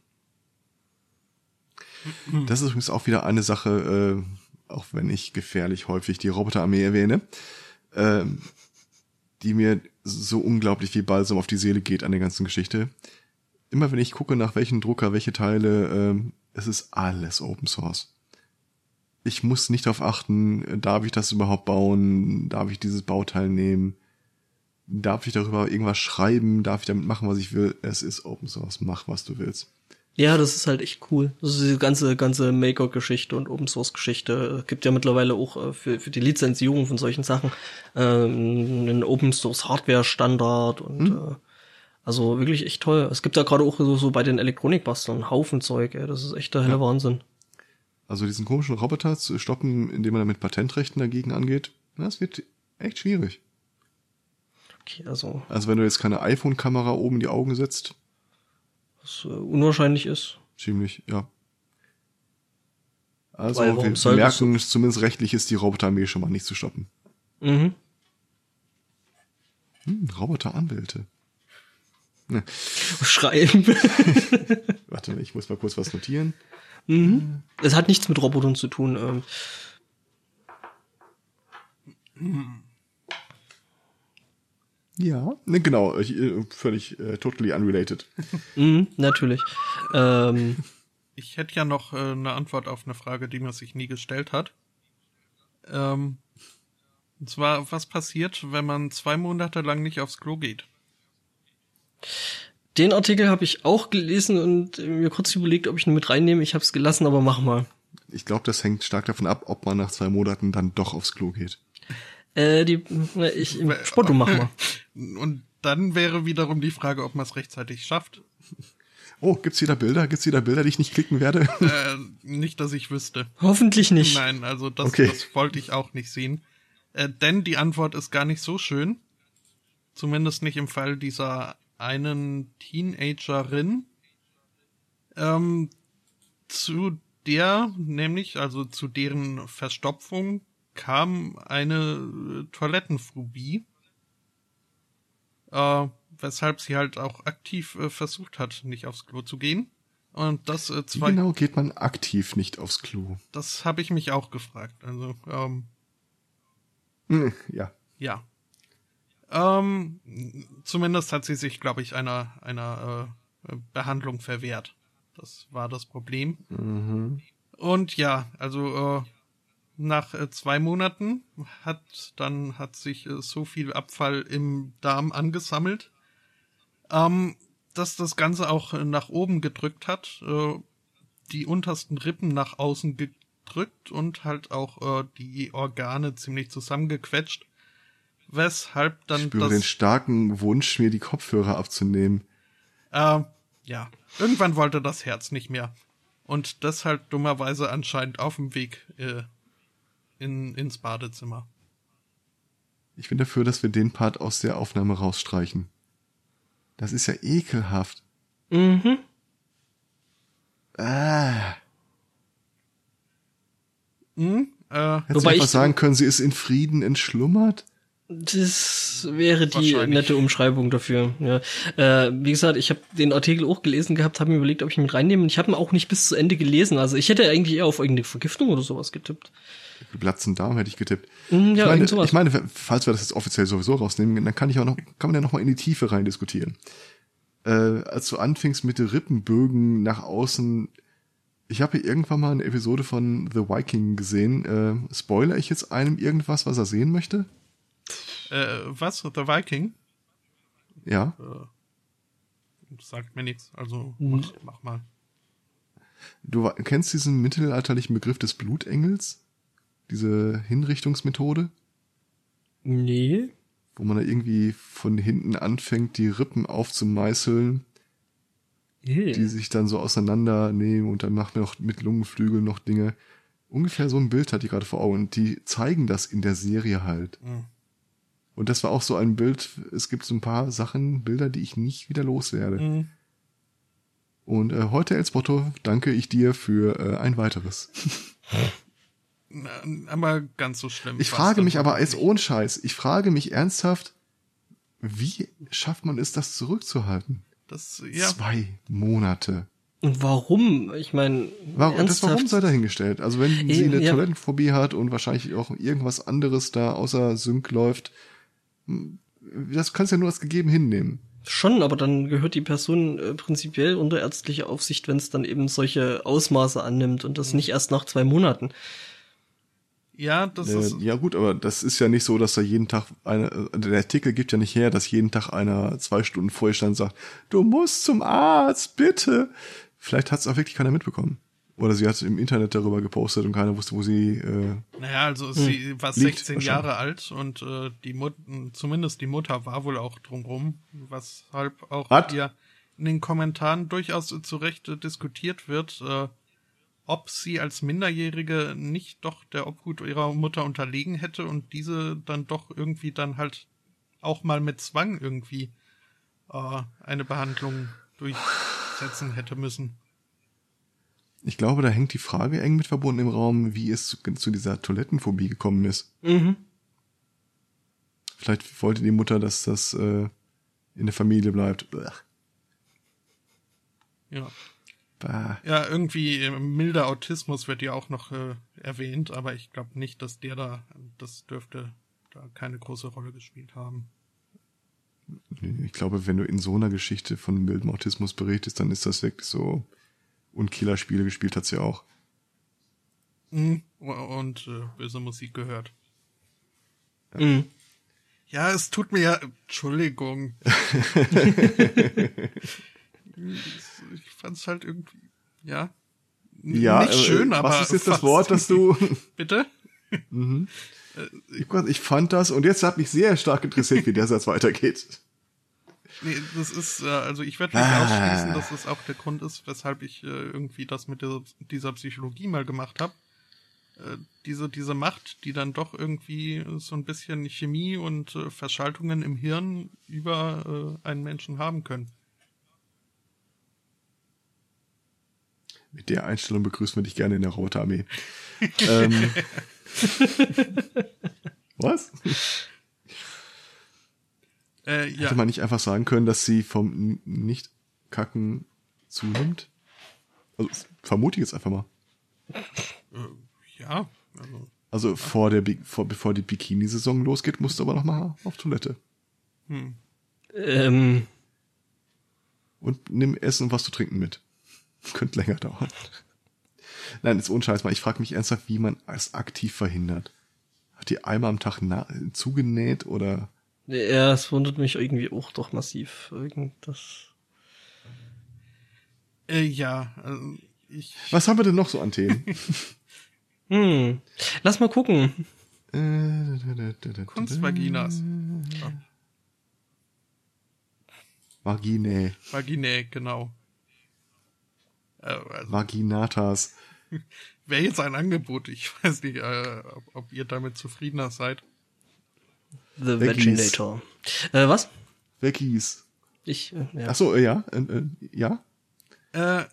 Das ist übrigens auch wieder eine Sache, äh, auch wenn ich gefährlich häufig die Roboterarmee erwähne, ähm, die mir so unglaublich wie Balsam auf die Seele geht an der ganzen Geschichte. Immer wenn ich gucke, nach welchen Drucker, welche Teile, ähm, es ist alles Open Source. Ich muss nicht darauf achten, darf ich das überhaupt bauen, darf ich dieses Bauteil nehmen, darf ich darüber irgendwas schreiben, darf ich damit machen, was ich will. Es ist Open Source, mach was du willst. Ja, das ist halt echt cool. Das ist diese ganze, ganze Maker-Geschichte und Open-Source-Geschichte. Es gibt ja mittlerweile auch äh, für, für die Lizenzierung von solchen Sachen ähm, einen Open-Source-Hardware-Standard und äh, also wirklich echt toll. Es gibt ja gerade auch so, so bei den Elektronikbasteln einen Haufen Zeug, ey. Das ist echt der helle Ja. Wahnsinn. Also diesen komischen Roboter zu stoppen, indem man damit Patentrechten dagegen angeht, das wird echt schwierig. Okay, also, Also wenn du jetzt keine iPhone-Kamera oben in die Augen setzt, was äh, unwahrscheinlich ist. ziemlich, ja. Also Weil warum wir soll das merken, zumindest rechtlich ist die Roboterarmee schon mal nicht zu stoppen. Mhm. Hm, Roboteranwälte. Schreiben. Warte, ich muss mal kurz was notieren. mhm. Es hat nichts mit Robotern zu tun. Ähm. Ja, ne, genau, ich, äh, völlig äh, totally unrelated. Mhm, natürlich. Ähm, Ich hätte ja noch äh, eine Antwort auf eine Frage, die man sich nie gestellt hat. Ähm, und zwar, was passiert, wenn man zwei Monate lang nicht aufs Klo geht? den Artikel habe ich auch gelesen und mir kurz überlegt, ob ich ihn mit reinnehme. Ich habe es gelassen, aber mach mal. Ich glaube, das hängt stark davon ab, ob man nach zwei Monaten dann doch aufs Klo geht. Äh, die, ich, Spotto, mach mal. Und dann wäre wiederum die Frage, ob man es rechtzeitig schafft. Oh, gibt's wieder Bilder? Gibt's wieder Bilder, die ich nicht klicken werde? Äh, nicht, dass ich wüsste. Hoffentlich nicht. Nein, also das, Okay. das wollte ich auch nicht sehen. Äh, denn die Antwort ist gar nicht so schön. Zumindest nicht im Fall dieser einen Teenagerin. Ähm, zu der, nämlich, also zu deren Verstopfung kam eine äh, Toilettenphobie. Äh, weshalb sie halt auch aktiv äh, versucht hat, nicht aufs Klo zu gehen. Und das äh, Wie zwei. genau geht man aktiv nicht aufs Klo? Das habe ich mich auch gefragt. Also, ähm, Hm, ja. ja. Ähm, zumindest hat sie sich, glaube ich, einer, einer äh, Behandlung verwehrt. Das war das Problem. Mhm. Und ja, also äh, nach äh, zwei Monaten hat dann hat sich äh, so viel Abfall im Darm angesammelt, ähm, dass das Ganze auch äh, nach oben gedrückt hat, die untersten Rippen nach außen gedrückt und halt auch die Organe ziemlich zusammengequetscht, weshalb Ich dann spüre den starken Wunsch, mir die Kopfhörer abzunehmen. äh, ja, irgendwann wollte das Herz nicht mehr. Und das halt dummerweise anscheinend auf dem Weg in, ins Badezimmer. Ich bin dafür, dass wir den Part aus der Aufnahme rausstreichen. Das ist ja ekelhaft. Mhm. Ah. Hm? Äh, Hättest Wobei du einfach ich- sagen können, sie ist in Frieden entschlummert? Das wäre die nette Umschreibung dafür. Ja. Äh, wie gesagt, ich habe den Artikel auch gelesen gehabt, habe mir überlegt, ob ich ihn mit reinnehme. Und ich habe ihn auch nicht bis zu Ende gelesen. Also ich hätte eigentlich eher auf irgendeine Vergiftung oder sowas getippt. Platzen Darm hätte ich getippt. Mhm, ja, ich, meine, sowas. ich meine, falls wir das jetzt offiziell sowieso rausnehmen, dann kann ich auch noch, kann man ja noch mal in die Tiefe rein diskutieren. Äh, als du anfingst mit den Rippenbögen nach außen, ich habe hier irgendwann mal eine Episode von The Viking gesehen. Äh, spoiler ich jetzt einem irgendwas, was er sehen möchte? äh, was? The Viking? Ja. Sagt mir nichts. Also Mhm. mach, mach mal. Du kennst diesen mittelalterlichen Begriff des Blutengels? Diese Hinrichtungsmethode? Nee. Wo man da irgendwie von hinten anfängt, die Rippen aufzumeißeln, die sich dann so auseinandernehmen und dann macht man noch mit Lungenflügeln noch Dinge. Ungefähr so ein Bild hat die gerade vor Augen und die zeigen das in der Serie halt. Mhm. Und das war auch so ein Bild, es gibt so ein paar Sachen, Bilder, die ich nicht wieder loswerde. Mhm. Und äh, heute, Elsbotto, danke ich dir für äh, ein weiteres. Aber ganz so schlimm. Ich frage mich aber als ohne Scheiß, ich frage mich ernsthaft, wie schafft man es, das zurückzuhalten? Das, ja, Zwei Monate. Und warum? Ich meine, Warum, das warum sei dahingestellt? Also wenn sie eine ja. Toilettenphobie hat und wahrscheinlich auch irgendwas anderes da außer Sync läuft, hm, das kannst du ja nur als gegeben hinnehmen. Schon, aber dann gehört die Person äh, prinzipiell unter ärztliche Aufsicht, wenn es dann eben solche Ausmaße annimmt und das nicht erst nach zwei Monaten. Ja, das Äh, ist, ja gut, aber das ist ja nicht so, dass da jeden Tag eine, äh, der Artikel gibt ja nicht her, dass jeden Tag einer zwei Stunden vorher stand und sagt, du musst zum Arzt, bitte. Vielleicht hat es auch wirklich keiner mitbekommen. Oder sie hat im Internet darüber gepostet und keiner wusste, wo sie, äh, naja, also sie war Liegt 16 wahrscheinlich. Jahre alt und äh, die Mut zumindest die Mutter war wohl auch drumrum, weshalb auch Was? hier in den Kommentaren durchaus zu Recht äh, diskutiert wird, äh, ob sie als Minderjährige nicht doch der Obhut ihrer Mutter unterlegen hätte und diese dann doch irgendwie dann halt auch mal mit Zwang irgendwie äh, eine Behandlung durchsetzen hätte müssen. Ich glaube, da hängt die Frage eng mit verbunden im Raum, wie es zu, zu dieser Toilettenphobie gekommen ist. Mhm. Vielleicht wollte die Mutter, dass das äh, in der Familie bleibt. Blech. Ja. Bah. Ja, irgendwie äh, milder Autismus wird ja auch noch äh, erwähnt, aber ich glaube nicht, dass der da, das dürfte da keine große Rolle gespielt haben. Ich glaube, wenn du in so einer Geschichte von mildem Autismus berichtest, dann ist das wirklich so. Und Killerspiele gespielt hat sie auch. Mhm. Und äh, böse Musik gehört. Mhm. Ja, es tut mir ja. Entschuldigung. ich fand's halt irgendwie. Ja. Ja, Nicht äh, schön, aber. was ist jetzt das Wort, das du? Bitte? ich, ich fand das und jetzt hat mich sehr stark interessiert, wie der Satz weitergeht. Nee, das ist, äh, also ich werde nicht Ah. ausschließen, dass das auch der Grund ist, weshalb ich äh, irgendwie das mit dieser, dieser Psychologie mal gemacht habe. Äh, diese, diese Macht, die dann doch irgendwie so ein bisschen Chemie und äh, Verschaltungen im Hirn über äh, einen Menschen haben können. Mit der Einstellung begrüßen wir dich gerne in der Roboterarmee. ähm, was? Äh, ja, Hätte man nicht einfach sagen können, dass sie vom Nicht-Kacken zunimmt? Also, vermute ich jetzt einfach mal. ja, also, Also vor der, Bi- vor, bevor die Bikini-Saison losgeht, musst du aber noch mal auf Toilette. hm. Ähm, Und nimm Essen und was zu trinken mit. Könnte länger dauern. Nein, jetzt ohne Scheiß mal. Ich frage mich ernsthaft, wie man es aktiv verhindert. Hat die einmal am Tag na zugenäht oder? ja, es wundert mich irgendwie auch doch massiv. Irgendwas. äh, ja, also ich, Was haben wir denn noch so an Themen? Hm. Lass mal gucken. Kunstvaginas. Vaginae. Vaginä, genau. Äh, also, Vaginatas. Wäre jetzt ein Angebot. Ich weiß nicht, äh, ob, ob ihr damit zufriedener seid. The. Vaginator. Äh, was? Veggies. Ich, äh, ja. Ach so, äh, ja, äh, äh, ja. Äh,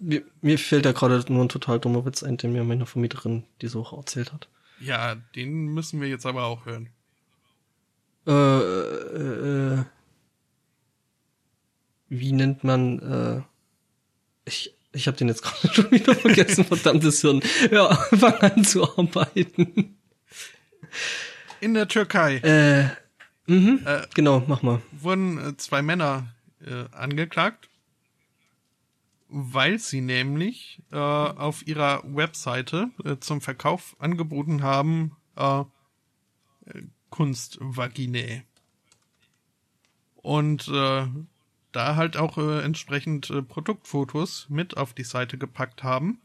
Mir, mir fällt da gerade nur ein total dummer Witz ein, den mir meine Vermieterin diese Woche erzählt hat. ja, den müssen wir jetzt aber auch hören. Äh, äh, äh, wie nennt man, äh, ich, ich habe den jetzt gerade schon wieder vergessen, verdammtes Hirn. Ja, fang an zu arbeiten. In der Türkei Äh, mhm, Äh, genau, mach mal. wurden äh, zwei Männer äh, angeklagt, weil sie nämlich äh, auf ihrer Webseite äh, zum Verkauf angeboten haben äh, äh, Kunstvaginae. Und äh, da halt auch äh, entsprechend äh, Produktfotos mit auf die Seite gepackt haben.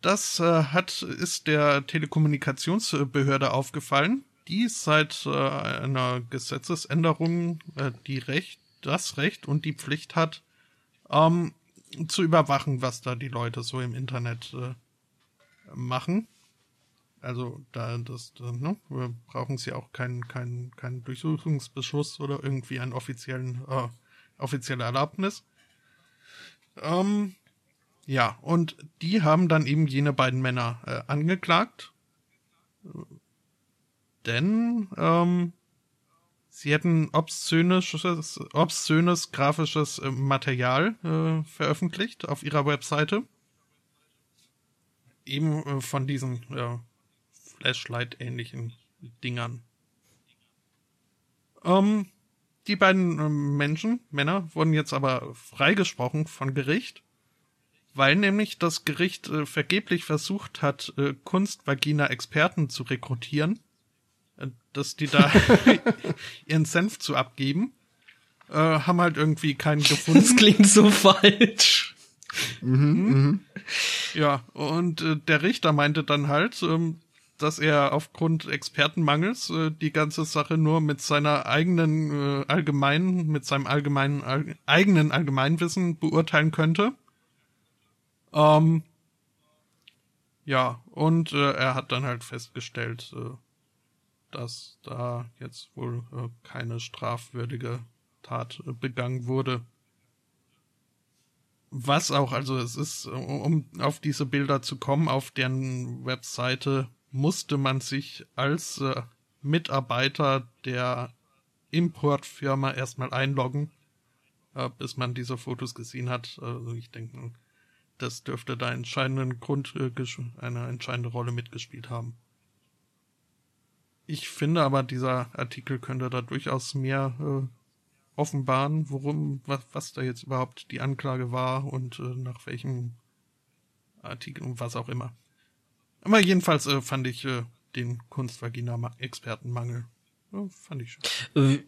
Das äh, hat ist der Telekommunikationsbehörde aufgefallen, die seit äh, einer Gesetzesänderung äh, die Recht, das Recht und die Pflicht hat, ähm, zu überwachen, was da die Leute so im Internet äh, machen. Also da das, da, ne, wir brauchen sie auch keinen keinen keinen Durchsuchungsbeschuss oder irgendwie einen offiziellen äh, offizielle Erlaubnis. Ähm, ja, und die haben dann eben jene beiden Männer äh, angeklagt, denn ähm, sie hätten obszönes, obszönes grafisches äh, Material äh, veröffentlicht auf ihrer Webseite. Eben äh, von diesen äh, Flashlight-ähnlichen Dingern. Ähm, die beiden äh, Menschen, Männer, wurden jetzt aber freigesprochen von Gericht, weil nämlich das Gericht äh, vergeblich versucht hat, äh, Kunstvagina-Experten zu rekrutieren, äh, dass die da ihren Senf zu abgeben, äh, haben halt irgendwie keinen Das gefunden. klingt so falsch. Ja, und äh, der Richter meinte dann halt, ähm, dass er aufgrund Expertenmangels äh, die ganze Sache nur mit seiner eigenen äh, allgemeinen, mit seinem allgemeinen all, eigenen Allgemeinwissen beurteilen könnte. Ähm, ja, und äh, er hat dann halt festgestellt, äh, dass da jetzt wohl äh, keine strafwürdige Tat äh, begangen wurde. Was auch, also es ist, um auf diese Bilder zu kommen, auf deren Webseite musste man sich als äh, Mitarbeiter der Importfirma erstmal einloggen, äh, bis man diese Fotos gesehen hat. Also ich denke, das dürfte da entscheidenden Grund, äh, eine entscheidende Rolle mitgespielt haben. Ich finde aber, dieser Artikel könnte da durchaus mehr äh, offenbaren, worum, was, was da jetzt überhaupt die Anklage war und äh, nach welchem Artikel und was auch immer. Aber jedenfalls äh, fand ich äh, den Kunstvagina-Expertenmangel. Ja, fand ich schön. Äh,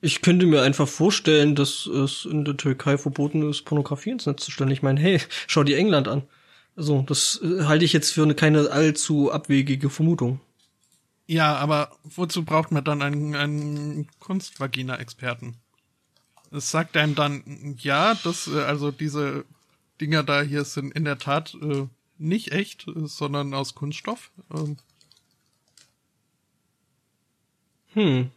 ich könnte mir einfach vorstellen, dass es in der Türkei verboten ist, Pornografie ins Netz zu stellen. Ich meine, hey, schau dir England an. Also, das äh, halte ich jetzt für eine keine allzu abwegige Vermutung. Ja, aber wozu braucht man dann einen, einen Kunstvagina-Experten? Es sagt einem dann, ja, dass äh, also diese Dinger da hier sind in der Tat äh, nicht echt, sondern aus Kunststoff. Ähm. Hm.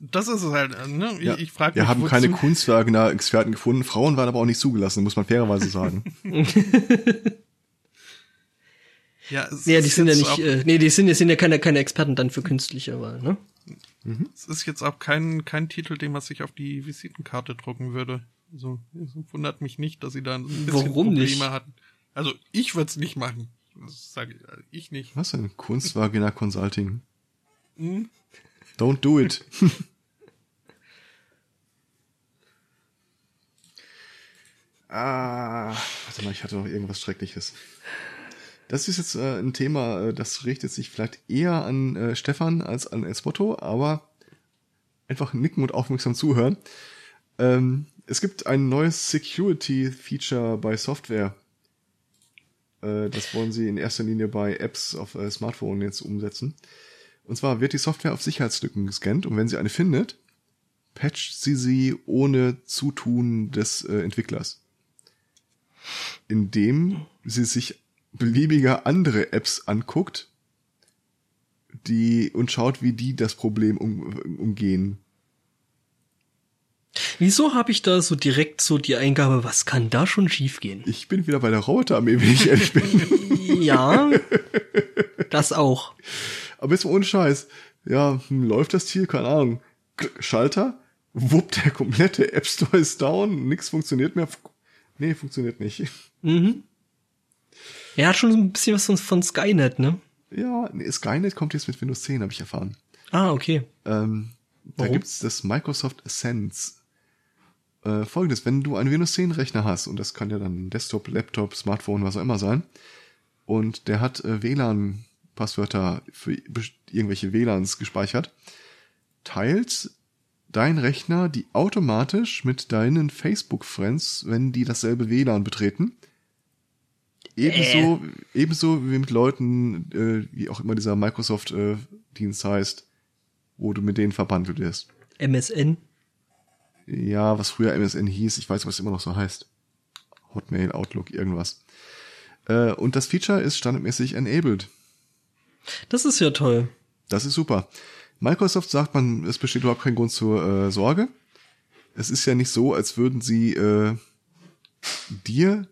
Das ist es halt, äh, ne? Ja. Ich, ich frage Wir mich, haben wozu- keine Kunstwerkener-Experten gefunden. Frauen waren aber auch nicht zugelassen, muss man fairerweise sagen. Ja, es Ja, die sind ja nicht, äh, nee, die sind, die sind ja keine, keine Experten dann für künstliche Wahl, ne? Es ist jetzt auch kein, kein Titel, den man sich auf die Visitenkarte drucken würde. Also, es wundert mich nicht, dass sie da ein bisschen Warum Probleme nicht? hatten. Also, ich würde es nicht machen. Das sage ich, also ich nicht. Was denn? Kunstvagina Consulting. Hm? Don't do it. ah, warte mal, ich hatte noch irgendwas Schreckliches. Das ist jetzt äh, ein Thema, äh, das richtet sich vielleicht eher an äh, Stefan als an Esmotto, aber einfach nicken und aufmerksam zuhören. Ähm, es gibt ein neues Security-Feature bei Software. Äh, das wollen sie in erster Linie bei Apps auf äh, Smartphone jetzt umsetzen. Und zwar wird die Software auf Sicherheitslücken gescannt und wenn sie eine findet, patcht sie sie ohne Zutun des äh, Entwicklers. Indem sie sich beliebiger andere Apps anguckt, die und schaut, wie die das Problem um, umgehen. Wieso habe ich da so direkt so die Eingabe, was kann da schon schiefgehen? Ich bin wieder bei der Roboterarmee, wenn ich ehrlich bin. Ja, das auch. Aber jetzt mal ohne Scheiß. Ja, hm, läuft das Ziel? Keine Ahnung. Schalter? Wupp, der komplette App Store ist down, nix funktioniert mehr. Nee, funktioniert nicht. Mhm. Er hat schon so ein bisschen was von, Skynet, ne? Ja, nee, Skynet kommt jetzt mit Windows 10, habe ich erfahren. Ah, okay. Ähm, da Warum? gibt's das Microsoft Sense. Äh, Folgendes, wenn du einen Windows 10 Rechner hast, und das kann ja dann Desktop, Laptop, Smartphone, was auch immer sein, und der hat äh, WLAN-Passwörter für irgendwelche WLANs gespeichert, teilt dein Rechner die automatisch mit deinen Facebook-Friends, wenn die dasselbe WLAN betreten. Ebenso, ebenso wie mit Leuten, äh, wie auch immer dieser Microsoft-Dienst heißt, wo du mit denen verbandelt wirst. MSN. Ja, was früher MSN hieß, ich weiß, was immer noch so heißt. Hotmail, Outlook, irgendwas. Äh, und das Feature ist standardmäßig enabled. Das ist ja toll. Das ist super. Microsoft sagt man, es besteht überhaupt kein Grund zur äh, Sorge. Es ist ja nicht so, als würden sie äh, dir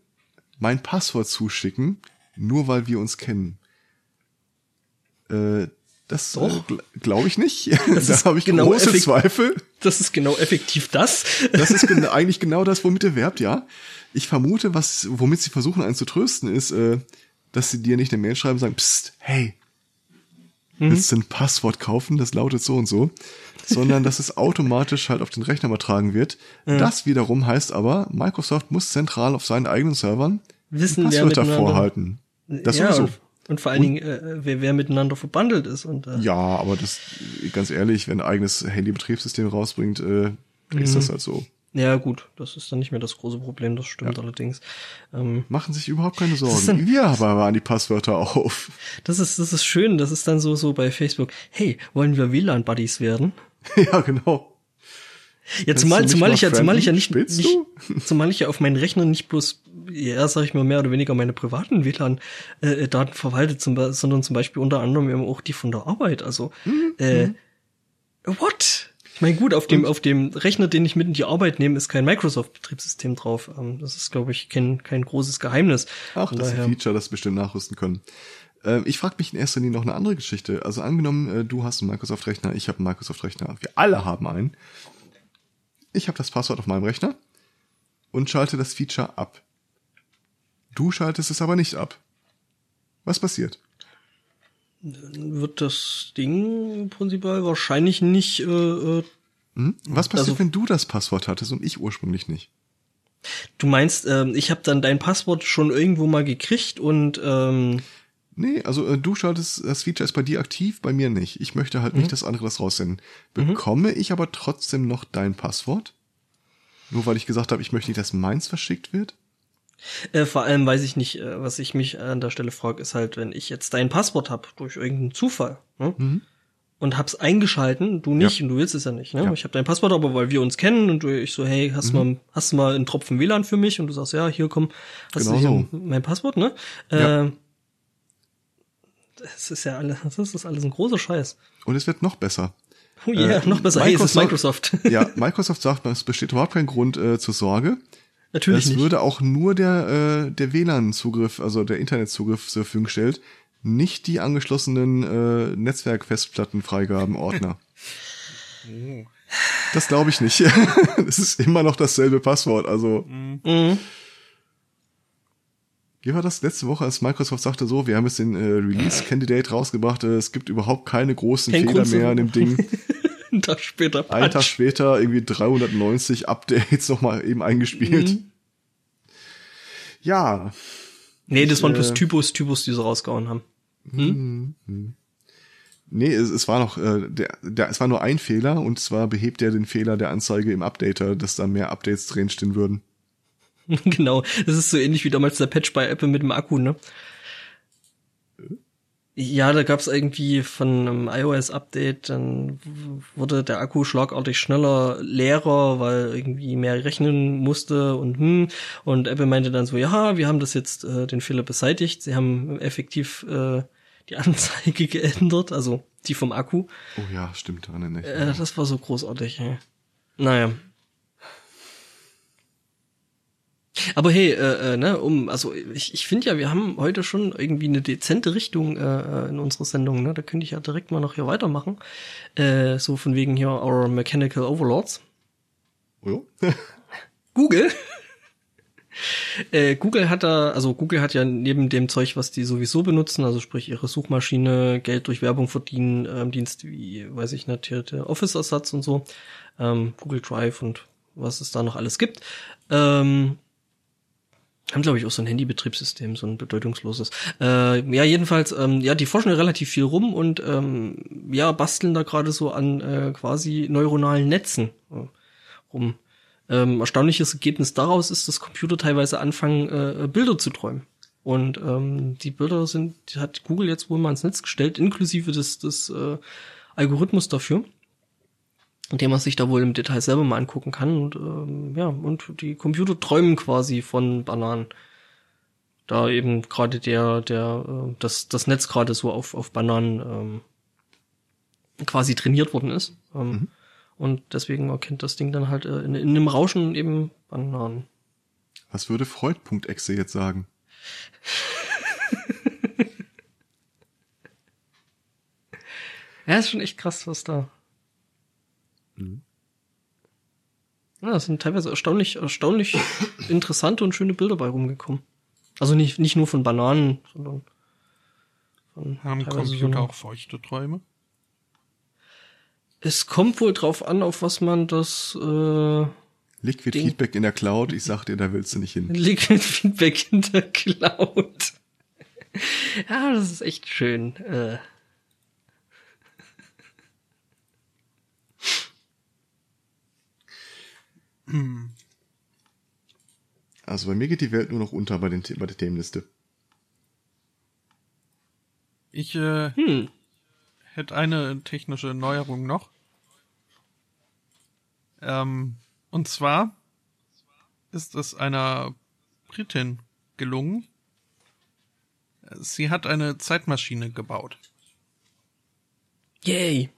mein Passwort zuschicken, nur weil wir uns kennen. Äh, das äh, Doch. gl glaube ich nicht. Das da habe ich genau große Zweifel. Das ist genau effektiv das. Das ist gen eigentlich genau das, womit ihr werbt, ja. Ich vermute, was, womit sie versuchen, einen zu trösten, ist, äh, dass sie dir nicht eine Mail schreiben und sagen, psst, hey, willst du ein Passwort kaufen? Das lautet so und so. Sondern, dass es automatisch halt auf den Rechner übertragen wird. Das wiederum heißt aber, Microsoft muss zentral auf seinen eigenen Servern Wissen, wer Passwörter miteinander- vorhalten. Das ja, sowieso. Und vor allen Dingen, äh, wer, wer miteinander verbandelt ist. Und, äh, Ja, aber das, ganz ehrlich, wenn ein eigenes Handybetriebssystem rausbringt, äh, ist das halt so. ja, gut, das ist dann nicht mehr das große Problem, das stimmt allerdings. Ähm, Machen sich überhaupt keine Sorgen. dann- Wir aber waren die Passwörter auf. das ist, das ist schön, das ist dann so, so bei Facebook. Hey, wollen wir WLAN-Buddies werden? ja, genau. Ja, zumal, zumal mal ich ja, zumal ich ja nicht, nicht zumal ich ja auf meinen Rechner nicht bloß, ja, sag ich mal, mehr oder weniger meine privaten WLAN-Daten verwalte, zum, sondern zum Beispiel unter anderem eben auch die von der Arbeit. Also, Mhm. äh, what? Ich meine, gut, auf dem, auf dem Rechner, den ich mit in die Arbeit nehme, ist kein Microsoft-Betriebssystem drauf. Ähm, das ist, glaube ich, kein, kein großes Geheimnis. Ach, das ist ein Feature, das wir bestimmt nachrüsten können. Ähm, ich frage mich in erster Linie noch eine andere Geschichte. Also angenommen, äh, du hast einen Microsoft-Rechner, ich habe einen Microsoft-Rechner, wir alle haben einen. Ich habe das Passwort auf meinem Rechner und schalte das Feature ab. Du schaltest es aber nicht ab. Was passiert? wird das Ding prinzipiell wahrscheinlich nicht. Äh, äh, Hm? Was passiert, Also- wenn du das Passwort hattest und ich ursprünglich nicht? du meinst, ähm, ich habe dann dein Passwort schon irgendwo mal gekriegt und ähm, Nee, also äh, du schaltest, das Feature ist bei dir aktiv, bei mir nicht. Ich möchte halt nicht, dass andere das raussenden. Bekomme ich aber trotzdem noch dein Passwort? Nur weil ich gesagt habe, ich möchte nicht, dass meins verschickt wird? äh, vor allem weiß ich nicht, äh, was ich mich an der Stelle frage, ist halt, wenn ich jetzt dein Passwort hab durch irgendeinen Zufall ne? und hab's eingeschalten, du nicht Ja. und du willst es ja nicht. Ne? Ja. Ich habe dein Passwort, aber weil wir uns kennen und du, ich so, hey, hast mal, hast mal einen Tropfen WLAN für mich und du sagst, ja, hier komm, hast Genau du hier so. mein Passwort, ne? Ja. Das ist ja alles, das ist alles ein großer Scheiß. Und es wird noch besser. Oh yeah, Äh, noch besser. Hey, es ist Microsoft. ja, Microsoft sagt, es besteht überhaupt kein Grund äh, zur Sorge. Natürlich es nicht. würde auch nur der, äh, der WLAN-Zugriff, also der Internetzugriff zur Verfügung gestellt, nicht die angeschlossenen äh, Netzwerkfestplattenfreigaben-Ordner. Das glaube ich nicht. Es ist immer noch dasselbe Passwort. Also Mhm. Wie war das letzte Woche, als Microsoft sagte so, wir haben jetzt den äh, Release-Candidate rausgebracht, äh, es gibt überhaupt keine großen Kein Fehler mehr an dem Ding. Einen Tag später. Einen Tag Patsch. später irgendwie 390 Updates nochmal eben eingespielt. Mhm. Ja, Nee, das waren bloß äh, Typos, Typos, die sie rausgehauen haben. nee, es, es war noch, äh, der, der, es war nur ein Fehler und zwar behebt er den Fehler der Anzeige im Updater, dass da mehr Updates drin stehen würden. genau. Das ist so ähnlich wie damals der Patch bei Apple mit dem Akku, ne? Ja, da gab's irgendwie von einem iOS-Update, dann wurde der Akku schlagartig schneller leerer, weil irgendwie mehr rechnen musste und hm. Und Apple meinte dann so, ja, wir haben das jetzt äh, den Fehler beseitigt. Sie haben effektiv äh, die Anzeige geändert, also die vom Akku. Oh ja, stimmt dran nicht. Äh, das war so großartig. Ja. Naja. Aber hey, äh, äh, ne, um, also ich, ich finde ja, wir haben heute schon irgendwie eine dezente Richtung äh, äh, in unserer Sendung, ne? Da könnte ich ja direkt mal noch hier weitermachen. Äh, so von wegen hier Our Mechanical Overlords. Oh, Google. äh, Google hat da, also Google hat ja neben dem Zeug, was die sowieso benutzen, also sprich ihre Suchmaschine, Geld durch Werbung verdienen, ähm, Dienst wie, weiß ich nicht, hier der Office-Ersatz und so, ähm, Google Drive und was es da noch alles gibt. Ähm, haben, glaube ich, auch so ein Handybetriebssystem, so ein bedeutungsloses. Äh, ja, jedenfalls, ähm, ja, die forschen ja relativ viel rum und ähm, ja, basteln da gerade so an äh, quasi neuronalen Netzen äh, rum. Ähm, erstaunliches Ergebnis daraus ist, dass Computer teilweise anfangen, äh, Bilder zu träumen. Und ähm, die Bilder sind, die hat Google jetzt wohl mal ins Netz gestellt, inklusive des, des äh, Algorithmus dafür, den man sich da wohl im Detail selber mal angucken kann. Und ähm, ja, und die Computer träumen quasi von Bananen. Da eben gerade der, der, äh, das, das Netz gerade so auf, auf Bananen ähm, quasi trainiert worden ist. Ähm, Und deswegen erkennt das Ding dann halt äh, in, in einem Rauschen eben Bananen. Was würde Freud.exe jetzt sagen? Ja, ist schon echt krass, was da. Ja, es sind teilweise erstaunlich, erstaunlich interessante und schöne Bilder bei rumgekommen. Also nicht, nicht nur von Bananen, sondern von Haben Computer so- auch feuchte Träume? Es kommt wohl drauf an, auf was man das äh, Liquid Ding. Feedback in der Cloud, ich sag dir, da willst du nicht hin. Liquid Feedback in der Cloud. ja, das ist echt schön. Äh, Also bei mir geht die Welt nur noch unter bei, den, bei der Themenliste. Ich äh, hm. hätte eine technische Neuerung noch. Ähm, und zwar ist es einer Britin gelungen. Sie hat eine Zeitmaschine gebaut. Yay.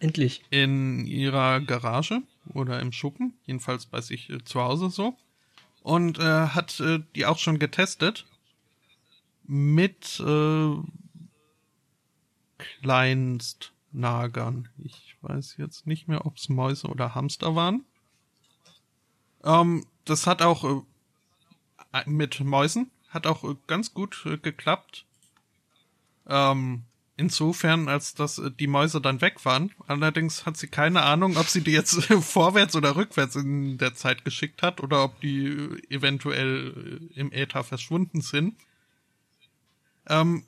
Endlich. in ihrer Garage oder im Schuppen, jedenfalls bei sich äh, zu Hause so. Und äh, hat äh, die auch schon getestet mit äh, Kleinstnagern. Ich weiß jetzt nicht mehr, ob es Mäuse oder Hamster waren. Ähm, das hat auch äh, mit Mäusen, hat auch äh, ganz gut äh, geklappt. Ähm, insofern, als dass äh, die Mäuse dann weg waren. Allerdings hat sie keine Ahnung, ob sie die jetzt vorwärts oder rückwärts in der Zeit geschickt hat oder ob die äh, eventuell äh, im Äther verschwunden sind. Ähm,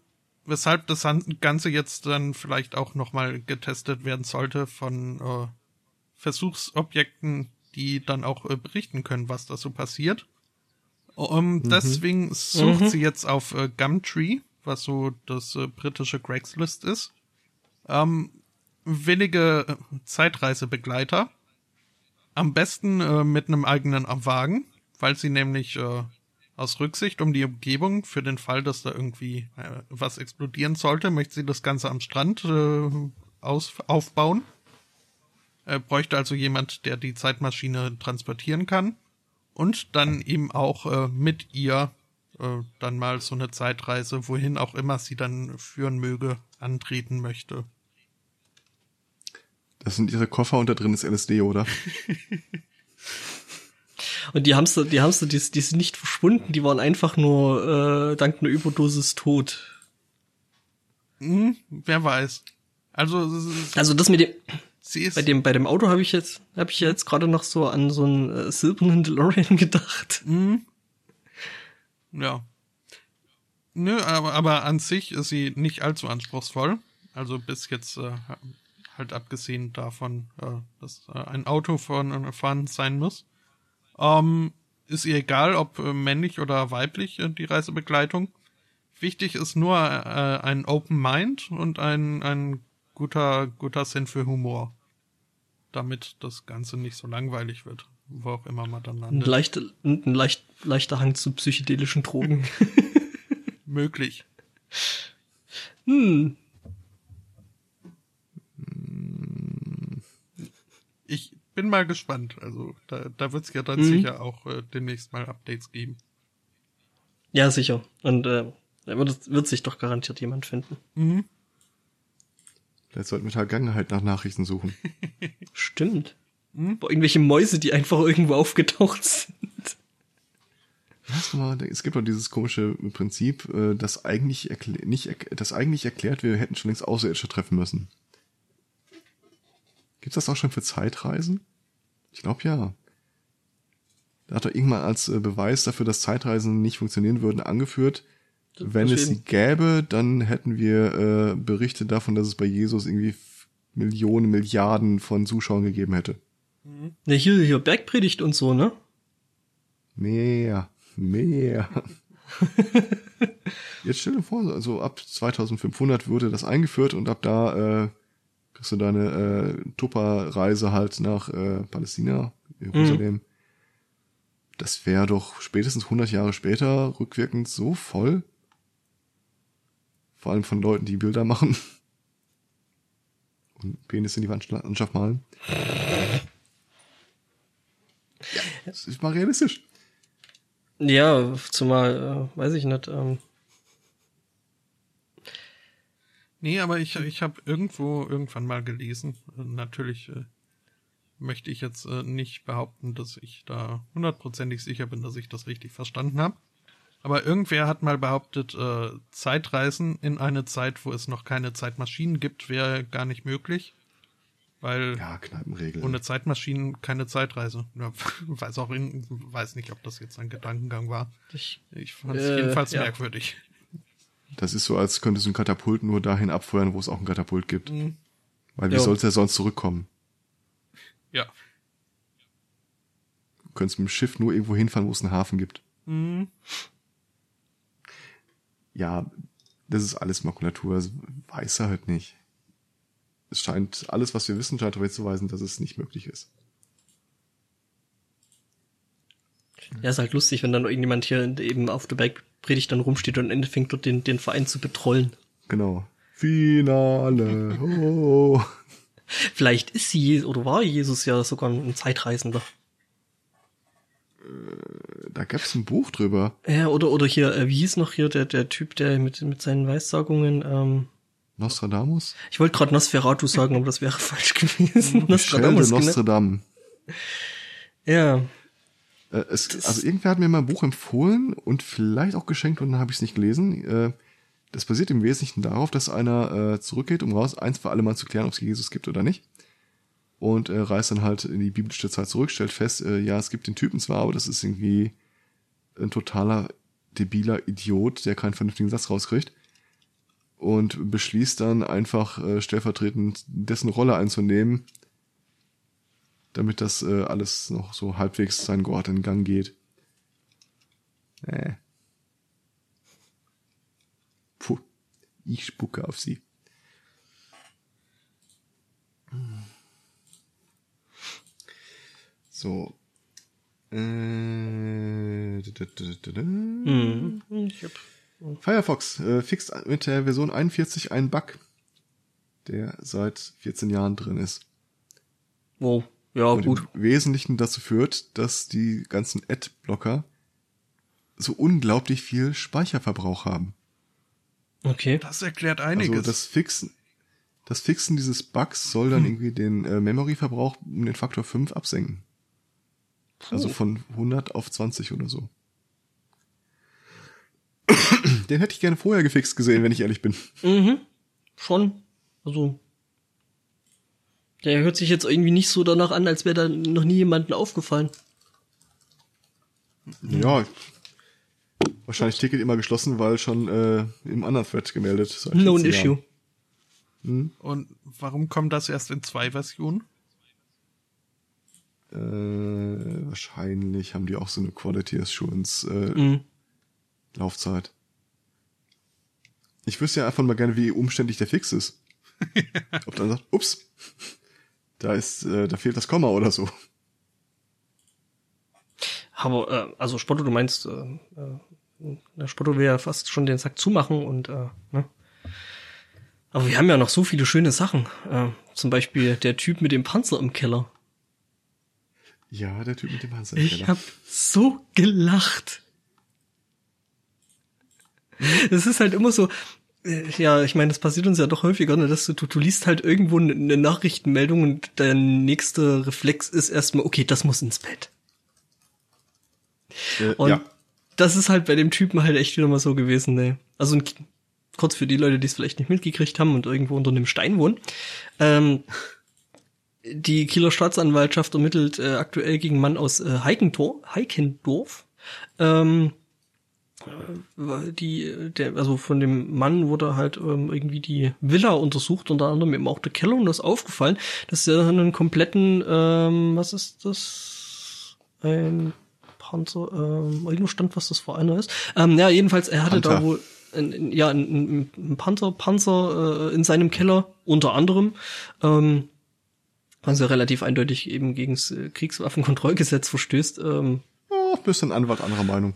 weshalb das Ganze jetzt dann vielleicht auch nochmal getestet werden sollte von äh, Versuchsobjekten, die dann auch äh, berichten können, was da so passiert. Um, Deswegen sucht Mhm. sie jetzt auf äh, Gumtree, was so das äh, britische Craigslist ist, ähm, willige äh, Zeitreisebegleiter. Am besten äh, mit einem eigenen Wagen, weil sie nämlich äh, aus Rücksicht um die Umgebung für den Fall, dass da irgendwie äh, was explodieren sollte, möchte sie das Ganze am Strand äh, aus, aufbauen. Er bräuchte also jemand, der die Zeitmaschine transportieren kann und dann eben auch äh, mit ihr äh, dann mal so eine Zeitreise, wohin auch immer sie dann führen möge, antreten möchte. Das sind ihre Koffer und da drin ist LSD, oder? Und die Hamster, die Hamster, die, die sind nicht verschwunden, die waren einfach nur äh, dank einer Überdosis tot. Hm, wer weiß. Also Also das mit dem, sie ist bei dem, bei dem Auto habe ich jetzt, habe ich jetzt gerade noch so an so einen äh, silbernen DeLorean gedacht. Ja. Nö, aber, aber an sich ist sie nicht allzu anspruchsvoll. Also bis jetzt äh, halt abgesehen davon, äh, dass äh, ein Auto von äh, fahren sein muss. Ähm, ist ihr egal, ob äh, männlich oder weiblich äh, die Reisebegleitung. Wichtig ist nur ein Open Mind und ein, ein guter, guter Sinn für Humor. Damit das Ganze nicht so langweilig wird, wo auch immer man dann Ein, landet. leichter, ein leicht, leichter Hang zu psychedelischen Drogen. Möglich. hm. Ich bin mal gespannt. Also da, da wird es ja dann Mhm. sicher auch äh, demnächst mal Updates geben. Ja, sicher. Und äh, da wird, es- wird sich doch garantiert jemand finden. Vielleicht sollten wir der Vergangenheit nach Nachrichten suchen. Stimmt. Hm? Irgendwelche Mäuse, die einfach irgendwo aufgetaucht sind. Du mal, es gibt doch dieses komische Prinzip, äh, das eigentlich nicht, das eigentlich erklärt, wir hätten schon längst Außerirdische treffen müssen. Gibt's das auch schon für Zeitreisen? Ich glaube ja. Da hat er irgendwann als äh, Beweis dafür, dass Zeitreisen nicht funktionieren würden, angeführt, wenn es sie gäbe, dann hätten wir äh, Berichte davon, dass es bei Jesus irgendwie Millionen, Milliarden von Zuschauern gegeben hätte. Ne, hier, hier Bergpredigt und so, ne? Mehr, mehr. Jetzt stell dir vor, also ab 2500 wurde das eingeführt und ab da äh, kriegst du deine äh, Tupper-Reise halt nach äh, Palästina, Jerusalem. Das wäre doch spätestens 100 Jahre später rückwirkend so voll. Vor allem von Leuten, die Bilder machen. Und Penis in die Wandlandschaft malen. Ja, das ist mal realistisch. Ja, zumal, äh, weiß ich nicht. Ähm, Nee, aber ich, ich habe irgendwo irgendwann mal gelesen. Äh, Natürlich äh, möchte ich jetzt äh, nicht behaupten, dass ich da hundertprozentig sicher bin, dass ich das richtig verstanden habe. Aber irgendwer hat mal behauptet, äh, Zeitreisen in eine Zeit, wo es noch keine Zeitmaschinen gibt, wäre gar nicht möglich. Weil Ja, Kneipenregel. ohne Zeitmaschinen keine Zeitreise. Ja, weiß auch in, weiß nicht, ob das jetzt ein Gedankengang war. ich, Ich fand es Äh, jedenfalls ja. Merkwürdig. Das ist so, als könntest du ein Katapult nur dahin abfeuern, wo es auch ein Katapult gibt. Mhm. Weil wie Ja. soll es ja sonst zurückkommen? Ja. Du könntest mit dem Schiff nur irgendwo hinfahren, wo es einen Hafen gibt. Mhm. Ja, das ist alles Makulatur. Das weiß er halt nicht. Es scheint, alles, was wir wissen, scheint darauf zu weisen, dass es nicht möglich ist. ja, ist halt lustig, wenn dann irgendjemand hier eben auf der Bergpredigt dann rumsteht und am Ende fängt dort den, den Verein zu betrollen. Genau. Finale. Oh. Vielleicht ist sie oder war Jesus ja sogar ein Zeitreisender. Da gab's ein Buch drüber. Ja, oder, oder hier, äh, wie hieß noch hier der, der Typ, der mit, mit seinen Weissagungen, ähm, Nostradamus? ich wollte gerade Nosferatu sagen, aber das wäre falsch gewesen. Michel de genau. Nostradam. Ja. Äh, es, also irgendwer hat mir mal ein Buch empfohlen und vielleicht auch geschenkt und dann habe ich es nicht gelesen. Äh, das basiert im Wesentlichen darauf, dass einer äh, zurückgeht, um raus eins für alle Mal zu klären, ob es Jesus gibt oder nicht. Und äh, reist dann halt in die biblische Zeit zurück, stellt fest, ja, es gibt den Typen zwar, aber das ist irgendwie ein totaler debiler Idiot, der keinen vernünftigen Satz rauskriegt. Und beschließt dann einfach äh, stellvertretend dessen Rolle einzunehmen, damit das äh, alles noch so halbwegs seinen geordneten Gang geht. Äh. Puh, ich spucke auf sie. So. Äh, da, da, da, da, da. Hm. Ich hab, Firefox äh, fixt mit der Version 41 einen Bug, der seit 14 Jahren drin ist. wow. Ja, und gut. im Wesentlichen dazu führt, dass die ganzen Adblocker so unglaublich viel Speicherverbrauch haben. Okay. Das erklärt einiges. Also das Fixen, das Fixen dieses Bugs soll dann irgendwie den äh, Memory-Verbrauch um den Faktor 5 absenken. Also von 100 auf 20 oder so. Den hätte ich gerne vorher gefixt gesehen, wenn ich ehrlich bin. Mhm. Schon. Also. Der hört sich jetzt irgendwie nicht so danach an, als wäre da noch nie jemandem aufgefallen. Ja. Wahrscheinlich Ticket immer geschlossen, weil schon äh, im anderen Thread gemeldet. seit Known 14 Jahren. issue. Und warum kommt das erst in zwei Versionen? Äh, wahrscheinlich haben die auch so eine Quality Assurance äh, Mhm. Laufzeit. Ich wüsste ja einfach mal gerne, wie umständlich der Fix ist. Ob dann sagt, ups, da ist, äh, da fehlt das Komma oder so. Aber, äh, also Spotto, du meinst, äh, äh, der Spotto will ja fast schon den Sack zumachen und, äh, ne? Aber wir haben ja noch so viele schöne Sachen. Äh, zum Beispiel der Typ mit dem Panzer im Keller. Ja, der Typ mit dem Hans. Ich hab so gelacht. Es ist halt immer so, äh, ja, ich meine, das passiert uns ja doch häufiger, ne, dass du, du, du liest halt irgendwo eine Nachrichtenmeldung und der nächste Reflex ist erstmal, okay, das muss ins Bett. äh, Und ja. das ist halt bei dem Typen halt echt wieder mal so gewesen, ne. Also ein, kurz für die Leute, die es vielleicht nicht mitgekriegt haben und irgendwo unter einem Stein wohnen. Ähm, die Kieler Staatsanwaltschaft ermittelt äh, aktuell gegen Mann aus äh, Heikendorf, Heikendorf. Ähm, äh, die, der, also von dem Mann wurde halt ähm, irgendwie die Villa untersucht, unter anderem eben auch der Keller und das ist aufgefallen, dass er einen kompletten, ähm, was ist das? Ein Panzer, ähm, irgendwo stand, was das für einer ist. Ähm, ja, jedenfalls, er hatte da Panther. wohl ein, ja, ein, ein Panther, Panzer äh, in seinem Keller, unter anderem. Ähm, also relativ eindeutig eben gegen das äh, Kriegswaffenkontrollgesetz verstößt. Ähm, Oh, bist ein Anwalt anderer Meinung.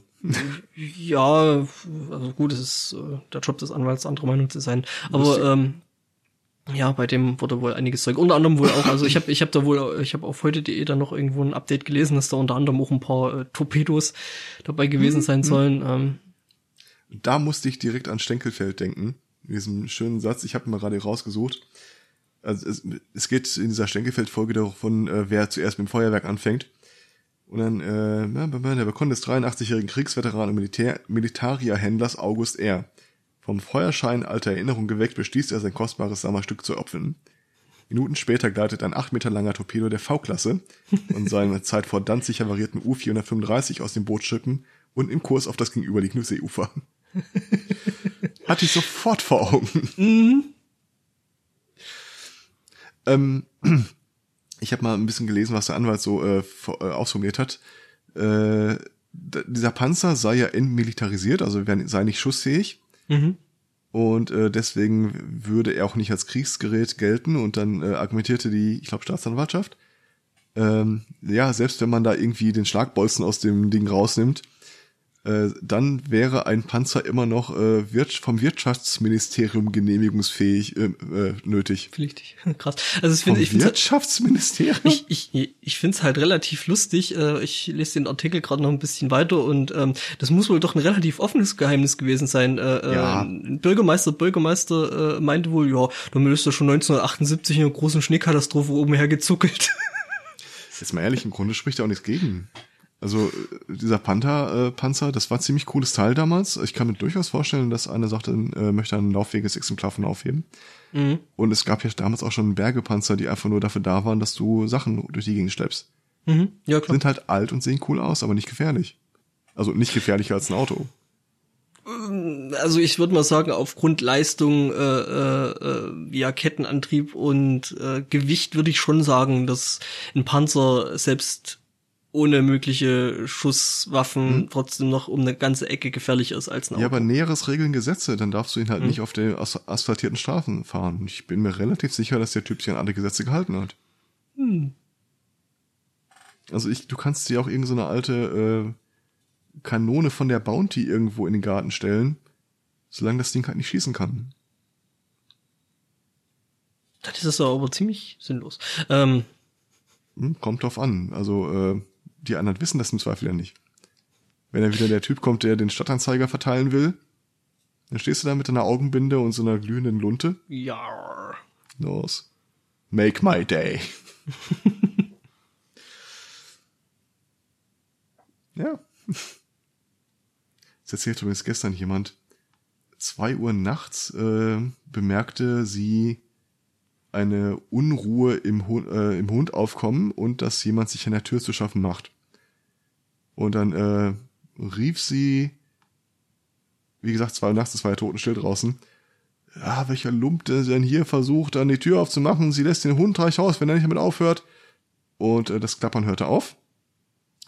Ja, also gut, es ist äh, der Job des Anwalts, andere Meinung zu sein. Aber ähm, ja, bei dem wurde wohl einiges Zeug. Unter anderem wohl auch, also ich habe ich hab da wohl, ich habe auf heute.de dann noch irgendwo ein Update gelesen, dass da unter anderem auch ein paar äh, Torpedos dabei gewesen sein sollen. Ähm, Da musste ich direkt an Stenkelfeld denken. Diesen schönen Satz, ich habe ihn mal gerade rausgesucht. Also es, es geht in dieser Stenkelfeld-Folge davon, äh, wer zuerst mit dem Feuerwerk anfängt. Und dann, äh, der Bekon des 83-jährigen Kriegsveteran und Militär, Militarierhändlers August R. Vom Feuerschein alter Erinnerung geweckt, beschließt er, sein kostbares Sommerstück zu opfern. Minuten später gleitet ein acht Meter langer Torpedo der V-Klasse und seine Zeit vor Danzig havarierten U-435 aus dem Bootsschiffen und im Kurs auf das gegenüberliegende Seeufer. Hatte ich sofort vor Augen. ähm, ich habe mal ein bisschen gelesen, was der Anwalt so äh, äh, ausformuliert hat. Äh, dieser Panzer sei ja entmilitarisiert, also wär- sei nicht schussfähig. mhm. Und äh, deswegen würde er auch nicht als Kriegsgerät gelten. Und dann äh, argumentierte die, ich glaube, Staatsanwaltschaft, ähm, ja, selbst wenn man da irgendwie den Schlagbolzen aus dem Ding rausnimmt, äh, dann wäre ein Panzer immer noch äh, wir vom Wirtschaftsministerium genehmigungsfähig äh, äh, nötig. Pflichtig. Krass. Also ich Vom ich finde Wirtschaftsministerium? ich, ich, ich finde es halt relativ lustig. Äh, Ich lese den Artikel gerade noch ein bisschen weiter und ähm, das muss wohl doch ein relativ offenes Geheimnis gewesen sein. Äh, Ja. äh, Bürgermeister, Bürgermeister äh, meinte wohl, ja, ist er schon 1978 in einer großen Schneekatastrophe oben hergezuckelt. Jetzt mal ehrlich, im Grunde spricht ja auch nichts gegen. Also äh, dieser Panther, äh, Panzer, das war ein ziemlich cooles Teil damals. Ich kann mir durchaus vorstellen, dass einer sagte, äh, möchte ein lauffähiges Exemplar von aufheben. Und es gab ja damals auch schon Bergepanzer, die einfach nur dafür da waren, dass du Sachen durch die Gegend schleppst. mhm. Ja, klar. Sind halt alt und sehen cool aus, aber nicht gefährlich. Also nicht gefährlicher als ein Auto. Also ich würde mal sagen, aufgrund Leistung, äh, äh, äh, ja, Kettenantrieb und äh, Gewicht würde ich schon sagen, dass ein Panzer selbst ohne mögliche Schusswaffen trotzdem noch um eine ganze Ecke gefährlicher ist als ein Auto. Ja, aber Näheres regeln Gesetze, dann darfst du ihn halt nicht auf den as asphaltierten Straßen fahren. Ich bin mir relativ sicher, dass der Typ sich an alle Gesetze gehalten hat. Also ich, du kannst dir auch irgendeine so alte äh, Kanone von der Bounty irgendwo in den Garten stellen, solange das Ding halt nicht schießen kann. das ist aber ziemlich sinnlos. Ähm, Hm, kommt drauf an. Also äh, die anderen wissen das im Zweifel ja nicht. Wenn dann wieder der Typ kommt, der den Stadtanzeiger verteilen will, dann stehst du da mit deiner Augenbinde und so einer glühenden Lunte. ja. Los. Make my day. ja. Das erzählte übrigens gestern jemand. Zwei Uhr nachts äh, bemerkte sie eine Unruhe im, Hu äh, im Hund aufkommen und dass jemand sich an der Tür zu schaffen macht. Und dann äh, rief sie, wie gesagt, zwei Uhr nachts, es war ja totenstill draußen, ja, welcher Lump der denn hier versucht, dann die Tür aufzumachen. Sie lässt den Hund reich raus, wenn er nicht damit aufhört. Und äh, das Klappern hörte auf.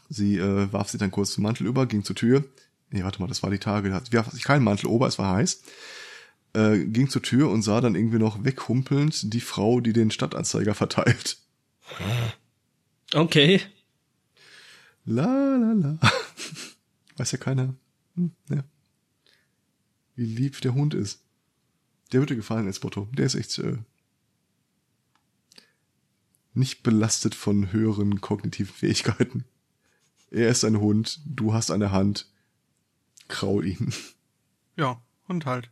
Sie äh, warf sich dann kurz zum Mantel über, ging zur Tür. Nee, warte mal, das war die Tage. da- Sie warf sich keinen Mantel ober, es war heiß. Äh, ging zur Tür und sah dann irgendwie noch weghumpelnd die Frau, die den Stadtanzeiger verteilt. Okay. La la la. Weiß ja keiner. Hm, ja. Wie lieb der Hund ist. Der würde gefallen als Botto. Der ist echt äh, nicht belastet von höheren kognitiven Fähigkeiten. Er ist ein Hund, du hast eine Hand. Kraul ihn. Ja, und halt.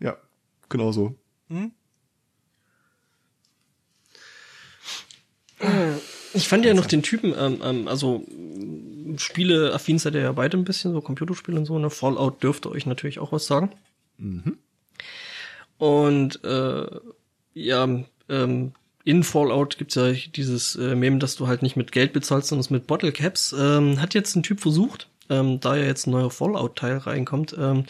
Ja, genau so. Hm? Ich fand ja noch den Typen, ähm, ähm, also Spiele affin seid ihr ja beide ein bisschen, so Computerspiele und so, ne? Fallout dürfte euch natürlich auch was sagen. Und äh, ja, ähm, in Fallout gibt's ja dieses äh, Meme, dass du halt nicht mit Geld bezahlst, sondern es mit Bottle Caps. Ähm, hat jetzt ein Typ versucht, ähm, da ja jetzt ein neuer Fallout-Teil reinkommt, ähm,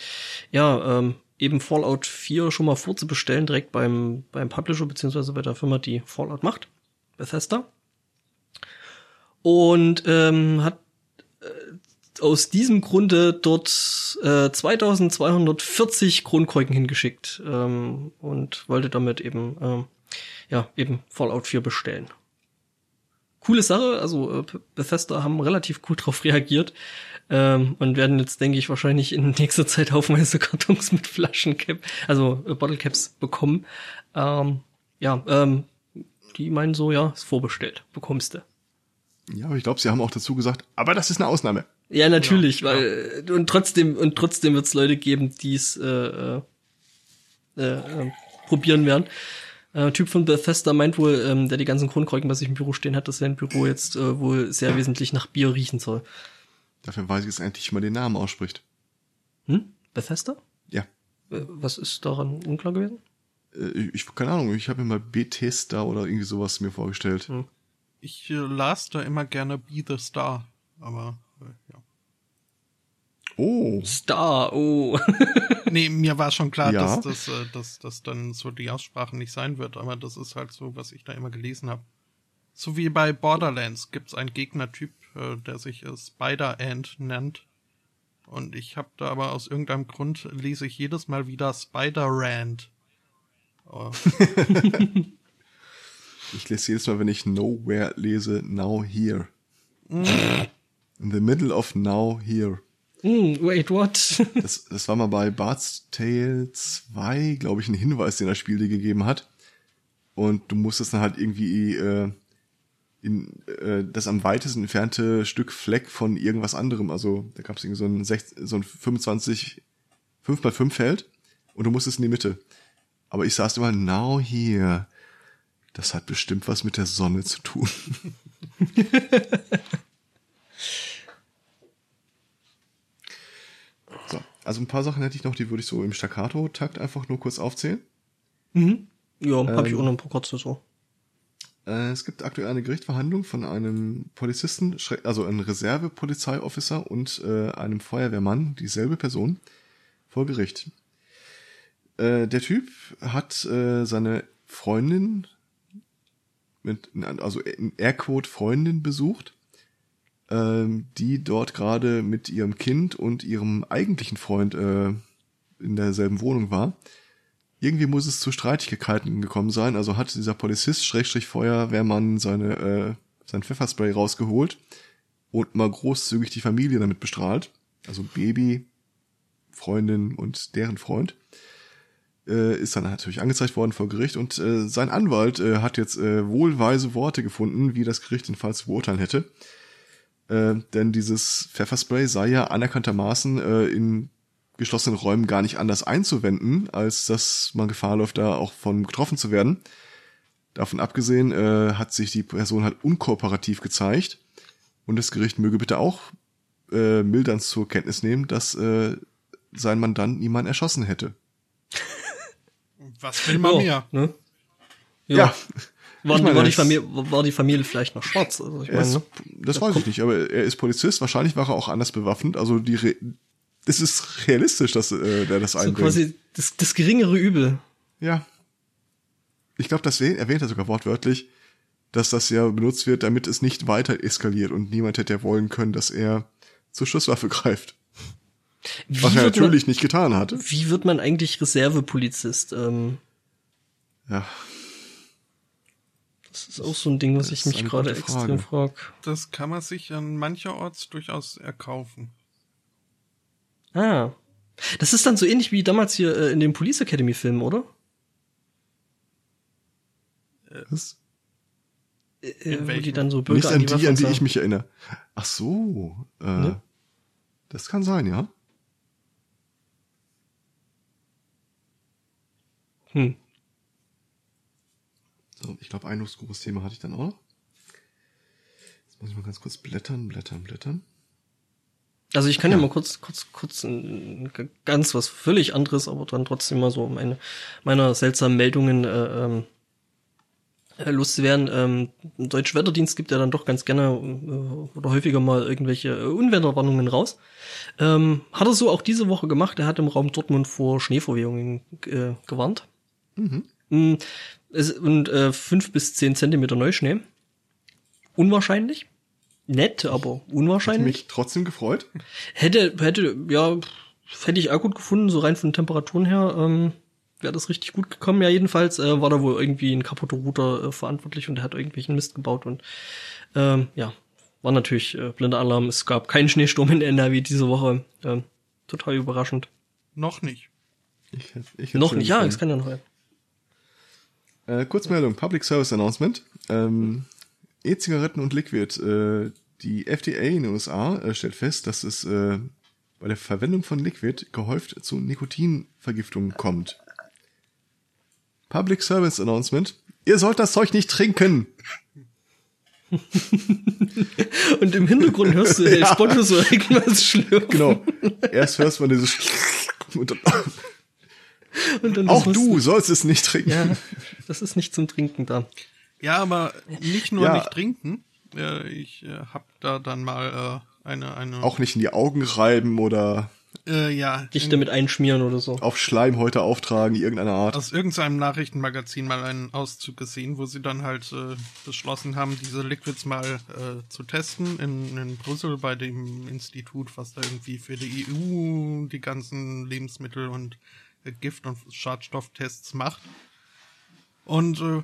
ja, ähm, eben Fallout 4 schon mal vorzubestellen, direkt beim, beim Publisher, beziehungsweise bei der Firma, die Fallout macht, Bethesda. Und ähm, hat äh, aus diesem Grunde dort äh, 2240 Kronkorken hingeschickt ähm, und wollte damit eben ähm, ja eben Fallout 4 bestellen. Coole Sache, also äh, Bethesda haben relativ cool drauf reagiert ähm, und werden jetzt denke ich wahrscheinlich in nächster Zeit haufenweise Kartons mit Flaschencap, also äh, Bottlecaps bekommen. Ähm, ja, ähm, die meinen so, ja, ist vorbestellt, bekommst du. Ja, aber ich glaube, sie haben auch dazu gesagt, aber das ist eine Ausnahme. Ja, natürlich, weil äh, und trotzdem und trotzdem wird es Leute geben, die es äh, äh, äh, probieren werden. Äh, Typ von Bethesda meint wohl, ähm, der die ganzen Kronkorken bei sich im Büro stehen hat, dass sein Büro jetzt äh, wohl sehr wesentlich nach Bier riechen soll. Dafür weiß ich jetzt endlich, man den Namen ausspricht. Hm? Bethesda? Ja. Äh, was ist daran unklar gewesen? Äh, Ich, keine Ahnung, ich habe mir mal Bethesda oder irgendwie sowas mir vorgestellt. Hm. Ich äh, las da immer gerne Be the Star, aber äh, ja. Oh, Star, oh. Nee, mir war schon klar, Ja. dass das äh, dass, dass dann so die Aussprache nicht sein wird, aber das ist halt so, was ich da immer gelesen habe. So wie bei Borderlands gibt's einen Gegnertyp, äh, der sich äh, Spider-Ant nennt. Und ich habe da aber aus irgendeinem Grund lese ich jedes Mal wieder Spider-Rand. Oh, ich lese jedes Mal, wenn ich Nowhere lese, Now Here. In the middle of Now Here. Hm, wait, what? Das, das war mal bei Bart's Tale 2, glaube ich, ein Hinweis, den das Spiel dir gegeben hat. Und du musstest dann halt irgendwie äh, in äh, das am weitesten entfernte Stück Fleck von irgendwas anderem, also da gab es irgendwie so ein, 16, so ein 25 5 x 5 Feld und du musstest in die Mitte. Aber ich saß immer now hier. Das hat bestimmt was mit der Sonne zu tun. so, also ein paar Sachen hätte ich noch, die würde ich so im Staccato-Takt einfach nur kurz aufzählen. Mhm. Ja, ähm, habe ich auch noch ein paar kurze so. Äh, es gibt aktuell eine Gerichtsverhandlung von einem Polizisten, also einem Reserve-Polizeiofficer und äh, einem Feuerwehrmann, dieselbe Person, vor Gericht. Äh, der Typ hat äh, seine Freundin mit, also in Airquote Freundin besucht, ähm, die dort gerade mit ihrem Kind und ihrem eigentlichen Freund äh, in derselben Wohnung war. Irgendwie muss es zu Streitigkeiten gekommen sein. Also hat dieser Polizist, Schrägstrich Feuerwehrmann, seine, äh, sein Pfefferspray rausgeholt und mal großzügig die Familie damit bestrahlt. Also Baby, Freundin und deren Freund. Äh, ist dann natürlich angezeigt worden vor Gericht und äh, sein Anwalt äh, hat jetzt äh, wohlweise Worte gefunden, wie das Gericht den Fall zu beurteilen hätte. Äh, denn dieses Pfefferspray sei ja anerkanntermaßen äh, in geschlossenen Räumen gar nicht anders einzuwenden, als dass man Gefahr läuft, da auch von getroffen zu werden. Davon abgesehen äh, hat sich die Person halt unkooperativ gezeigt und das Gericht möge bitte auch äh, mildern zur Kenntnis nehmen, dass äh, sein Mandant niemand erschossen hätte. Was will man Ja, mehr? ne? Ja. War, Ich meine, war, die Familie, war die Familie vielleicht noch schwarz? Also ich meine, ist, ne? das weiß ich nicht, aber er ist Polizist. Wahrscheinlich war er auch anders bewaffnet. Also die, Re es ist realistisch, dass äh, der das so einbringt. quasi das, das geringere Übel. Ja. Ich glaube, das erwähnt er sogar wortwörtlich, dass das ja benutzt wird, damit es nicht weiter eskaliert und niemand hätte ja wollen können, dass er zur Schusswaffe greift. Wie Was er wird natürlich nicht getan hat. Man, wie wird man eigentlich Reservepolizist? Ähm, Ja. das ist auch so ein Ding, was Das ich mich gerade extrem Frage. Das kann man sich an mancherorts durchaus erkaufen. Ah. Das ist dann so ähnlich wie damals hier äh, in dem Police Academy Film, oder? Was? Äh, In wo die dann so Bürger Nicht an die, an die sagen. ich mich erinnere. Ach so. Äh, Ne? Das kann sein, ja. Hm. So, ich glaube, ein großes Thema hatte ich dann auch noch. Jetzt muss ich mal ganz kurz blättern, blättern, blättern. Also ich kann ja, Ja. mal kurz, kurz, kurz ein, ein, ganz was völlig anderes, aber dann trotzdem mal so meine meiner seltsamen Meldungen äh, ähm, äh, loszuwerden. Ähm, ein Deutscher Wetterdienst gibt ja dann doch ganz gerne äh, oder häufiger mal irgendwelche äh, Unwetterwarnungen raus. Ähm, hat er so auch diese Woche gemacht. Er hat im Raum Dortmund vor Schneeverwehungen äh, gewarnt. Mm, Es, und äh, fünf bis zehn Zentimeter Neuschnee. Unwahrscheinlich. Nett, aber Hat unwahrscheinlich. mich trotzdem gefreut. Hätte, hätte, ja, hätte ich auch gut gefunden, so rein von Temperaturen her, ähm, wäre das richtig gut gekommen. Ja, jedenfalls äh, war da wohl irgendwie ein kaputter Router äh, verantwortlich und der hat irgendwelchen Mist gebaut und ähm, ja, war natürlich äh, blinder Alarm. Es gab keinen Schneesturm in NRW diese Woche. Ähm, total überraschend. Noch nicht. Ich, ich Noch nicht, ja, es kann ja noch werden. Äh, Kurzmeldung, Public Service Announcement. Ähm, E-Zigaretten und Liquid. Äh, die FDA in den USA äh, stellt fest, dass es äh, bei der Verwendung von Liquid gehäuft zu Nikotinvergiftungen kommt. Public Service Announcement. Ihr sollt das Zeug nicht trinken. Und im Hintergrund hörst du den Ja. Spotto so irgendwas schlürfen. Genau. Erst hörst man dieses und dann, Und dann auch du sollst es nicht trinken. Ja, das ist nicht zum Trinken da. Ja, aber nicht nur Ja. nicht trinken. Äh, ich äh, hab da dann mal äh, eine, eine, Auch nicht in die Augen reiben oder äh, ja, Dich damit einschmieren oder so. auf Schleimhäute auftragen, irgendeiner Art. aus irgendeinem Nachrichtenmagazin mal einen Auszug gesehen, wo sie dann halt äh, beschlossen haben, diese Liquids mal äh, zu testen in, in Brüssel bei dem Institut, was da irgendwie für die EU die ganzen Lebensmittel und äh, Gift- und Schadstofftests macht. Und äh,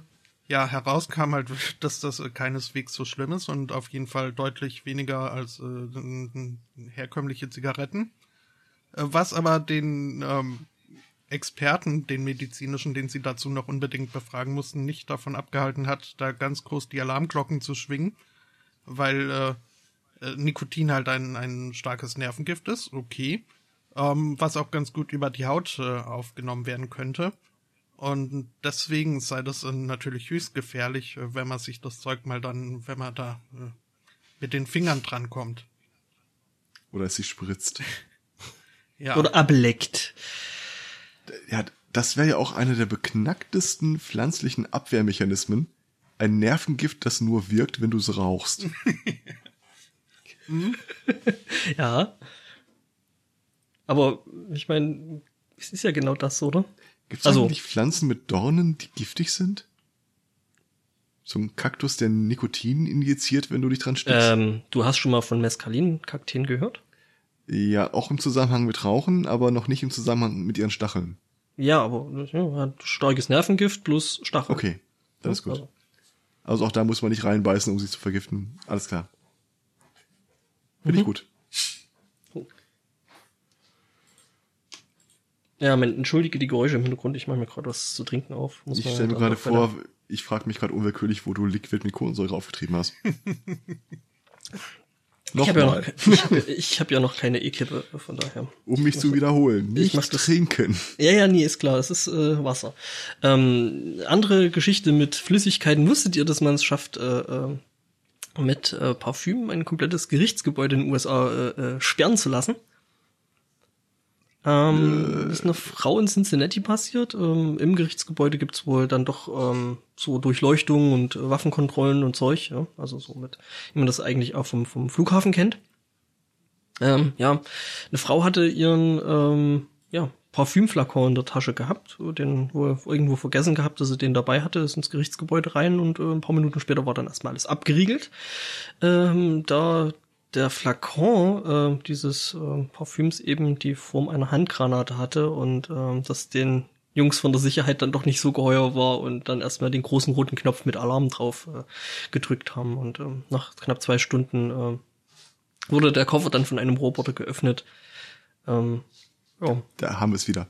ja, herauskam halt, dass das äh, keineswegs so schlimm ist und auf jeden Fall deutlich weniger als äh, herkömmliche Zigaretten. Äh, was aber den ähm, Experten, den medizinischen, den sie dazu noch unbedingt befragen mussten, nicht davon abgehalten hat, da ganz groß die Alarmglocken zu schwingen, weil äh, äh, Nikotin halt ein, ein starkes Nervengift ist, okay, ähm, was auch ganz gut über die Haut äh, aufgenommen werden könnte. Und deswegen sei das äh, natürlich höchst gefährlich, äh, wenn man sich das Zeug mal dann, wenn man da äh, mit den Fingern drankommt. Oder es sich spritzt. Ja. Oder ableckt. Ja, das wäre ja auch einer der beknacktesten pflanzlichen Abwehrmechanismen. Ein Nervengift, das nur wirkt, wenn du es rauchst. Ja. Aber ich meine, es ist ja genau das, oder? Gibt es Also- eigentlich Pflanzen mit Dornen, die giftig sind? So ein Kaktus, der Nikotin injiziert, wenn du dich dran stichst? Ähm, du hast schon mal von Mescalin-Kakteen gehört? Ja, auch im Zusammenhang mit Rauchen, aber noch nicht im Zusammenhang mit ihren Stacheln. Ja, aber ja, hat starkes Nervengift plus Stachel. Okay, das ist gut. Also, Also auch da muss man nicht reinbeißen, um sie zu vergiften. Alles klar. Finde ich Mhm. gut. Ja, man, entschuldige die Geräusche im Hintergrund. Ich mache mir gerade was zu trinken auf. Muss Ich stelle mir gerade bei der- vor, ich frage mich gerade unwillkürlich, wo du Liquid mit Kohlensäure aufgetrieben hast. Ich habe ja, noch, ich hab, ja- ich hab ja noch keine E-Kippe, von daher. um mich zu wiederholen. Nicht das- trinken. Ja, ja, nee, ist klar, es ist äh, Wasser. Ähm, andere Geschichte mit Flüssigkeiten. Wusstet ihr, dass man es schafft, äh, äh, mit äh, Parfüm ein komplettes Gerichtsgebäude in den USA äh, äh, sperren zu lassen? Ähm, ist eine Frau in Cincinnati passiert. Ähm, Im Gerichtsgebäude gibt's wohl dann doch ähm, so Durchleuchtung und äh, Waffenkontrollen und Zeug. Ja? Also so mit, wie man das eigentlich auch vom, vom Flughafen kennt. Ähm, ja, eine Frau hatte ihren ähm, ja, Parfümflakon in der Tasche gehabt, den wohl irgendwo vergessen gehabt, dass sie den dabei hatte, ist ins Gerichtsgebäude rein und äh, ein paar Minuten später war dann erstmal alles abgeriegelt. Ähm, da der Flakon äh, dieses äh, Parfüms eben die Form einer Handgranate hatte und ähm, das den Jungs von der Sicherheit dann doch nicht so geheuer war und dann erstmal den großen roten Knopf mit Alarm drauf äh, gedrückt haben. Und ähm, nach knapp zwei Stunden äh, wurde der Koffer dann von einem Roboter geöffnet. Ähm, ja, Da haben wir es wieder.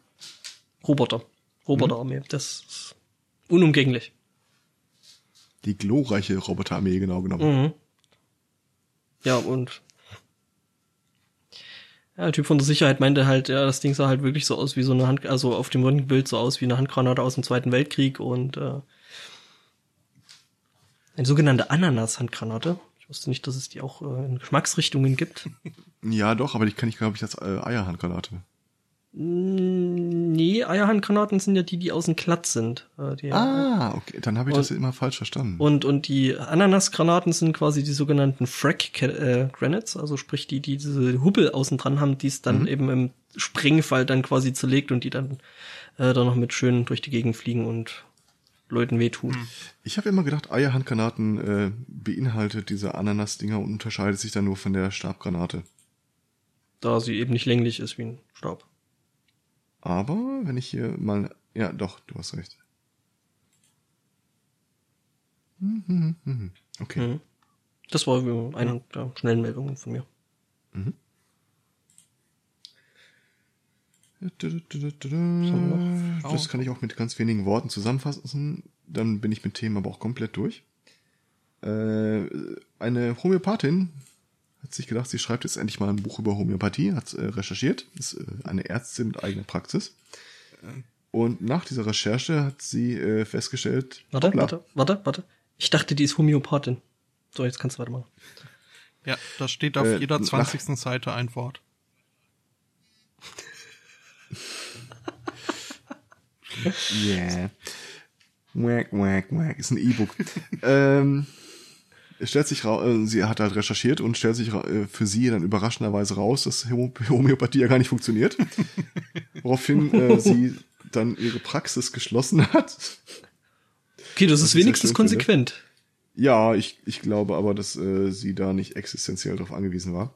Roboter. Roboterarmee. Das ist unumgänglich. Die glorreiche Roboterarmee, genau genommen. Mhm. Ja, und ja, der Typ von der Sicherheit meinte halt, ja, das Ding sah halt wirklich so aus wie so eine Hand, also auf dem Röntgenbild so aus wie eine Handgranate aus dem Zweiten Weltkrieg und äh, eine sogenannte Ananas-Handgranate. Ich wusste nicht, dass es die auch äh, in Geschmacksrichtungen gibt. Ja, doch, aber die kann ich, glaube ich, als äh, Eierhandgranate. Mm, Nee, Eierhandgranaten sind ja die, die außen glatt sind. Äh, die, Ah, okay, dann habe ich das Und- immer falsch verstanden. Und, und die Ananasgranaten sind quasi die sogenannten Frack äh, also sprich die, die diese Hubbel außen dran haben, die es dann Mhm. eben im Sprengfall dann quasi zerlegt und die dann äh, dann noch mit schön durch die Gegend fliegen und Leuten wehtun. Ich habe immer gedacht, Eierhandgranaten äh, beinhaltet diese Ananas-Dinger und unterscheidet sich dann nur von der Stabgranate. Da sie eben nicht länglich ist wie ein Stab. Aber wenn ich hier mal... Ja, doch, du hast recht. Mhm, mhm, mhm. Okay. Mhm. Das war eine der schnellen Meldungen von mir. Das kann ich auch mit ganz wenigen Worten zusammenfassen. Dann bin ich mit Themen aber auch komplett durch. Äh, eine Homöopathin hat sich gedacht, sie schreibt jetzt endlich mal ein Buch über Homöopathie, hat äh, recherchiert, ist äh, eine Ärztin mit eigener Praxis. Und nach dieser Recherche hat sie äh, festgestellt, Warte, hoppla, warte, warte, warte. Ich dachte, die ist Homöopathin. So, jetzt kannst du weitermachen. Ja, da steht auf Äh, jeder nach- 20. Seite ein Wort. Yeah. Wack, wack, wack. Ist ein E-Book. ähm, es stellt sich raus, äh, sie hat halt recherchiert und stellt sich äh, für sie dann überraschenderweise raus, dass Homö- Homöopathie ja gar nicht funktioniert. Woraufhin äh, sie dann ihre Praxis geschlossen hat. Okay, das Was ist wenigstens schön finde. konsequent. Ja, ich, ich glaube aber, dass äh, sie da nicht existenziell darauf angewiesen war.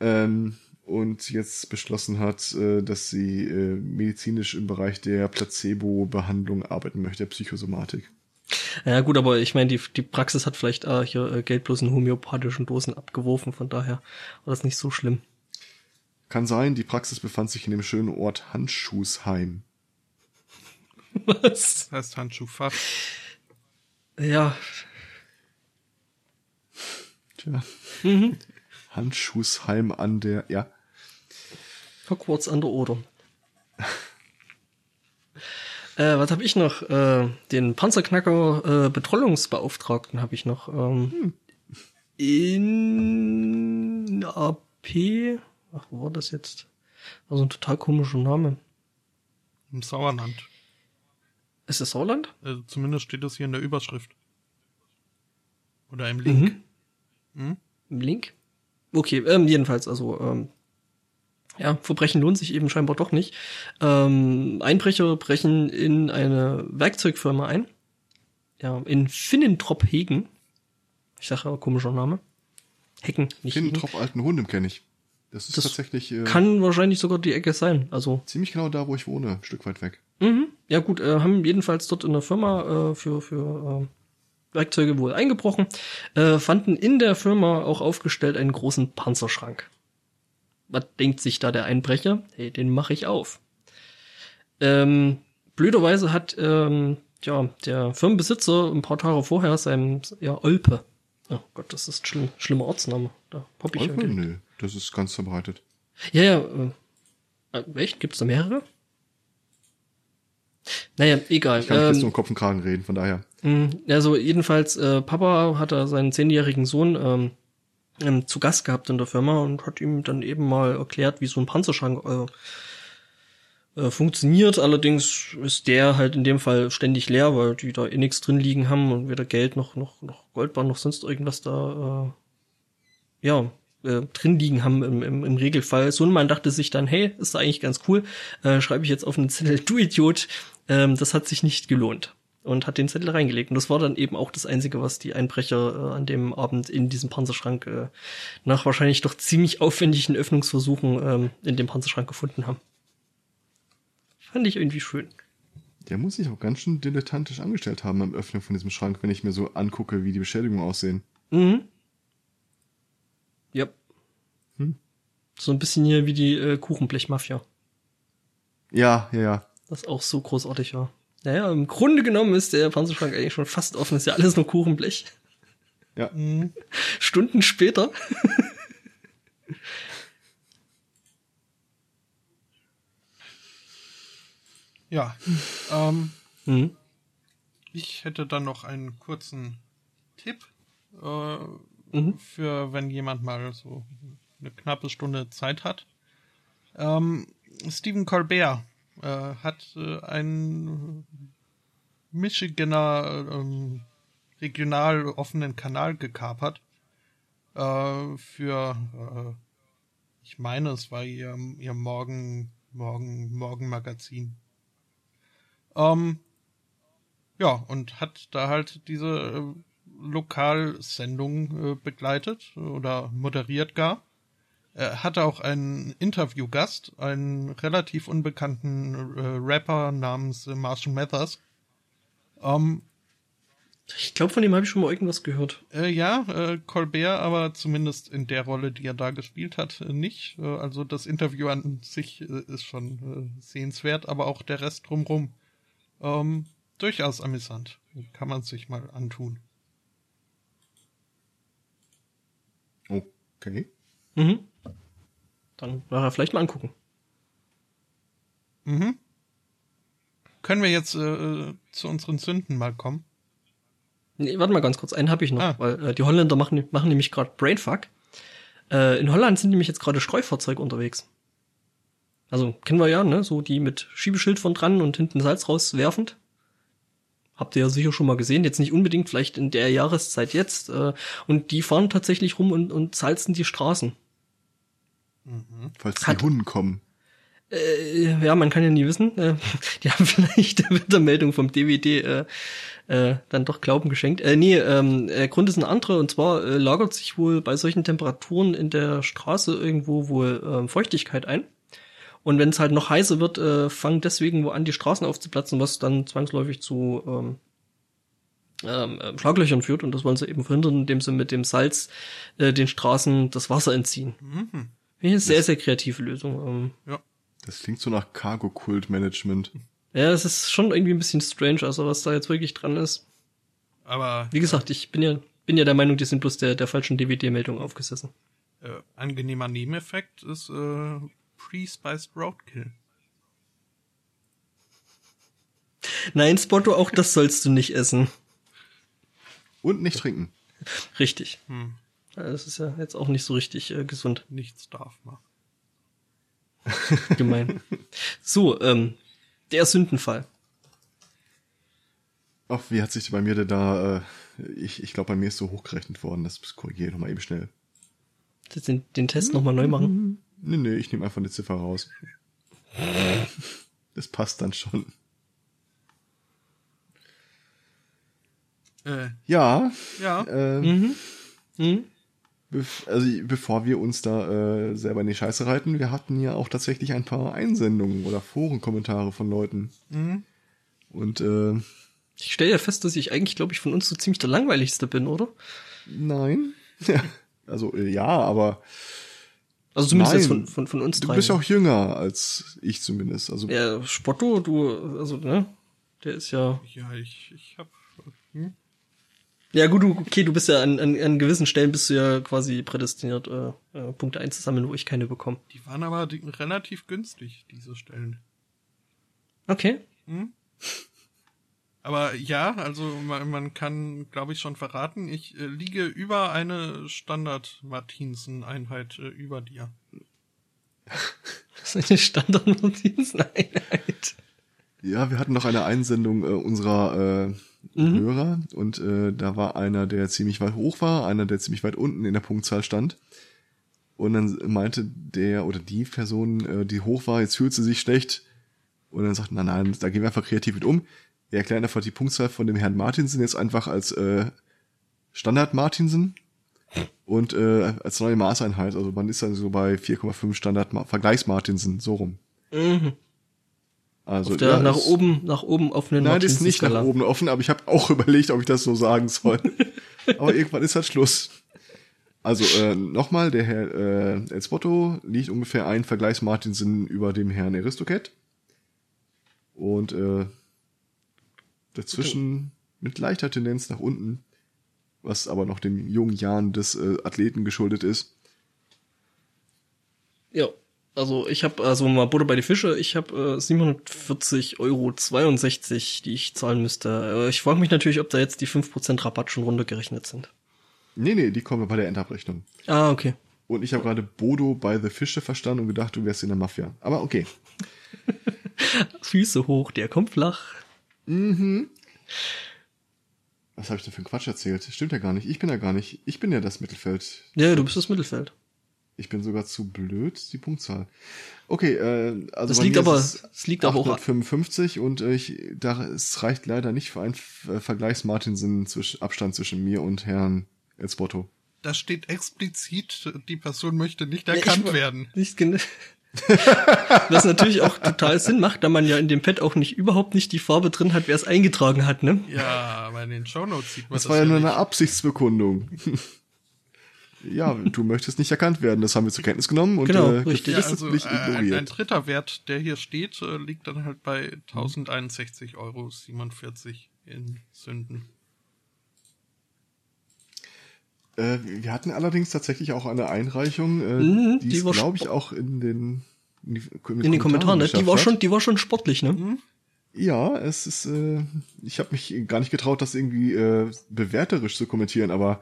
Ähm, und jetzt beschlossen hat, äh, dass sie äh, medizinisch im Bereich der Placebo-Behandlung arbeiten möchte, der Psychosomatik. Ja gut, aber ich meine, die, die Praxis hat vielleicht äh, hier äh, Geld bloß in homöopathischen Dosen abgeworfen, von daher war das nicht so schlimm. Kann sein, die Praxis befand sich in dem schönen Ort Handschuhsheim. Was? Das heißt Handschuhfach. Ja, Tja. Mhm. Handschuhsheim an der, ja. Hogwarts an der Oder. Äh, was habe ich noch? Äh, den Panzerknacker äh, Betreuungsbeauftragten habe ich noch. Ähm, In AP. Ach, wo war das jetzt? Also ein total komischer Name. Im Sauerland. Ist es Sauerland? Also zumindest steht das hier in der Überschrift. Oder im Link. Im Link? Okay, ähm, jedenfalls, also, ähm, ja, Verbrechen lohnt sich eben scheinbar doch nicht. Ähm, Einbrecher brechen in eine Werkzeugfirma ein. Ja, in Finnentrop-Hegen. Ich sage aber komischer Name. Hecken, nicht Hegen. Finnentrop alten Hundem kenne ich. Das ist Das tatsächlich äh, Kann wahrscheinlich sogar die Ecke sein. Also, ziemlich genau da, wo ich wohne, ein Stück weit weg. mhm. ja gut, äh, haben jedenfalls dort in der Firma äh, für, für äh, Werkzeuge wohl eingebrochen, äh, fanden in der Firma auch aufgestellt einen großen Panzerschrank. Was denkt sich da der Einbrecher? Hey, den mache ich auf. Ähm, blöderweise hat ähm, ja, der Firmenbesitzer ein paar Tage vorher seinem ja, Olpe. Oh Gott, das ist schlimm, schlimmer Ortsname. Da popp ich ja Olpe? Geld. Nö, das ist ganz verbreitet. Ja, ja. Äh, äh, echt? Gibt's da mehrere? Naja, egal. Ich kann Ähm, jetzt nur um Kopf und Kragen reden, von daher. Mm, Also jedenfalls, äh, Papa hat da seinen zehnjährigen Sohn ähm, ähm, zu Gast gehabt in der Firma und hat ihm dann eben mal erklärt, wie so ein Panzerschrank äh, äh, funktioniert. Allerdings ist der halt in dem Fall ständig leer, weil die da eh nichts drin liegen haben und weder Geld noch noch noch Goldbahn noch sonst irgendwas da äh, ja äh, drin liegen haben im, im, im Regelfall. So ein Mann dachte sich dann, hey, ist da eigentlich ganz cool, äh, schreibe ich jetzt auf einen Zettel, du Idiot, ähm, das hat sich nicht gelohnt und hat den Zettel reingelegt. Und das war dann eben auch das Einzige, was die Einbrecher äh, an dem Abend in diesem Panzerschrank äh, nach wahrscheinlich doch ziemlich aufwendigen Öffnungsversuchen ähm, in dem Panzerschrank gefunden haben. Fand ich irgendwie schön. Der muss sich auch ganz schön dilettantisch angestellt haben am Öffnen von diesem Schrank, wenn ich mir so angucke, wie die Beschädigungen aussehen. Mhm. Ja. Hm. So ein bisschen hier wie die äh, Kuchenblechmafia. Ja, ja, ja. Das auch so großartig war. Naja, im Grunde genommen ist der Panzerschrank eigentlich schon fast offen. Ist ja alles nur Kuchenblech. Ja. Stunden später. Ja. Ähm, Mhm. ich hätte dann noch einen kurzen Tipp äh, Mhm. für wenn jemand mal so eine knappe Stunde Zeit hat. Ähm, Stephen Colbert äh, hat äh, einen Michiganer ähm, regional offenen Kanal gekapert äh, für äh, ich meine es war ihr ihr Morgen Morgen Morgenmagazin ähm, ja, und hat da halt diese äh, Lokalsendung äh, begleitet oder moderiert gar. Er hatte auch einen Interviewgast, einen relativ unbekannten äh, Rapper namens äh, Marshall Mathers. Ähm, Ich glaube, von dem habe ich schon mal irgendwas gehört. äh, ja, äh, Colbert, aber zumindest in der Rolle, die er da gespielt hat, äh, nicht. Äh, also das Interview an sich äh, ist schon äh, sehenswert, aber auch der Rest drumrum. Ähm, durchaus amüsant. Kann man sich mal antun. Okay. Mhm. Dann nachher vielleicht mal angucken. Mhm. Können wir jetzt äh, zu unseren Sünden mal kommen? Nee, warte mal ganz kurz, einen habe ich noch, Ah. weil äh, die Holländer machen, machen nämlich gerade Brainfuck. Äh, in Holland sind nämlich jetzt gerade Streufahrzeuge unterwegs. Also kennen wir ja, ne, so die mit Schiebeschild von dran und hinten Salz rauswerfend. Habt ihr ja sicher schon mal gesehen, jetzt nicht unbedingt, vielleicht in der Jahreszeit jetzt. Äh, und die fahren tatsächlich rum und, und salzen die Straßen. Falls Hat- die Hunden kommen. Äh, ja, man kann ja nie wissen. Äh, die haben vielleicht der Wettermeldung vom DWD äh, äh, dann doch Glauben geschenkt. Äh, nee, ähm, der Grund ist ein anderer und zwar äh, lagert sich wohl bei solchen Temperaturen in der Straße irgendwo wohl ähm, Feuchtigkeit ein. Und wenn es halt noch heißer wird, äh, fangen deswegen wo an, die Straßen aufzuplatzen, was dann zwangsläufig zu ähm, ähm, äh, Schlaglöchern führt und das wollen sie eben verhindern, indem sie mit dem Salz äh, den Straßen das Wasser entziehen. Mhm. Finde ich eine sehr, sehr kreative Lösung. Ähm, Ja. Das klingt so nach Cargo-Kult-Management. ja, es ist schon irgendwie ein bisschen strange, also was da jetzt wirklich dran ist. Aber Wie gesagt, ich bin ja, bin ja der Meinung, die sind bloß der, der falschen DVD-Meldung aufgesessen. äh, angenehmer Nebeneffekt ist äh, Pre-Spiced Roadkill. Nein, Spotto, auch das sollst du nicht essen. Und nicht trinken. Richtig. Hm. Das ist ja jetzt auch nicht so richtig äh, gesund. Nichts darf man. Gemein. so, ähm, der Sündenfall. Ach, wie hat sich bei mir denn da, äh, ich, ich glaube, bei mir ist so hochgerechnet worden, das korrigiere ich nochmal eben schnell. Den, den Test nochmal neu machen. Nee, nee, ich nehme einfach eine Ziffer raus. Das passt dann schon. Äh, Ja, ja, äh, Mhm. Mhm. Also bevor wir uns da äh, selber in die Scheiße reiten, wir hatten ja auch tatsächlich ein paar Einsendungen oder Forenkommentare von Leuten. mhm. Und äh, Ich stelle ja fest, dass ich eigentlich, glaube ich, von uns so ziemlich der langweiligste bin, oder? nein. Ja, also äh, ja, aber Also zumindest jetzt Nein. von, von, von uns du drei. bist ja auch jünger als ich zumindest. Also Ja, Spotto, du, also, ne? Der ist ja. ja, ich, ich hab. Hm? Ja, gut, okay, du bist ja an, an, an gewissen Stellen bist du ja quasi prädestiniert, äh, äh, Punkte einzusammeln, wo ich keine bekomme. Die waren aber die, relativ günstig, diese Stellen. Okay. Hm? Aber ja, also man, man kann, glaube ich, schon verraten, ich äh, liege über eine Standard-Martinsen-Einheit äh, über dir. Das ist eine Standardnotizeneinheit. Ja, wir hatten noch eine Einsendung äh, unserer äh, Mhm. Hörer und äh, da war einer, der ziemlich weit hoch war, einer, der ziemlich weit unten in der Punktzahl stand. Und dann meinte der oder die Person, äh, die hoch war, jetzt fühlt sie sich schlecht. Und dann sagt, nein, nein, da gehen wir einfach kreativ mit um. Wir erklären einfach die Punktzahl von dem Herrn Martinsen jetzt einfach als äh, Standard Martinsen und äh, als neue Maßeinheit. Also man ist dann so bei 4,5 Standard Vergleichs Martinsen, so rum. Mhm. Also Auf der ja, nach oben, nach oben offenen Nein, das ist nicht nach oben offen, aber ich habe auch überlegt, ob ich das so sagen soll. aber irgendwann ist halt Schluss. Also äh, nochmal, der Herr äh, Elsbotto liegt ungefähr ein Vergleichs Martinsen über dem Herrn Aristocat. Und äh, dazwischen mit leichter Tendenz nach unten, was aber noch den jungen Jahren des äh, Athleten geschuldet ist. Ja, also ich habe also mal Butter bei die Fische. Ich habe äh, 740,62 Euro, die ich zahlen müsste. Äh, ich frage mich natürlich, ob da jetzt die 5% Rabatt schon runtergerechnet sind. Nee, nee, die kommen bei der Endabrechnung. Ah, okay. Und ich habe gerade Bodo bei The Fische verstanden und gedacht, du wärst in der Mafia. Aber okay. Füße hoch, der kommt flach. Mhm. Was habe ich denn für einen Quatsch erzählt? Stimmt ja gar nicht. Ich bin ja gar nicht. Ich bin ja das Mittelfeld. Ja, du bist das Mittelfeld. Ich bin sogar zu blöd, die Punktzahl. Okay, äh, also Das liegt aber, es es liegt aber auch 855 und äh, ich, da, es reicht leider nicht für einen äh, Vergleichs-Martinsen zwischen, Abstand zwischen mir und Herrn Elsbotto. Da steht explizit, die Person möchte nicht Ja, ich erkannt wa- werden. Nicht gen- Was natürlich auch total Sinn macht, da man ja in dem Pad auch nicht überhaupt nicht die Farbe drin hat, wer es eingetragen hat, ne? Ja, aber in den Shownotes sieht man Das war ja nur nicht. eine Absichtsbekundung. ja, du möchtest nicht erkannt werden. Das haben wir zur Kenntnis genommen und Genau, äh, richtig. Ja, also geflissentlich äh, ein, ignoriert. ein dritter Wert, der hier steht, äh, liegt dann halt bei 1061,47 Euro in Sünden. Äh, wir hatten allerdings tatsächlich auch eine Einreichung, äh, Mhm, die die war glaube ich, auch in den, in, die, In den Kommentaren, ne? Die war hat. schon, die war schon sportlich, ne? Ja, es ist, äh, ich habe mich gar nicht getraut, das irgendwie äh, bewerterisch zu kommentieren, aber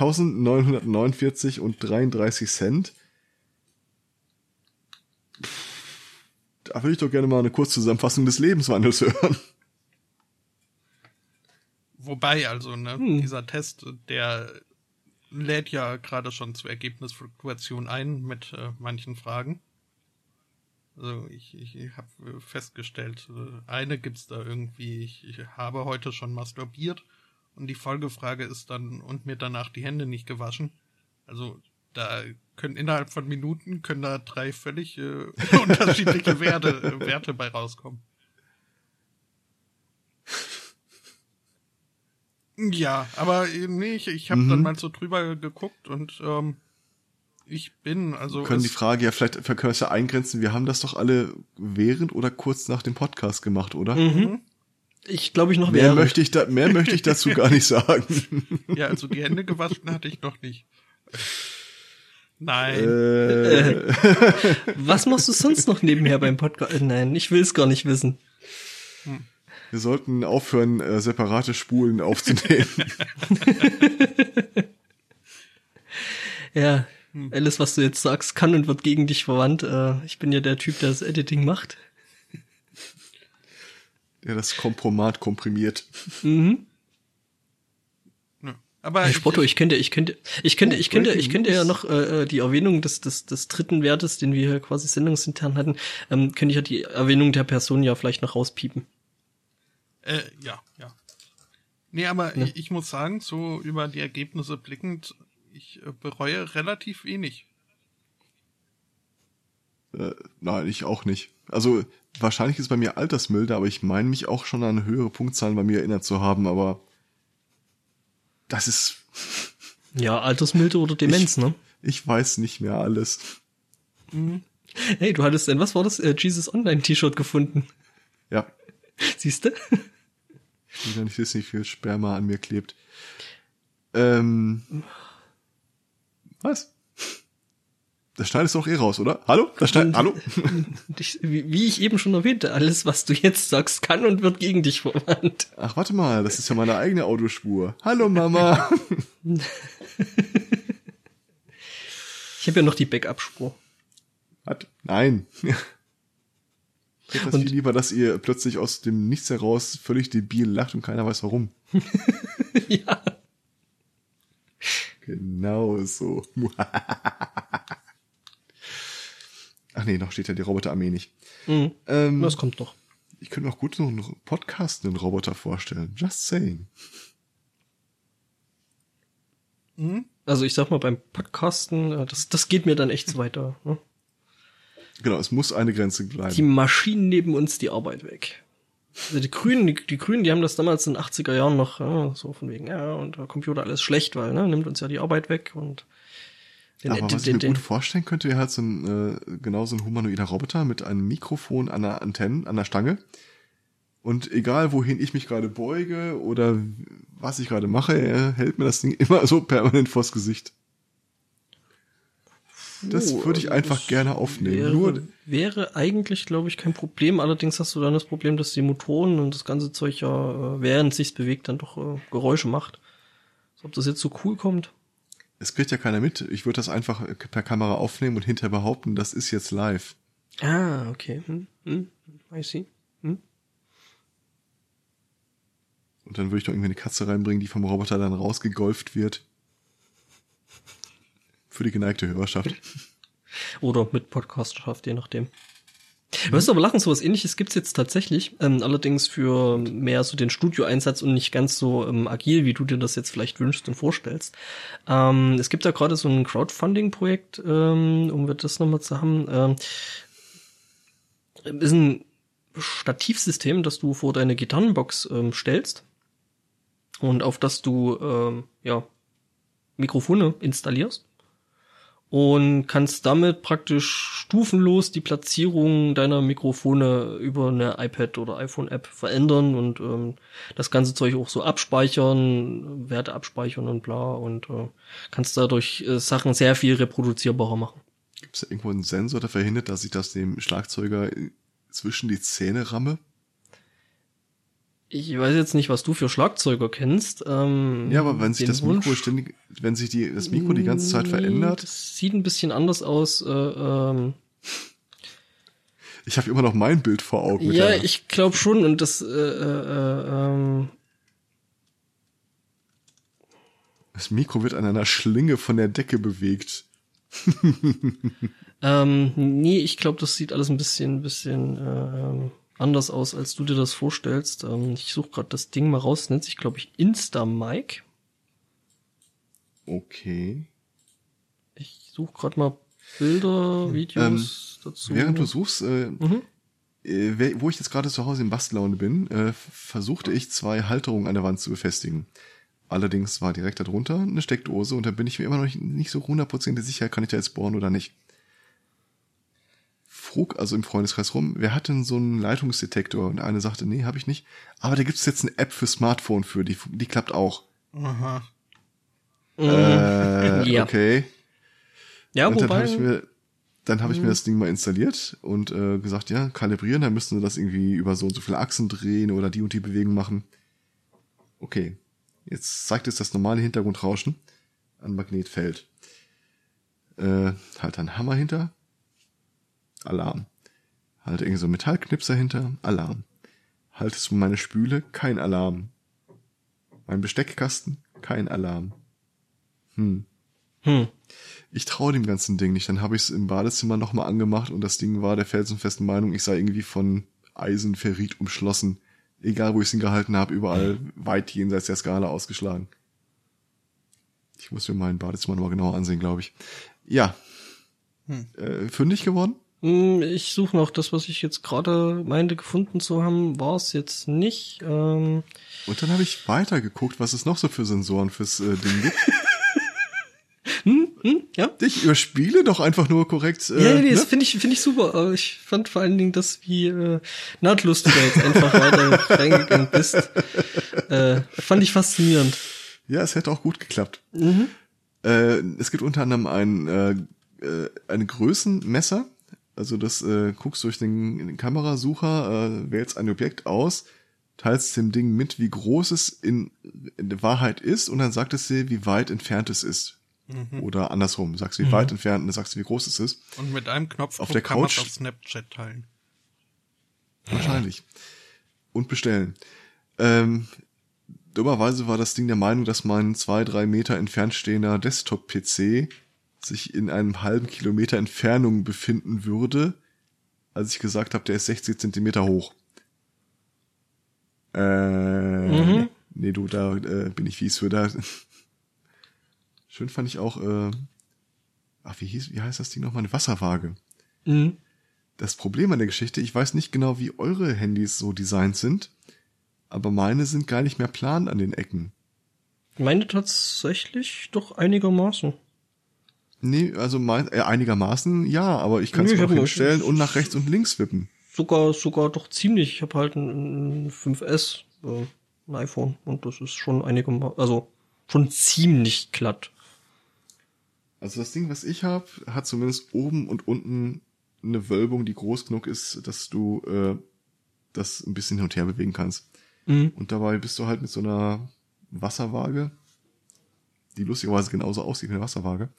1949 und 33 Cent. Da würde ich doch gerne mal eine Kurzzusammenfassung des Lebenswandels hören. Wobei, also, ne, Hm. dieser Test, der lädt ja gerade schon zur Ergebnisfluktuation ein mit äh, manchen Fragen. Also ich, ich, ich habe festgestellt, äh, eine gibt's da irgendwie, ich, ich habe heute schon masturbiert und die Folgefrage ist dann, und mir danach die Hände nicht gewaschen. Also da können innerhalb von Minuten können da drei völlig äh, unterschiedliche Werte, äh, Werte bei rauskommen. Ja, aber äh, nee, ich, ich habe Mhm. dann mal so drüber geguckt und ähm, ich bin, also Wir können die Frage ja vielleicht wir können es ja eingrenzen. Wir haben das doch alle während oder kurz nach dem Podcast gemacht, oder? Mhm. Ich glaube ich noch Mehr während. möchte ich da, mehr möchte ich dazu gar nicht sagen. ja, also die Hände gewaschen hatte ich noch nicht. Nein. äh, Was machst du sonst noch nebenher beim Podcast? Äh, Nein, ich will es gar nicht wissen. wir sollten aufhören, äh, separate Spulen aufzunehmen. Ja, alles, was du jetzt sagst, kann und wird gegen dich verwandt. Äh, ich bin ja der Typ, der das Editing macht. Der das Kompromat komprimiert. Mhm. Ja. Aber Hey, Spotto, ich könnte, ich könnte, ich könnte, Oh, ich könnte, ich könnte ja noch äh, äh, die Erwähnung des, des, des dritten Wertes, den wir hier quasi sendungsintern hatten, ähm, könnte ich ja die Erwähnung der Person ja vielleicht noch rauspiepen. Äh, ja, ja. Nee, aber Ja. ich, ich muss sagen, so über die Ergebnisse blickend, ich äh, bereue relativ wenig. Äh, nein, ich auch nicht. Also wahrscheinlich ist bei mir altersmilde, aber ich meine mich auch schon an höhere Punktzahlen bei mir erinnert zu haben, aber das ist, Ja, Altersmilde oder Demenz, ne? ich weiß nicht mehr alles. Hey, du hattest denn, was war das? Äh, Jesus Online T-Shirt gefunden. Ja, Siehst du? ich will nicht wissen, wie viel Sperma an mir klebt. Ähm, was? Das schneidest du doch eh raus, oder? Hallo? Das schneid, hallo? Wie, ich eben schon erwähnte, alles, was du jetzt sagst, kann und wird gegen dich verwandt. Ach, warte mal, das ist ja meine eigene Autospur. Hallo Mama. Ich habe ja noch die Backup-Spur. Was? Nein. Ich hätte das viel lieber, dass ihr plötzlich aus dem Nichts heraus völlig debil lacht und keiner weiß warum. ja. Genau so. Ach nee, noch steht ja die Roboterarmee nicht. Mhm. Ähm, Das kommt noch. ich könnte mir auch gut noch einen Podcast einen Roboter vorstellen. Just saying. Hm? Also ich sag mal, beim Podcasten, äh, das, das geht mir dann echt so weiter. Ne? Genau, es muss eine Grenze bleiben. Die Maschinen nehmen uns die Arbeit weg. Also die Grünen, die, die Grünen, die haben das damals in den 80er Jahren noch ja, so von wegen, ja, und der Computer alles schlecht, weil, ne, nimmt uns ja die Arbeit weg und den, Aber den, was ich mir den, gut vorstellen könnte, wäre halt so ein, äh, genau so ein humanoider Roboter mit einem Mikrofon an der Antenne, an der Stange. Und egal, wohin ich mich gerade beuge oder was ich gerade mache, er hält mir das Ding immer so permanent vors Gesicht. Das würde ich also einfach das gerne aufnehmen. Wäre, Nur, wäre eigentlich, glaube ich, kein Problem. Allerdings hast du dann das Problem, dass die Motoren und das ganze Zeug ja, äh, während sich's bewegt, dann doch äh, Geräusche macht. Ob das jetzt so cool kommt. Es kriegt ja keiner mit. Ich würde das einfach per Kamera aufnehmen und hinterher behaupten, das ist jetzt live. Ah, okay. Hm, hm, I see. Hm. Und dann würde ich doch irgendwie eine Katze reinbringen, die vom Roboter dann rausgegolft wird. Für die geneigte Hörerschaft. Oder mit Podcastschaft, je nachdem. Du wirst aber lachen, sowas ähnliches gibt's jetzt tatsächlich, ähm, allerdings für mehr so den Studioeinsatz und nicht ganz so ähm, agil, wie du dir das jetzt vielleicht wünschst und vorstellst. Ähm, es gibt da gerade so ein Crowdfunding-Projekt, ähm, um wir das nochmal zu haben. Ähm, ist ein Stativsystem, das du vor deine Gitarrenbox ähm, stellst und auf das du ähm, ja Mikrofone installierst und kannst damit praktisch stufenlos die Platzierung deiner Mikrofone über eine iPad oder iPhone-App verändern und ähm, das ganze Zeug auch so abspeichern, Werte abspeichern und bla und äh, kannst dadurch äh, Sachen sehr viel reproduzierbarer machen. Gibt es irgendwo einen Sensor, der verhindert, dass ich das dem Schlagzeuger zwischen die Zähne ramme? Ich weiß jetzt nicht, was du für Schlagzeuger kennst. Ähm, Ja, aber wenn sich das Mikro Wunsch- ständig, wenn sich die, das Mikro die ganze Zeit verändert, Das sieht ein bisschen anders aus. Äh, ähm, ich habe immer noch mein Bild vor Augen. ja, der- ich glaube schon und das äh, äh, ähm, das Mikro wird an einer Schlinge von der Decke bewegt. Ähm, nee, ich glaube, das sieht alles ein bisschen, bisschen äh, ähm, anders aus, als du dir das vorstellst. Ähm, ich suche gerade das Ding mal raus, nennt sich, glaube ich, Insta-Mic. Okay. Ich suche gerade mal Bilder, Videos dazu. Ähm, Während du suchst, äh, Mhm. äh, wo ich jetzt gerade zu Hause in Bastellaune bin, äh, versuchte ich zwei Halterungen an der Wand zu befestigen. Allerdings war direkt darunter eine Steckdose und da bin ich mir immer noch nicht, nicht so hundertprozentig sicher, kann ich da jetzt bohren oder nicht. Frug also im Freundeskreis rum, wer hat denn so einen Leitungsdetektor? Und eine sagte, nee, habe ich nicht. Aber da gibt's jetzt eine App für Smartphone für, die, die klappt auch. Aha. Äh, Ja. okay. Ja, und dann wobei. habe ich mir, dann habe ich mir das Ding mal installiert und äh, gesagt, ja, kalibrieren, dann müssten wir das irgendwie über so und so viele Achsen drehen oder die und die Bewegung machen. Okay. Jetzt zeigt es das normale Hintergrundrauschen an Magnetfeld. Äh, halt ein Hammer hinter, Alarm. Halt irgendwie so ein Metallknipser hinter, Alarm. Halt es um meine Spüle, kein Alarm. Mein Besteckkasten, kein Alarm. Hm. hm. Ich traue dem ganzen Ding nicht. Dann habe ich es im Badezimmer nochmal angemacht und das Ding war der felsenfesten Meinung, ich sei irgendwie von Eisenferrit umschlossen. Egal, wo ich es hingehalten habe, überall weit jenseits der Skala ausgeschlagen. Ich muss mir mein Badezimmer nochmal genauer ansehen, glaube ich. Ja. Hm. Äh, fündig geworden? Hm, Ich suche noch das, was ich jetzt gerade meinte gefunden zu haben, war es jetzt nicht. Ähm, Und dann habe ich weitergeguckt, was es noch so für Sensoren fürs äh, Ding gibt. hm, hm, ja. Ich überspiele doch einfach nur korrekt. Äh, ja, nee, das ne? finde ich, finde ich super. Aber ich fand vor allen Dingen das, wie äh, nahtlos du da jetzt einfach weiter reingegangen bist. Äh, fand ich faszinierend. Ja, es hätte auch gut geklappt. Mhm. Äh, es gibt unter anderem ein, äh, äh, eine Größenmesser. Also das äh, guckst durch den, Kamerasucher, äh, wählst ein Objekt aus, teilst dem Ding mit, wie groß es in, in der Wahrheit ist und dann sagt es dir, wie weit entfernt es ist. Oder andersrum, sagst wie weit entfernt und dann sagst du, wie groß es ist. Und mit einem Knopf Auf der Couch- auf Snapchat teilen. Wahrscheinlich. Und bestellen. Ähm, dummerweise war das Ding der Meinung, dass mein zwei, drei Meter entfernt stehender Desktop-PC sich in einem halben Kilometer Entfernung befinden würde, als ich gesagt habe, der ist 60 Zentimeter hoch. Äh, Mhm. nee, du, da äh, bin ich fies für da. Schön fand ich auch, äh, ach, wie hieß, wie heißt das Ding nochmal? Eine Wasserwaage. Mhm. Das Problem an der Geschichte, ich weiß nicht genau, wie eure Handys so designt sind, aber meine sind gar nicht mehr plan an den Ecken. Meine tatsächlich doch einigermaßen. Nee, also mein, äh, einigermaßen ja, aber ich kann es Nee, auch hinstellen und nach rechts und links wippen. Sogar, sogar doch ziemlich. Ich habe halt ein, ein 5S, äh, ein iPhone, und das ist schon einigermaßen, also schon ziemlich glatt. Also das Ding, was ich habe, hat zumindest oben und unten eine Wölbung, die groß genug ist, dass du äh, das ein bisschen hin und her bewegen kannst. Mhm. Und dabei bist du halt mit so einer Wasserwaage, die lustigerweise genauso aussieht wie eine Wasserwaage,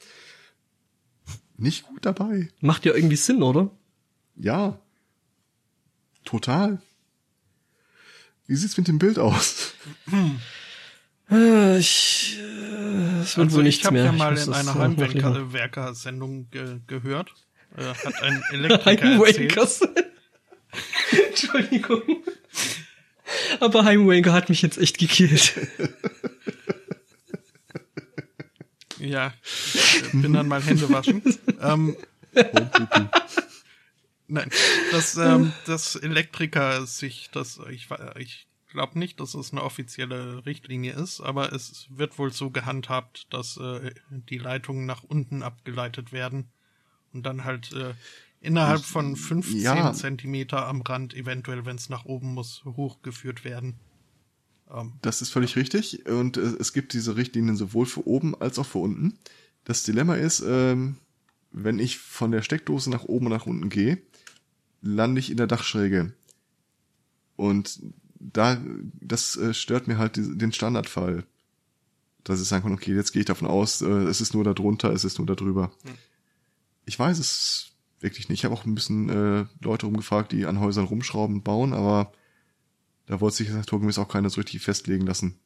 nicht gut dabei. Macht ja irgendwie Sinn, oder? Ja. Total. Wie sieht's mit dem Bild aus? Äh, ich, äh, es wird Also wohl ich nichts habe mehr. ja mal in einer. Heimwerker-Sendung ge gehört. Äh, hat ein Elektriker erzählt. Entschuldigung. Aber Heimwanker hat mich jetzt echt gekillt. Ja, ich bin dann mal Hände waschen. ähm, nein, dass, ähm, dass Elektriker sich das, ich, ich glaube nicht, dass es eine offizielle Richtlinie ist, aber es wird wohl so gehandhabt, dass äh, die Leitungen nach unten abgeleitet werden und dann halt äh, innerhalb von 15 ja. Zentimeter am Rand, eventuell, wenn es nach oben muss, hochgeführt werden. Das ist völlig richtig. Und äh, es gibt diese Richtlinien sowohl für oben als auch für unten. Das Dilemma ist, ähm, wenn ich von der Steckdose nach oben und nach unten gehe, lande ich in der Dachschräge. Und da, das äh, stört mir halt den Standardfall. Dass ich sagen kann, okay, jetzt gehe ich davon aus, äh, es ist nur da drunter, es ist nur da drüber. Ich weiß es wirklich nicht. Ich habe auch ein bisschen Leute rumgefragt, die an Häusern rumschrauben und bauen, aber da wollte sich naturgemäß auch keiner so richtig festlegen lassen.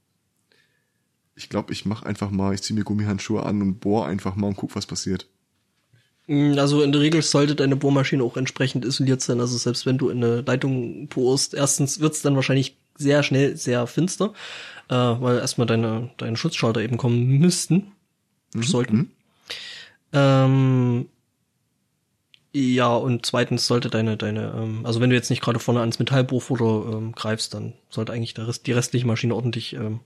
Ich glaube, ich mache einfach mal, ich ziehe mir Gummihandschuhe an und bohr einfach mal und guck, was passiert. Mm, Also in der Regel sollte deine Bohrmaschine auch entsprechend isoliert sein. Also selbst wenn du in eine Leitung bohrst, erstens wird's dann wahrscheinlich sehr schnell sehr finster, äh, weil erstmal deine, deine Schutzschalter eben kommen müssten. Sollten. Ähm, ja, und zweitens sollte deine, deine, ähm, also wenn du jetzt nicht gerade vorne ans Metallbohrfutter ähm, greifst, dann sollte eigentlich der Rest, die restliche Maschine ordentlich ähm,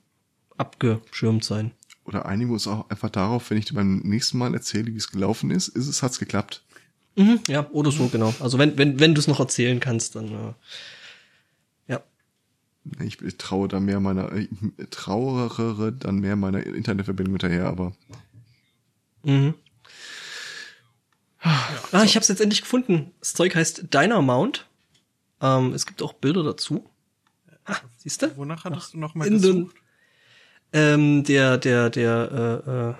abgeschirmt sein. Oder einigen wir uns auch einfach darauf, wenn ich dir beim nächsten Mal erzähle, wie es gelaufen ist, ist es, hat's geklappt. Mhm, ja, oder so, genau. Also wenn, wenn, wenn du es noch erzählen kannst, dann äh, ja. Ich traue da mehr meiner, ich trauere dann mehr meiner Internetverbindung hinterher, aber Mhm. Ah, ich habe es jetzt endlich gefunden. Das Zeug heißt Dynamount. Ähm, es gibt auch Bilder dazu. Ah, siehst du? Wonach hattest du noch mal In den, gesucht? ähm, der der der äh, äh,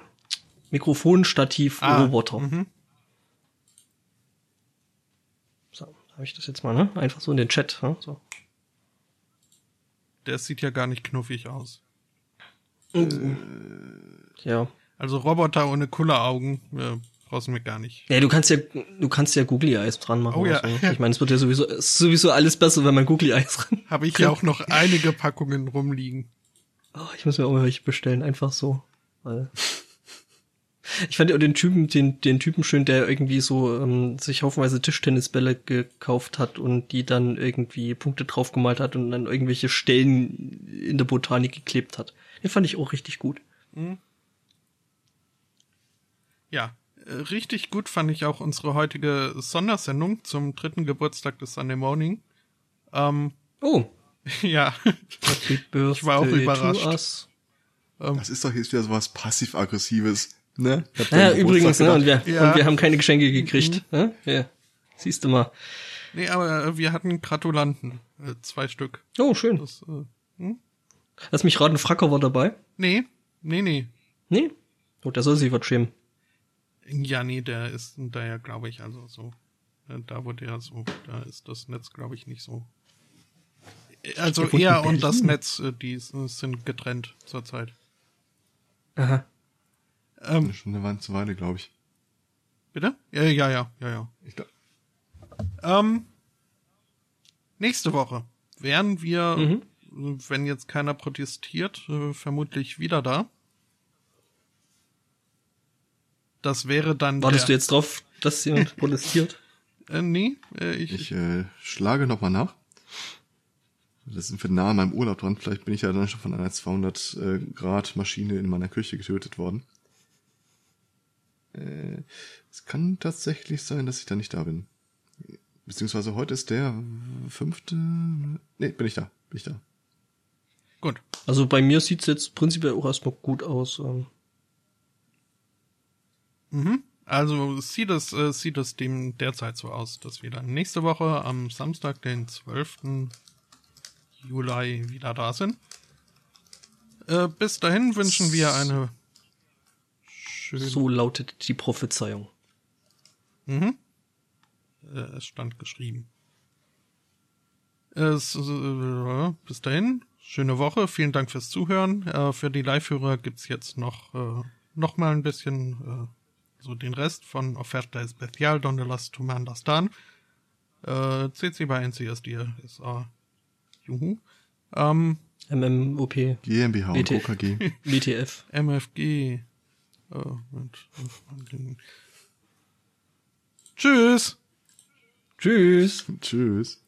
Mikrofonstativ-Roboter. mhm. So, habe ich das jetzt mal, ne? Einfach so in den Chat. Ne? So. Der sieht ja gar nicht knuffig aus. Ja. Also Roboter ohne Kulleraugen äh, brauchst du mir gar nicht. Ja, du kannst ja, du kannst ja Googly Eyes dran machen. Oh ja. oder So. Ich meine, es wird ja sowieso, ist sowieso alles besser, wenn man Googly Eyes dran. Habe ich ja auch noch einige Packungen rumliegen. Oh, ich muss mir auch mal welche bestellen, einfach so. Ich fand ja auch den Typen, den, den Typen schön, der irgendwie so ähm, sich haufenweise Tischtennisbälle gekauft hat und die dann irgendwie Punkte draufgemalt hat und dann irgendwelche Stellen in der Botanik geklebt hat. Den fand ich auch richtig gut. Ja, äh, richtig gut fand ich auch unsere heutige Sondersendung zum dritten Geburtstag des Sunday Morning. Ähm, Oh, ja, Birthday war auch überrascht. us. das ist doch jetzt wieder sowas passiv-aggressives, ne? Ich Ja, übrigens, ne, und wir, Ja. und wir haben keine Geschenke gekriegt. Ne? Ja. Siehst du mal. nee, aber wir hatten Gratulanten, äh, zwei Stück. Oh, schön. Das, äh, Lass mich raten, Fracker war dabei. nee, nee, nee. Nee? Oh, der soll sich was schämen. Ja, nee, der ist da ja, glaube ich, also so. äh, Da wo der so, da ist das Netz, glaube ich, nicht so. Äh, Also Ja, er und das? Netz, äh, die sind getrennt zurzeit. Aha. Ähm, Schon eine ganze Weile, glaube ich. bitte? Ja, ja, ja, ja, ja. ich glaub, Ähm, nächste Woche wären wir, Mhm. wenn jetzt keiner protestiert, vermutlich wieder da. Das wäre dann. Wartest du jetzt drauf, dass jemand protestiert? Äh, nee, äh, ich, ich äh, schlage nochmal nach. Das sind wir nah an meinem Urlaub dran. Vielleicht bin ich ja dann schon von einer 200 äh, Grad Maschine in meiner Küche getötet worden. Äh, es kann tatsächlich sein, dass ich da nicht da bin. Beziehungsweise heute ist der fünfte. Nee, bin ich da. Bin ich da. gut. Also bei mir sieht's jetzt prinzipiell auch erstmal gut aus. Ähm, Mhm. Also sieht es, äh, sieht es dem derzeit so aus, dass wir dann nächste Woche am Samstag, den 12. Juli wieder da sind. Äh, bis dahin wünschen wir eine schöne so lautet die Prophezeiung. Mhm. Äh, es stand geschrieben. Es, äh, bis dahin, schöne Woche, vielen Dank fürs Zuhören. Äh, für die Live-Hörer gibt's jetzt noch, äh, noch mal ein bisschen äh, so den Rest von Oferta Especial, donde las tu mandas dan. Äh, CC bei NCSD ist äh, Juhu. Ähm, MMOP, GmbH und BT. KKG. WTF. MFG. Äh, Moment. Tschüss! Tschüss. Tschüss.